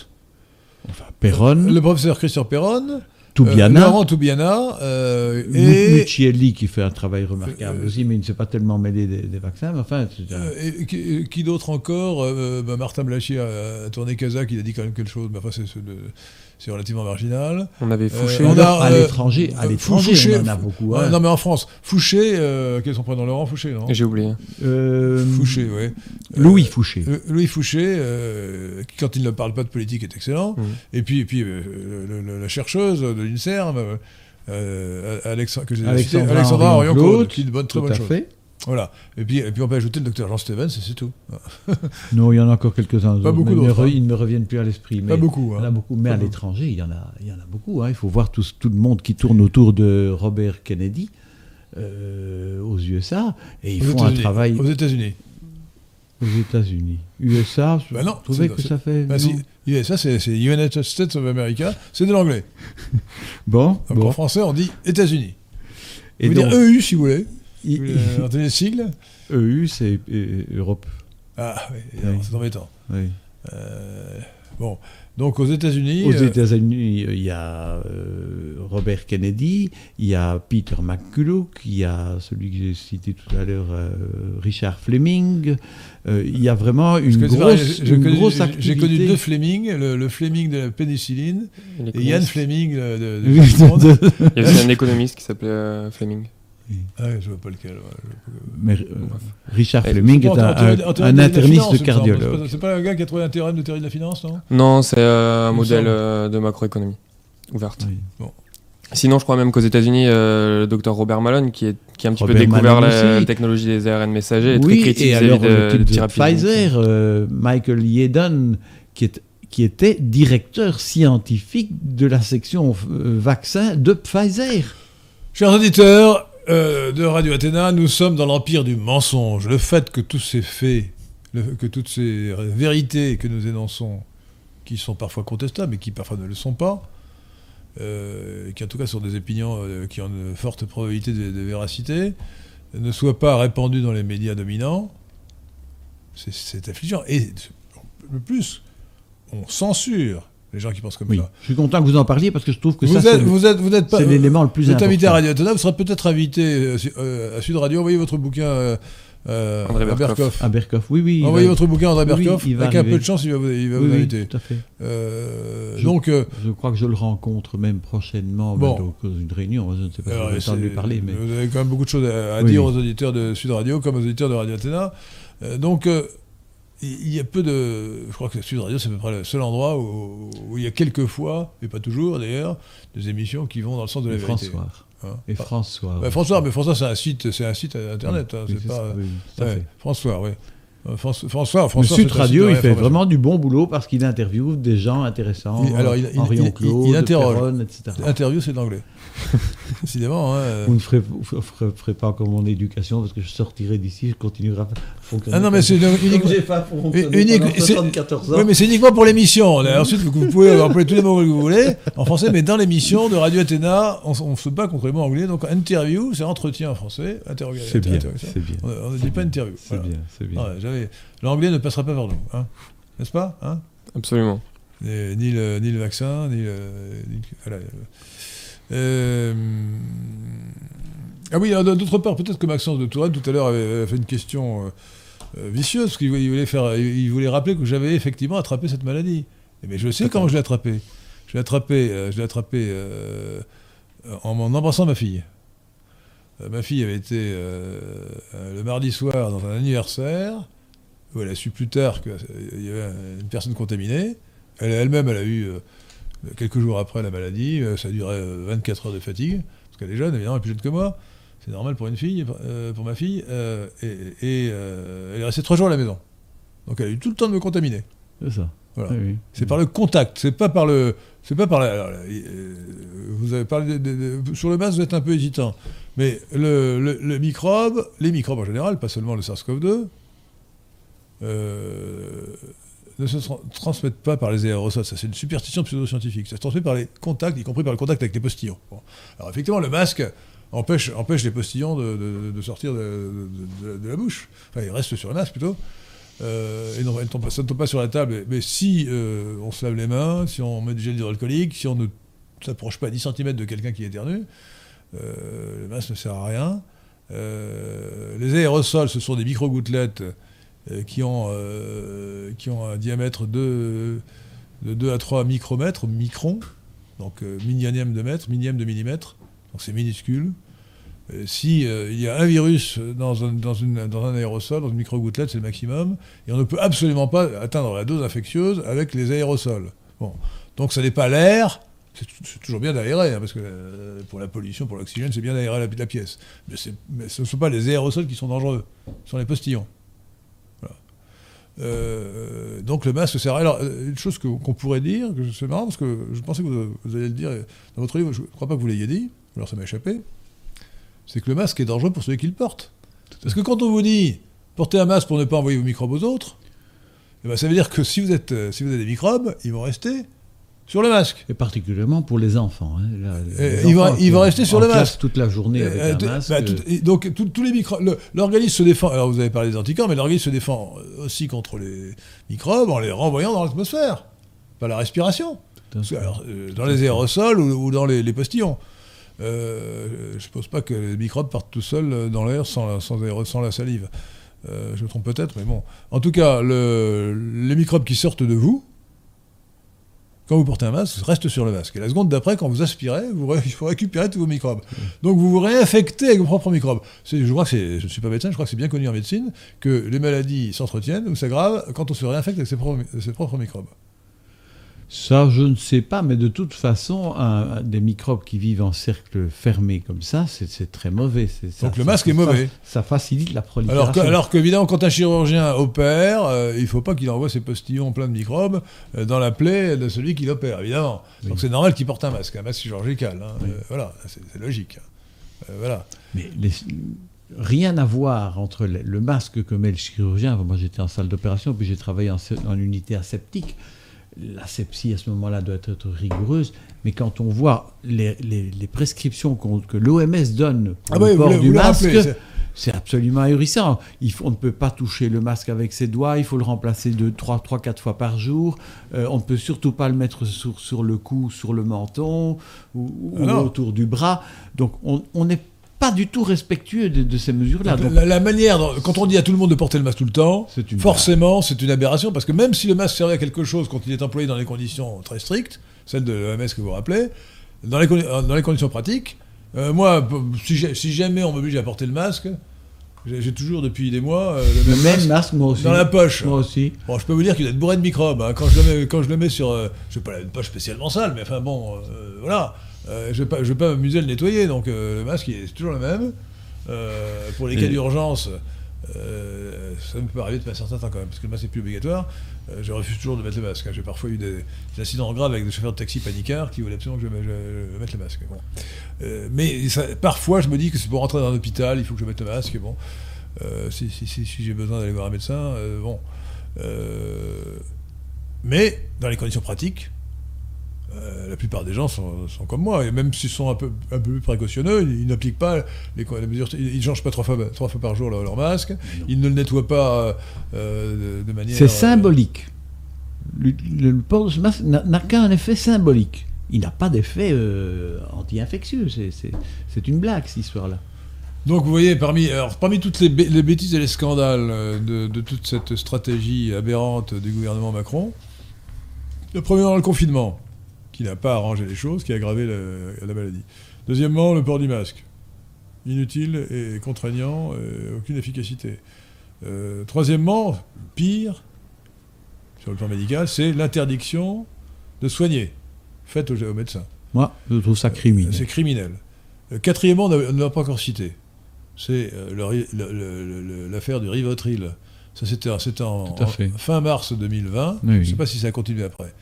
Enfin, Perron, le professeur Christian Perron, Toubiana. euh, Laurent Toubiana, euh, et... Muccielli qui fait un travail remarquable Euh, aussi, mais il ne s'est pas tellement mêlé des, des vaccins. Mais enfin, Euh, et qui, qui d'autre encore? Bah, Martin Blachier a, a tourné Kazakh, il a dit quand même quelque chose, mais enfin c'est, de- c'est relativement marginal. On avait Fouché. on a, a, à euh, l'étranger, à euh, l'étranger, Fouché- on en a beaucoup. Ouais, hein. non mais en France, Fouché, euh, quel est son prénom Laurent Fouché, non? J'ai oublié. Euh, Fouché, oui. Louis Fouché. Louis Fouché, euh, qui quand il ne parle pas de politique est excellent. Mhm. Et puis, et puis euh, le- le- la chercheuse de l'INSERM, euh, euh, Alexa- que j'ai cité, Alexandra, Alexandra Orion-Claude, Orion-Claude, qui est de bonne, très tout bonne à chose. fait. Voilà. Et puis, et puis on peut ajouter le docteur Jean Stevens, et c'est tout. Non, il y en a encore quelques-uns. d'autres, beaucoup d'autres, re- hein. ils ne me reviennent plus à l'esprit. Pas beaucoup. Il y en hein. a beaucoup, mais Pas à l'étranger, il y en a, il y en a beaucoup. hein. Il faut voir tout, tout le monde qui tourne autour de Robert Kennedy euh, aux USA, et ils Aux font un travail Aux États-Unis. aux États-Unis. USA, Bah non, vous trouvez que ça fait Bah si, ça c'est United States of America, c'est de l'anglais. Bon, en français on dit États-Unis. Et Vous donc, dire EU si vous voulez. Entendre les sigles EU, c'est Europe. Ah oui, c'est embêtant. Oui. Euh, bon, donc aux États-Unis. Aux euh, États-Unis, il y a euh, Robert Kennedy, il y a Peter McCulloch, il y a celui que j'ai cité tout à l'heure, euh, Richard Fleming. Euh, il y a vraiment une grosse, vrai, j'ai- une connu- grosse j'ai- activité. J'ai connu deux Fleming, le, le Fleming de la pénicilline Il et Yann Fleming de, de- de de- y a aussi un économiste qui s'appelait euh, Fleming. Ah, je vois pas lequel. ouais, je- Mais euh, Richard Et- Fleming est un, théorie- un- un interniste finance, cardiologue. C'est pas- pas un gars qui a trouvé un théorème de théorie de la finance, non? Non, c'est euh, un me modèle euh, de macroéconomie ouverte. Oui. Sinon, je crois même qu'aux États-Unis, euh, le docteur Robert Malone, qui, est, qui a un petit Robert peu découvert la, technologie des ARN messagers, est Oui, très critique et vis-à-vis alors de, de de. Pfizer, euh, Michael Yeadon, qui, est, qui était directeur scientifique de la section euh, vaccin de Pfizer. Chers auditeurs euh, de Radio Athéna, nous sommes dans l'empire du mensonge. Le fait que tous ces faits, que toutes ces vérités que nous énonçons, qui sont parfois contestables, mais qui parfois ne le sont pas, euh, qui en tout cas sont des opinions euh, qui ont une forte probabilité de, de véracité, ne soient pas répandues dans les médias dominants, c'est affligeant. Et le plus, on censure les gens qui pensent comme Oui. ça. Je suis content que vous en parliez parce que je trouve que Vous ça, êtes, c'est vous êtes, vous n'êtes pas. c'est l'élément le plus Vous êtes invité à important. Radio Athéna, vous serez peut-être invité euh, euh, à Sud Radio. Envoyez votre bouquin euh, euh, André à Berkoff. Berkoff. À Berkoff, oui, oui. Envoyez va- votre bouquin à André oui, Berkoff. il va Avec un peu de chance, il va vous, il va oui, vous oui, inviter. tout à fait. Euh, Je- donc, euh, Je crois que je le rencontre même prochainement Bon. ben, dans une réunion. Je ne sais pas si vous avez entendu c'est- parler, mais vous avez quand même beaucoup de choses à, à Oui, dire aux auditeurs de Sud Radio comme aux auditeurs de Radio Athéna. Euh, donc, euh, il y a peu de. Je crois que Sud Radio, c'est à peu près le seul endroit où, où il y a quelques fois, et pas toujours d'ailleurs, des émissions qui vont dans le sens de la et vérité. François. Hein. Et François. bah, François, mais François, c'est un site, c'est un site internet. hein, Oui, c'est c'est pas. ça, oui, Ouais. François, oui. Euh, François, François, Le François, Sud Radio, il fait vraiment du bon boulot parce qu'il interviewe des gens intéressants. Alors, il- Henri il- Onclos, il interroge. Etc. Interview, c'est de l'anglais. Décidément. Hein, euh. Vous ne ferez, vous ferez- ferez pas comme mon éducation parce que je sortirai d'ici, je continuerai à fonctionner. Ah non, mais c'est uniquement. comme j'ai pas fonctionné unique- pendant c'est- 74 ans. Oui, mais c'est uniquement pour l'émission. Ensuite, vous vous pouvez employer tous les mots que vous voulez en français, mais dans l'émission de Radio Athéna, on, on se bat contre les mots anglais. Donc, interview, c'est entretien en français. Interrogation. C'est bien, bien. On on ne dit pas interview. C'est Voilà. bien, c'est bien. Ouais, j'avais- L'anglais ne passera pas par nous. Hein. N'est-ce pas hein? Absolument. Et ni, le, ni le vaccin, ni le. ni- voilà. Euh, ah oui, d'autre part, peut-être que Maxence de Touraine, tout à l'heure, avait, fait une question euh, euh, vicieuse, parce qu'il voulait- faire, il voulait rappeler que j'avais effectivement attrapé cette maladie. Eh bien, je sais comment je l'ai attrapé. Je l'ai attrapé, euh, je l'ai attrapé en embrassant ma fille. Ma fille avait été le mardi soir dans un anniversaire, où elle a su plus tard qu'il y avait une personne contaminée. Elle elle-même, elle a eu, quelques jours après la maladie, euh, ça a duré euh, 24 heures de fatigue, parce qu'elle est jeune, évidemment, elle est plus jeune que moi. C'est normal pour une fille, euh, pour ma fille. euh, et et, euh, elle est restée trois jours à la maison. Donc elle a eu tout le temps de me contaminer. C'est ça. Voilà. Oui, oui. C'est par le contact, c'est pas par le. C'est pas par la. alors, euh, vous avez parlé de- sur le masque, vous êtes un peu hésitant. Mais le, le- le microbe, les microbes en général, pas seulement le SARS-CoV-2, euh, ne se tra- transmettent pas par les aérosols. Ça, c'est une superstition pseudo-scientifique. Ça se transmet par les contacts, y compris par le contact avec les postillons. Alors, effectivement, le masque empêche, les postillons de, sortir de, la bouche. Enfin, ils restent sur le masque plutôt. Euh, et ça ne tombe pas sur la table. Mais si euh, on se lave les mains, si on met du gel hydroalcoolique, si on ne s'approche pas à 10 cm de quelqu'un qui éternue, euh, le masque ne sert à rien. Euh, les aérosols, ce sont des micro-gouttelettes qui, ont, euh, qui ont un diamètre de, de 2 à 3 micromètres, microns, donc euh, millionième de mètre, millième de millimètre, donc c'est minuscule. Euh, si euh, y a un virus dans un, dans, une- dans un aérosol, dans une micro-gouttelette, c'est le maximum, et on ne peut absolument pas atteindre la dose infectieuse avec les aérosols. Bon. Donc ça n'est pas l'air, c'est toujours bien d'aérer, hein, parce que euh, pour la pollution, pour l'oxygène, c'est bien d'aérer la, pièce. Mais, mais ce ne sont pas les aérosols qui sont dangereux, ce sont les postillons. Euh, donc le masque sert à... Alors, euh, une chose que- qu'on pourrait dire, que c'est marrant, parce que je pensais que vous, vous alliez le dire dans votre livre, je ne crois pas que vous l'ayez dit, alors ça m'a échappé, c'est que le masque est dangereux pour celui qui le porte. Parce que quand on vous dit portez un masque pour ne pas envoyer vos microbes aux autres, eh ben, ça veut dire que si vous, êtes, euh, si vous avez des microbes, ils vont rester sur le masque. Et particulièrement pour les enfants. hein. Là, Euh, les il va- enfants il qui va sont rester sur en le masque. toute la journée avec Euh, un masque. bah, tout- et donc tout- tous les microbes, le- l'organisme se défend. Alors vous avez parlé des anticorps, mais l'organisme se défend aussi contre les microbes en les renvoyant dans l'atmosphère, par la respiration. Parce que, alors, euh, dans les aérosols ou, ou dans les, les postillons. Euh, je ne suppose pas que les microbes partent tout seuls euh, dans l'air sans, la- sans, la salive. Euh, je me trompe peut-être, mais bon. En tout cas, le- les microbes qui sortent de vous, quand vous portez un masque, reste sur le masque. Et la seconde d'après, quand vous aspirez, vous il faut récupérer tous vos microbes. Donc vous vous réinfectez avec vos propres microbes. Je crois que c'est, je ne suis pas médecin, je crois que c'est bien connu en médecine que les maladies s'entretiennent ou s'aggravent quand on se réinfecte avec ses propres microbes. Ça, je ne sais pas, mais de toute façon, des microbes qui vivent en cercle fermé comme ça, c'est très mauvais. Donc le masque est mauvais. Ça, facilite la prolifération. Alors, qu'évidemment, quand un chirurgien opère, euh, il ne faut pas qu'il envoie ses postillons pleins de microbes euh, dans la plaie de celui qui l'opère, évidemment. Donc c'est normal qu'il porte un masque, un masque chirurgical. Hein. Euh, voilà, c'est logique. voilà. Mais rien à voir entre le, masque que met le chirurgien. Moi, j'étais en salle d'opération, puis j'ai travaillé en, en unité aseptique la sepsie à ce moment-là doit être rigoureuse, mais quand on voit les, prescriptions que l'OMS donne pour ah le port du masque, c'est absolument ahurissant. Il on ne peut pas toucher le masque avec ses doigts, il faut le remplacer de 3, 3 4 fois par jour. Euh, on ne peut surtout pas le mettre sur, sur le cou, sur le menton ou, ah autour du bras. Donc on, on est pas du tout respectueux de, ces mesures-là. La, manière, quand on dit à tout le monde de porter le masque tout le temps, forcément, c'est une aberration, parce que même si le masque servait à quelque chose quand il est employé dans des conditions très strictes, celles de l'OMS que vous rappelez, dans les, dans les conditions pratiques, euh, moi, si, jamais on m'oblige à porter le masque, j'ai toujours depuis des mois euh, le, même, masque, moi aussi. Dans la poche. Moi aussi. Bon, je peux vous dire qu'il doit être bourré de microbes. Hein. Quand, je le mets, quand je le mets sur. Euh, je sais pas, une poche spécialement sale, mais enfin bon, voilà. Euh, je ne vais, pas m'amuser à le nettoyer, donc euh, le masque est toujours le même. Euh, pour les cas d'urgence, ça me peut arriver de passer un certain temps quand même, parce que le masque n'est plus obligatoire. je refuse toujours de mettre le masque. Hein. J'ai parfois eu des, incidents graves avec des chauffeurs de taxi paniquards qui voulaient absolument que je, mette le masque. mais parfois, je me dis que c'est pour rentrer dans un hôpital, il faut que je mette le masque. Bon, si, si j'ai besoin d'aller voir un médecin, bon. mais dans les conditions pratiques, la plupart des gens sont, comme moi, et même s'ils sont un peu, un peu plus précautionneux, ils, n'appliquent pas les, mesures, ils ne changent pas trois fois, trois fois par jour leur, masque, ils ne le nettoient pas euh, de manière... C'est symbolique. Le, port de ce masque n'a qu'un effet symbolique. Il n'a pas d'effet euh, anti-infectieux. C'est une blague, cette histoire-là. Donc vous voyez, parmi, parmi toutes les, bêtises et les scandales de, de, toute cette stratégie aberrante du gouvernement Macron, le premier dans le confinement qui n'a pas arrangé les choses, qui a aggravé la, maladie. Deuxièmement, le port du masque. Inutile et contraignant, aucune efficacité. Euh, troisièmement, pire, sur le plan médical, c'est l'interdiction de soigner, faite aux, médecins. Moi, je trouve ça criminel. C'est criminel. Euh, quatrièmement, on ne l'a pas encore cité. C'est euh, l'affaire du Rivotril. Ça, c'était en, fin mars 2020. Je ne sais pas si ça a continué après.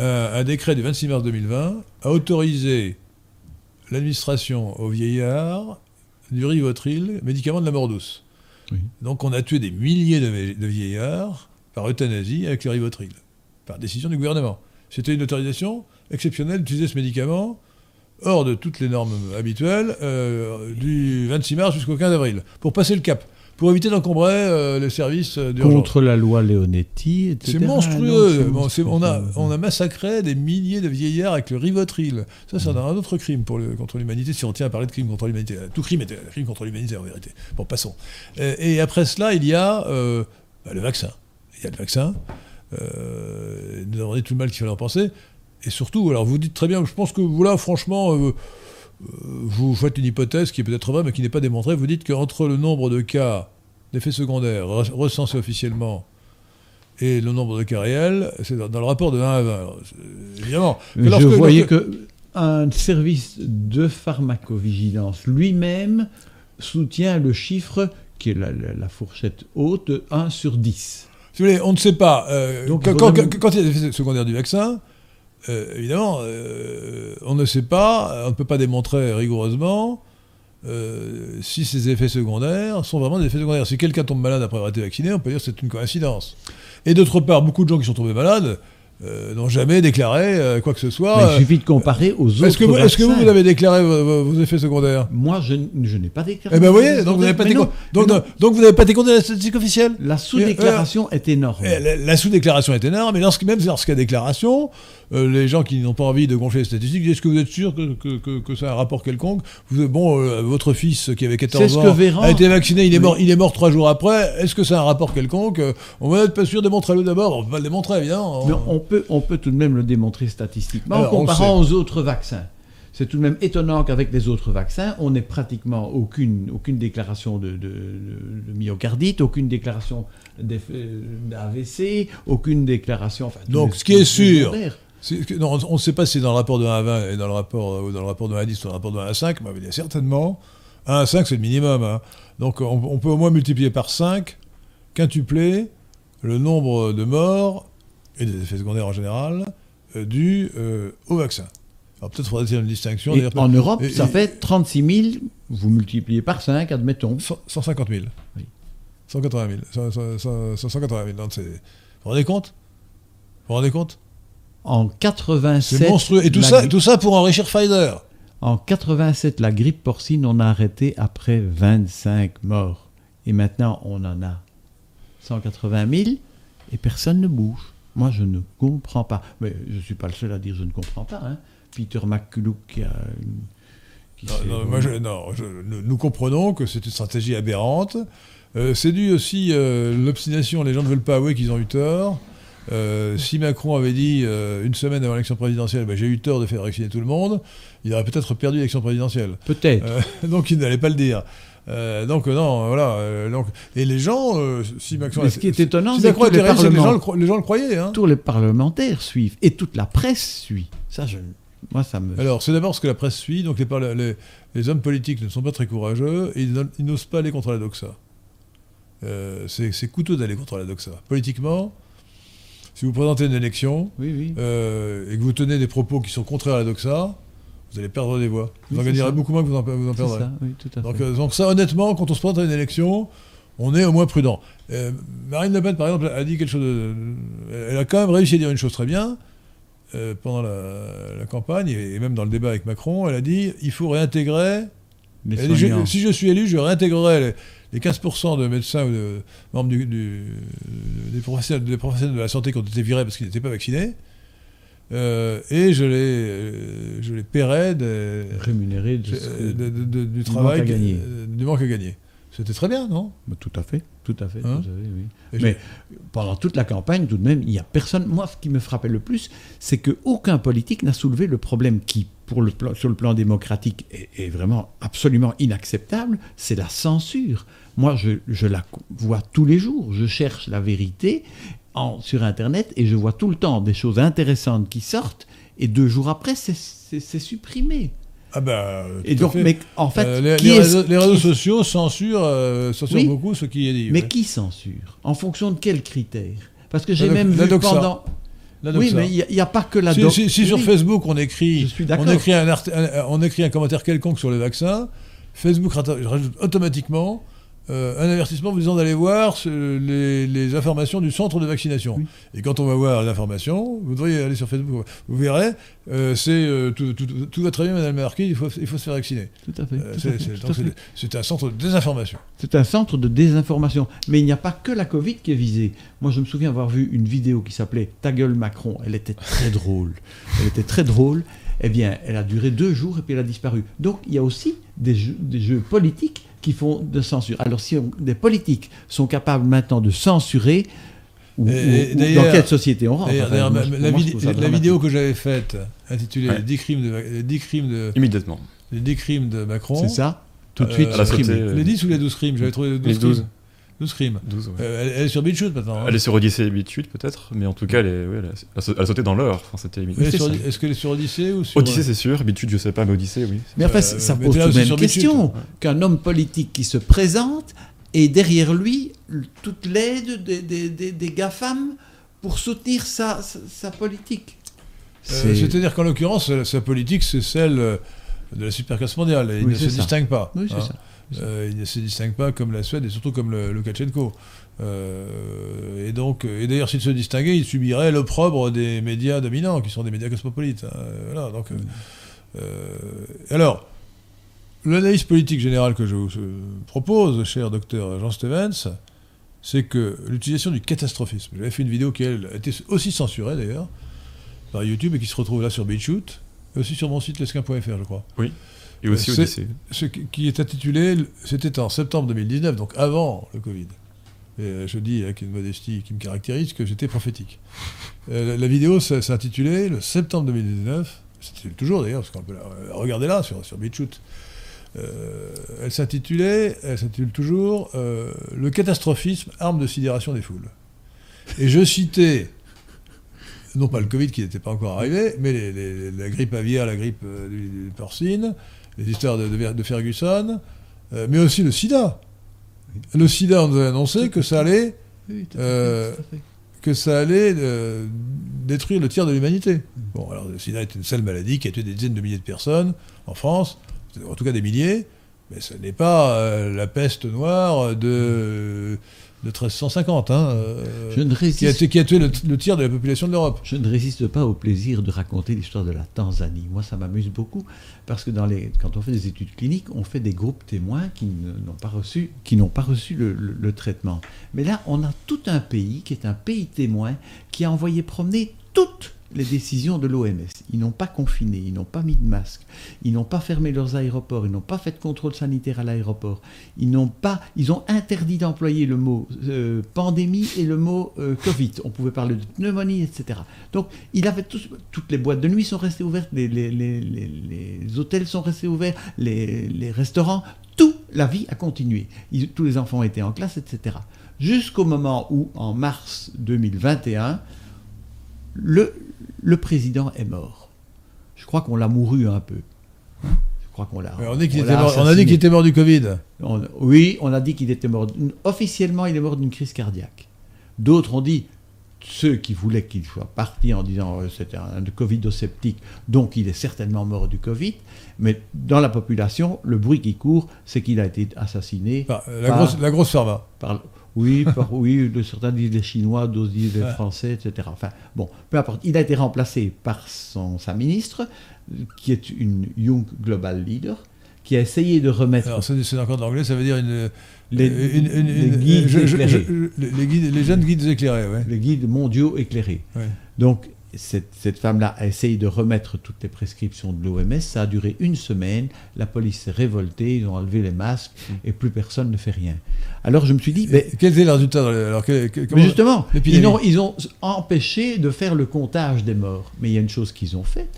Euh, un, décret du 26 mars 2020 a autorisé l'administration aux vieillards du rivotril, médicament de la mort douce. Donc on a tué des milliers de, vieillards par euthanasie avec le rivotril, par décision du gouvernement. C'était une autorisation exceptionnelle d'utiliser ce médicament hors de toutes les normes habituelles euh, du 26 mars jusqu'au 15 avril, pour passer le cap pour éviter d'encombrer euh, les services euh, d'urgence. Contre la loi Leonetti, etc. C'est monstrueux. on, a, on a massacré des milliers de vieillards avec le Rivotril. Ça, c'est un autre crime pour le, contre l'humanité, si on tient à parler de crime contre l'humanité. Tout crime est un crime contre l'humanité, en vérité. Bon, passons. Et, après cela, il y a euh, bah, le vaccin. Il y a le vaccin. nous avons dit tout le mal qu'il fallait en penser. Et surtout, alors vous dites très bien, je pense que vous là, franchement vous faites une hypothèse qui est peut-être vraie, mais qui n'est pas démontrée. Vous dites qu'entre le nombre de cas d'effets secondaires recensés officiellement et le nombre de cas réels, c'est dans le rapport de 1 à 20. évidemment. je voyais que un service de pharmacovigilance lui-même soutient le chiffre qui est la, fourchette haute de 1 sur 10. Si vous voulez, on ne sait pas. Euh, Donc, quand, il y a des effets secondaires du vaccin, euh, évidemment, euh, on ne sait pas, on ne peut pas démontrer rigoureusement euh, si ces effets secondaires sont vraiment des effets secondaires. Si quelqu'un tombe malade après avoir été vacciné, on peut dire que c'est une coïncidence. Et d'autre part, beaucoup de gens qui sont tombés malades n'ont jamais déclaré quoi que ce soit. il suffit de comparer aux autres. Est-ce que, vous, que vous, avez déclaré vos, effets secondaires? Moi, je, je, n'ai pas déclaré. Eh ben, vous voyez, donc vous n'avez pas, donc, donc, vous n'avez pas de la statistique officielle? La sous-déclaration est énorme. Eh, la, sous-déclaration est énorme, mais lorsque, même lorsqu'il y a déclaration, euh, les gens qui n'ont pas envie de gonfler les statistiques disent Est-ce que vous êtes sûr que, que, que, c'est un rapport quelconque vous, Bon, votre fils qui avait 14 ans a été vacciné, il est, mort, il est mort trois jours après. Est-ce que c'est un rapport quelconque On va être pas sûr, démontrez-le d'abord. On va pas le démontrer, évidemment. Mais on, peut, on peut tout de même le démontrer statistiquement Alors, en on comparant aux autres vaccins. C'est tout de même étonnant qu'avec les autres vaccins, on n'ait pratiquement aucune, aucune déclaration de, de- de- de myocardite, aucune déclaration d'AVC, aucune déclaration. enfin, Donc, les- ce qui est sûr, non, on ne sait pas si c'est dans le rapport de 1 à 20 et dans le rapport, ou dans le rapport de 1 à 10 ou dans le rapport de 1 à 5, mais il y a certainement 1 à 5, c'est le minimum. hein. Donc on, on peut au moins multiplier par 5, quintupler le nombre de morts et des effets secondaires en général euh, dus euh, au vaccin. Alors peut-être faudrait-il une distinction. Et en Europe, et- ça et- fait 36 000, vous multipliez par 5, admettons. 100 150 000. Oui. 180 000. 100, 100, 180 000. Donc, c'est- vous vous rendez compte? Vous vous rendez compte? En 87, C'est monstrueux. Et tout la ça, gri- tout ça pour enrichir Pfizer. en 87, la grippe porcine, on a arrêté après 25 morts. Et maintenant, on en a 180 000 et personne ne bouge. Moi, je ne comprends pas. Mais je ne suis pas le seul à dire je ne comprends pas. hein. Peter McCulloch qui a une... qui Non, non, moi, je- non, je- nous, comprenons que c'est une stratégie aberrante. Euh, c'est dû aussi euh, l'obstination. Les gens ne veulent pas avouer qu'ils ont eu tort. Euh, si Macron avait dit euh, une semaine avant l'élection présidentielle, bah, j'ai eu tort de faire vacciner tout le monde, il aurait peut-être perdu l'élection présidentielle. Peut-être. Euh, donc il n'allait pas le dire. Donc non, voilà. donc, et les gens, si Macron, Mais ce qui est étonnant, si c'est que les, gens le, cro- les gens le croyaient. Hein. tous les parlementaires suivent et toute la presse suit. Ça, je... moi, ça me... Alors, c'est d'abord ce que la presse suit. Donc, les, parle- les- les hommes politiques ne sont pas très courageux et ils ils n'osent pas aller contre la doxa. C'est c'est coûteux d'aller contre la doxa. Politiquement, si vous présentez une élection Oui, oui. euh, et que vous tenez des propos qui sont contraires à la doxa, vous allez perdre des voix. Vous Oui, en gagnerez ça. beaucoup moins que vous en, vous en perdrez. ça, oui, tout à Donc, fait. euh, donc ça, honnêtement, quand on se présente à une élection, on est au moins prudent. Euh, Marine Le Pen, par exemple, a dit quelque chose de... Elle a quand même réussi à dire une chose très bien pendant la, la campagne, et, et même dans le débat avec Macron, elle a dit, il faut réintégrer... Les si je suis élu, je réintégrerai les, les 15% de médecins ou de membres du- du- des, professionnels, des professionnels de la santé qui ont été virés parce qu'ils n'étaient pas vaccinés, euh, et je les, euh, je les paierai de- rémunérés de de- de- du manque travail, gagner. euh, du manque à gagner. C'était très bien, non? Bah, Tout à fait, tout à fait. Hein? tout à fait, oui. Et Mais pendant toute la campagne, tout de même, il n'y a personne. Moi, ce qui me frappait le plus, c'est qu'aucun politique n'a soulevé le problème qui, pour le plan- sur le plan démocratique, est, est vraiment absolument inacceptable, c'est la censure. Moi, je, je la vois tous les jours. Je cherche la vérité en- sur Internet et je vois tout le temps des choses intéressantes qui sortent et deux jours après, c'est- supprimé. Ah bah, Et donc, mais en fait, Euh, les, réseaux, les réseaux qui- sociaux censurent, euh, censurent Oui. beaucoup ce qui est dit. Mais ouais. qui censure? En fonction de quels critères? Parce que j'ai même vu pendant. Oui, mais il n'y a, pas que la si, si- sur. Facebook on écrit, on écrit un, art- un- on écrit un commentaire quelconque sur les vaccins, Facebook rajoute automatiquement euh, un avertissement vous disant d'aller voir ce- les, les informations du centre de vaccination. Oui. Et quand on va voir les informations, vous devriez aller sur Facebook, vous verrez, euh, c'est euh, tout, tout- tout- tout va très bien, Madame Marquis, il faut, il faut se faire vacciner. Tout à fait. C'est- un centre de désinformation. C'est un centre de désinformation. Mais il n'y a pas que la Covid qui est visée. Moi, je me souviens avoir vu une vidéo qui s'appelait Ta gueule Macron. Elle était très drôle. Elle était très drôle. Eh bien, elle a duré deux jours et puis elle a disparu. Donc, il y a aussi des jeux, des jeux politiques qui font de censure. Alors, si on- des politiques sont capables maintenant de censurer, ou, Et- et ou dans quelle société on rentre Enfin, moi, la, moi, vid- la vidéo que j'avais faite, intitulée Ouais. les, 10 crimes de, les 10 crimes de, Immédiatement. les 10 crimes de Macron. C'est ça? Tout de Euh, suite, euh, Les 10 ou les 12 crimes J'avais trouvé les 12 Les 12. crimes. 12 crimes. 12, ouais. Euh, elle, elle est sur BitChute maintenant. hein. Elle est sur Odyssée et Bitude peut-être, mais en tout cas, elle, est, ouais, elle, a, elle sauté dans l'heure. Enfin, c'était ça. Est-ce qu'elle est sur Odyssey ou sur. Odyssée, c'est sûr. Bitude, je sais pas, mais Odyssée, oui. Mais enfin, Euh, ça pose tout de aussi même question qu'un homme politique qui se présente et derrière lui toute l'aide des, des, des, des GAFAM pour soutenir sa, sa, sa politique. Euh, C'est- C'est-à-dire qu'en l'occurrence, sa- politique, c'est celle euh, de la supercasse mondiale. Et il ne se ça. distingue pas. Oui, c'est hein. ça. Euh, il ne se distingue pas comme la Suède et surtout comme Lukashenko. Euh, et donc, et d'ailleurs, s'il se distinguait, il subirait l'opprobre des médias dominants, qui sont des médias cosmopolites. hein. Voilà, donc, euh, euh, alors, l'analyse politique générale que je vous euh, propose, cher docteur Jean Stevens, c'est que l'utilisation du catastrophisme. J'avais fait une vidéo qui, elle, a été aussi censurée d'ailleurs par YouTube et qui se retrouve là sur BitChute, et aussi sur mon site lesquin.fr, je crois Et aussi Euh, c'est- Odyssée. ce qui est intitulé, c'était en septembre 2019, donc avant le Covid. Et je dis avec une modestie qui me caractérise que j'étais prophétique. la, la, vidéo s'intitulait le septembre 2019, c'est toujours d'ailleurs, parce qu'on peut la regarder là sur, sur BitChute. elle s'intitulait, elle s'intitule toujours Le catastrophisme, arme de sidération des foules. Et je citais non pas le Covid qui n'était pas encore arrivé, mais la grippe aviaire, la grippe euh, porcine, les histoires de, Ferguson, euh, mais aussi le sida. Le sida, on nous a annoncé que ça allait, euh, que ça allait détruire le tiers de l'humanité. Bon, alors le sida est une seule maladie qui a tué des dizaines de milliers de personnes en France, en tout cas des milliers, mais ce n'est pas la peste noire de de 1350, hein, euh, je ne résiste... qui, a, tué le, tiers de la population de l'Europe. Je ne résiste pas au plaisir de raconter l'histoire de la Tanzanie. Moi, ça m'amuse beaucoup, parce que dans les, quand on fait des études cliniques, on fait des groupes témoins qui n'ont pas reçu, qui n'ont pas reçu le, le traitement. Mais là, on a tout un pays qui est un pays témoin qui a envoyé promener toutes les décisions de l'OMS. Ils n'ont pas confiné, ils n'ont pas mis de masque, ils n'ont pas fermé leurs aéroports, ils n'ont pas fait de contrôle sanitaire à l'aéroport, ils n'ont pas, ils ont interdit d'employer le mot euh, pandémie et le mot euh, Covid. On pouvait parler de pneumonie, etc. Donc, il avait toutes les boîtes de nuit sont restées ouvertes, les, hôtels sont restés ouverts, les, restaurants, tout, la vie a continué. tous les enfants étaient en classe, etc. Jusqu'au moment où, en mars 2021, le, le président est mort. Je crois qu'on l'a mouru un peu. Je crois qu'on l'a. On, dit on, a dit qu'il était mort du Covid. oui, on a dit qu'il était mort. Officiellement, il est mort d'une crise cardiaque. D'autres ont dit, ceux qui voulaient qu'il soit parti en disant euh, c'était un Covid-sceptique, donc il est certainement mort du Covid. Mais dans la population, le bruit qui court, c'est qu'il a été assassiné. la, grosse, la grosse pharma. Par, oui, oui, de certains disent les Chinois, d'autres disent les Français, etc. Enfin, bon, peu importe. Il a été remplacé par son, sa ministre, qui est une Young Global Leader, qui a essayé de remettre. Alors, c'est encore d'anglais, ça veut dire une. Les, guides éclairés. les, jeunes guides éclairés, ouais. Les guides mondiaux éclairés. Donc, cette, femme-là a essayé de remettre toutes les prescriptions de l'OMS. Ça a duré une semaine. La police s'est révoltée. Ils ont enlevé les masques et plus personne ne fait rien. Alors je me suis dit. Mais, quel était le résultat alors, Justement, ils ont, ils ont empêché de faire le comptage des morts. Mais il y a une chose qu'ils ont fait.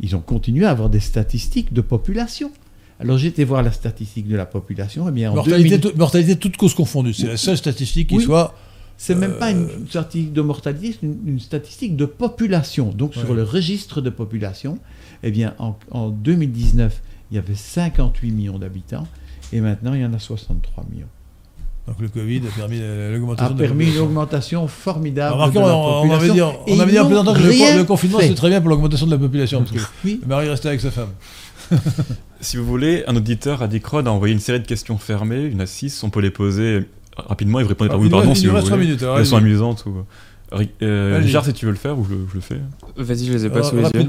Ils ont continué à avoir des statistiques de population. Alors j'ai été voir la statistique de la population. Et eh bien, en mortalité, mortalité toute cause confondue. C'est la seule statistique qui soit c'est même pas une euh, statistique de mortalité, c'est une, statistique de population. Donc sur le registre de population, eh bien en, 2019, il y avait 58 millions d'habitants et maintenant il y en a 63 millions. Donc le Covid a permis l'augmentation. A permis une augmentation formidable. de la on, avait dit, on avait dit en plaisantant que le, confinement c'est très bien pour l'augmentation de la population parce que oui. Marie restait avec sa femme. si vous voulez, un auditeur a dit Crod a envoyé une série de questions fermées, une à 6, on peut les poser rapidement et vous répondez par oui, pardon si vous voulez. Elles sont amusantes. Ou... Euh, Richard, si tu veux le faire ou je, je le fais Vas-y, je les ai pas sous les yeux.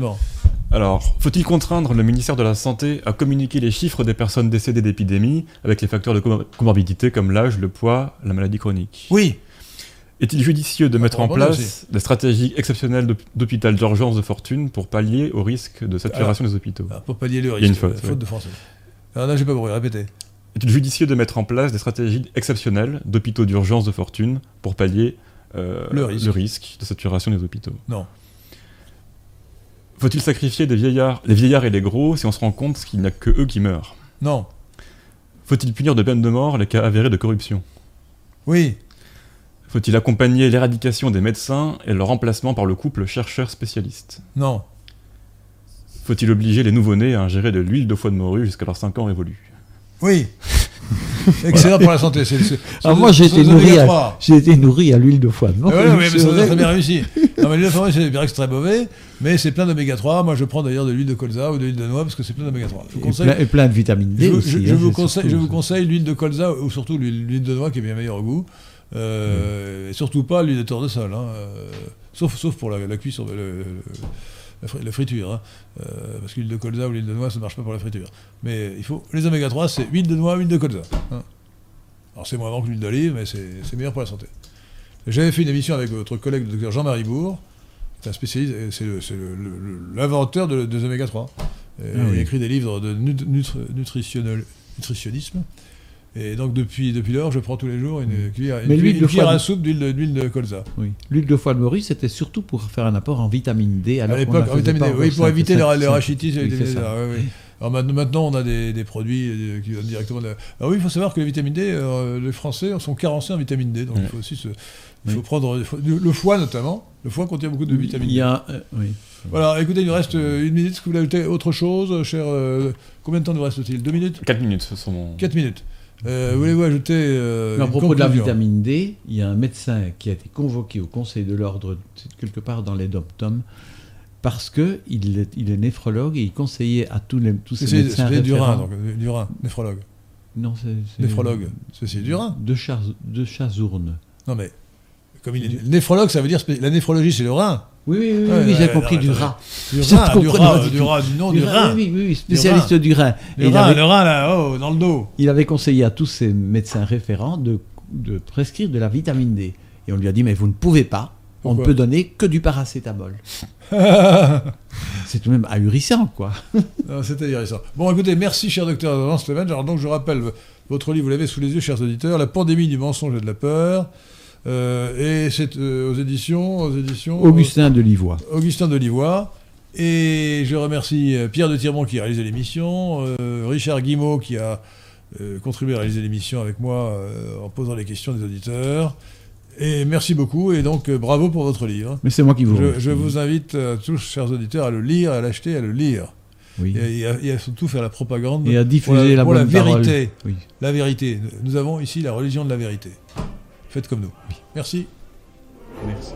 Alors, faut-il contraindre le ministère de la Santé à communiquer les chiffres des personnes décédées d'épidémie avec les facteurs de comorbidité comme l'âge, le poids, la maladie chronique? Oui. Est-il judicieux de mettre en place des stratégies exceptionnelles d'hôpital d'urgence de fortune pour pallier au risque de saturation des hôpitaux? Pour pallier le risque. Il y a une faute, faute de français. Alors là, j'ai pas compris, répétez. Est-il judicieux de mettre en place des stratégies exceptionnelles d'hôpitaux d'urgence de fortune pour pallier euh, le, risque. de saturation des hôpitaux Non. Faut-il sacrifier des vieillards, les vieillards et les gros si on se rend compte qu'il n'y a que eux qui meurent? Non. Faut-il punir de peine de mort les cas avérés de corruption? Oui. Faut-il accompagner l'éradication des médecins et leur remplacement par le couple chercheur-spécialiste? Non. Faut-il obliger les nouveau-nés à ingérer de l'huile de foie de morue jusqu'à leurs 5 ans révolus? Oui. Excellent pour la santé. Alors moi, j'ai été, nourri à, j'ai été nourri à l'huile de foie. Non, ah ouais, mais ça a très bien réussi. Non, mais l'huile de foie, c'est bien que c'est très mauvais, mais c'est plein d'oméga 3. Moi, je prends d'ailleurs de l'huile de colza ou de l'huile de noix parce que c'est plein d'oméga 3. et, plein, de vitamine D je, aussi. Je, hein, vous, conseille, je vous conseille l'huile de colza ou surtout l'huile de noix qui est bien meilleur au goût. Euh. Et surtout pas l'huile de tournesol. Hein, euh, sauf, sauf pour la, la cuisson. Le, la, friture. Hein. Euh, parce que l'huile de colza ou l'huile de noix, ça ne marche pas pour la friture. Mais il faut. Les oméga 3, c'est huile de noix, huile de colza. Hein. Alors c'est moins bon que l'huile d'olive, mais c'est meilleur pour la santé. J'avais fait une émission avec votre collègue, le docteur Jean-Marie Bourg, qui est un spécialiste, c'est l'inventeur de, des oméga 3. Ah il a écrit des livres de nutritionnisme. Et donc depuis, depuis lors, je prends tous les jours une cuillère, une Mais l'huile de une cuillère foie à de- soupe d'huile de, d'huile de colza. Oui. L'huile de foie de Maurice, c'était surtout pour faire un apport en vitamine D. Alors à l'époque, la en vitamine D, oui, pour éviter cinq- les, les cinq- rachitis et les Oui, c'est vitamines D. ça. oui, oui. Alors maintenant, maintenant, on a des, des produits euh, qui donnent directement de la... Alors oui, il faut savoir que les vitamines D, euh, les Français sont carencés en vitamine D, donc il faut aussi se... Il Oui. faut prendre le foie notamment. Le foie contient beaucoup de vitamine Il D. y a, euh, oui. Voilà, écoutez, il nous reste une minute. Est-ce que vous voulez ajouter autre chose, cher euh, Combien de temps nous reste-t-il? Deux minutes? 4 minutes, ce sont mon... Quatre minutes. Euh, Voulez-vous ajouter euh, Mais à propos de la vitamine D, il y a un médecin qui a été convoqué au Conseil de l'ordre, quelque part dans les dom parce que il est, il est néphrologue et il conseillait à tous, les, tous ces médecins c'est du rein, référents- donc, euh, du rein, néphrologue. Non, c'est Néphrologue, c'est c'est du rein. De, Chaz- de Chazourne. Non mais, comme il est néphrologue, ça veut dire la néphrologie, c'est le rein. Oui, oui, oui, oui, j'ai compris du rat. Du rein, du pas du rein, du nom, du, rein. Oui, oui, oui, spécialiste du rein. Le il, rein, avait, le rein là, oh, dans le dos. il avait conseillé à tous ses médecins référents de, de prescrire de la vitamine D. Et on lui a dit, mais vous ne pouvez pas. On ne peut donner que du paracétamol. C'est tout de même ahurissant, quoi. C'est ahurissant. Bon, écoutez, merci, cher docteur Laurence Levenge. Alors, donc, je rappelle, votre livre, vous l'avez sous les yeux, chers auditeurs, La pandémie du mensonge et de la peur. Euh, et c'est euh, aux éditions, aux éditions Augustin de Livois. Augustin Delivois. Et je remercie euh, Pierre de Tirmont qui a réalisé l'émission, Richard Guimau qui a contribué à réaliser l'émission avec moi en posant les questions des auditeurs. Et merci beaucoup, et donc euh, bravo pour votre livre. Mais c'est moi qui vous Je, je vous invite euh, tous, chers auditeurs, à le lire, à l'acheter, à le lire. Oui. Et, et à, et à surtout faire la propagande Et à pour diffuser la, pour bonne vérité. Oui. La vérité. Nous avons ici la religion de la vérité. Faites comme nous. Merci. Merci.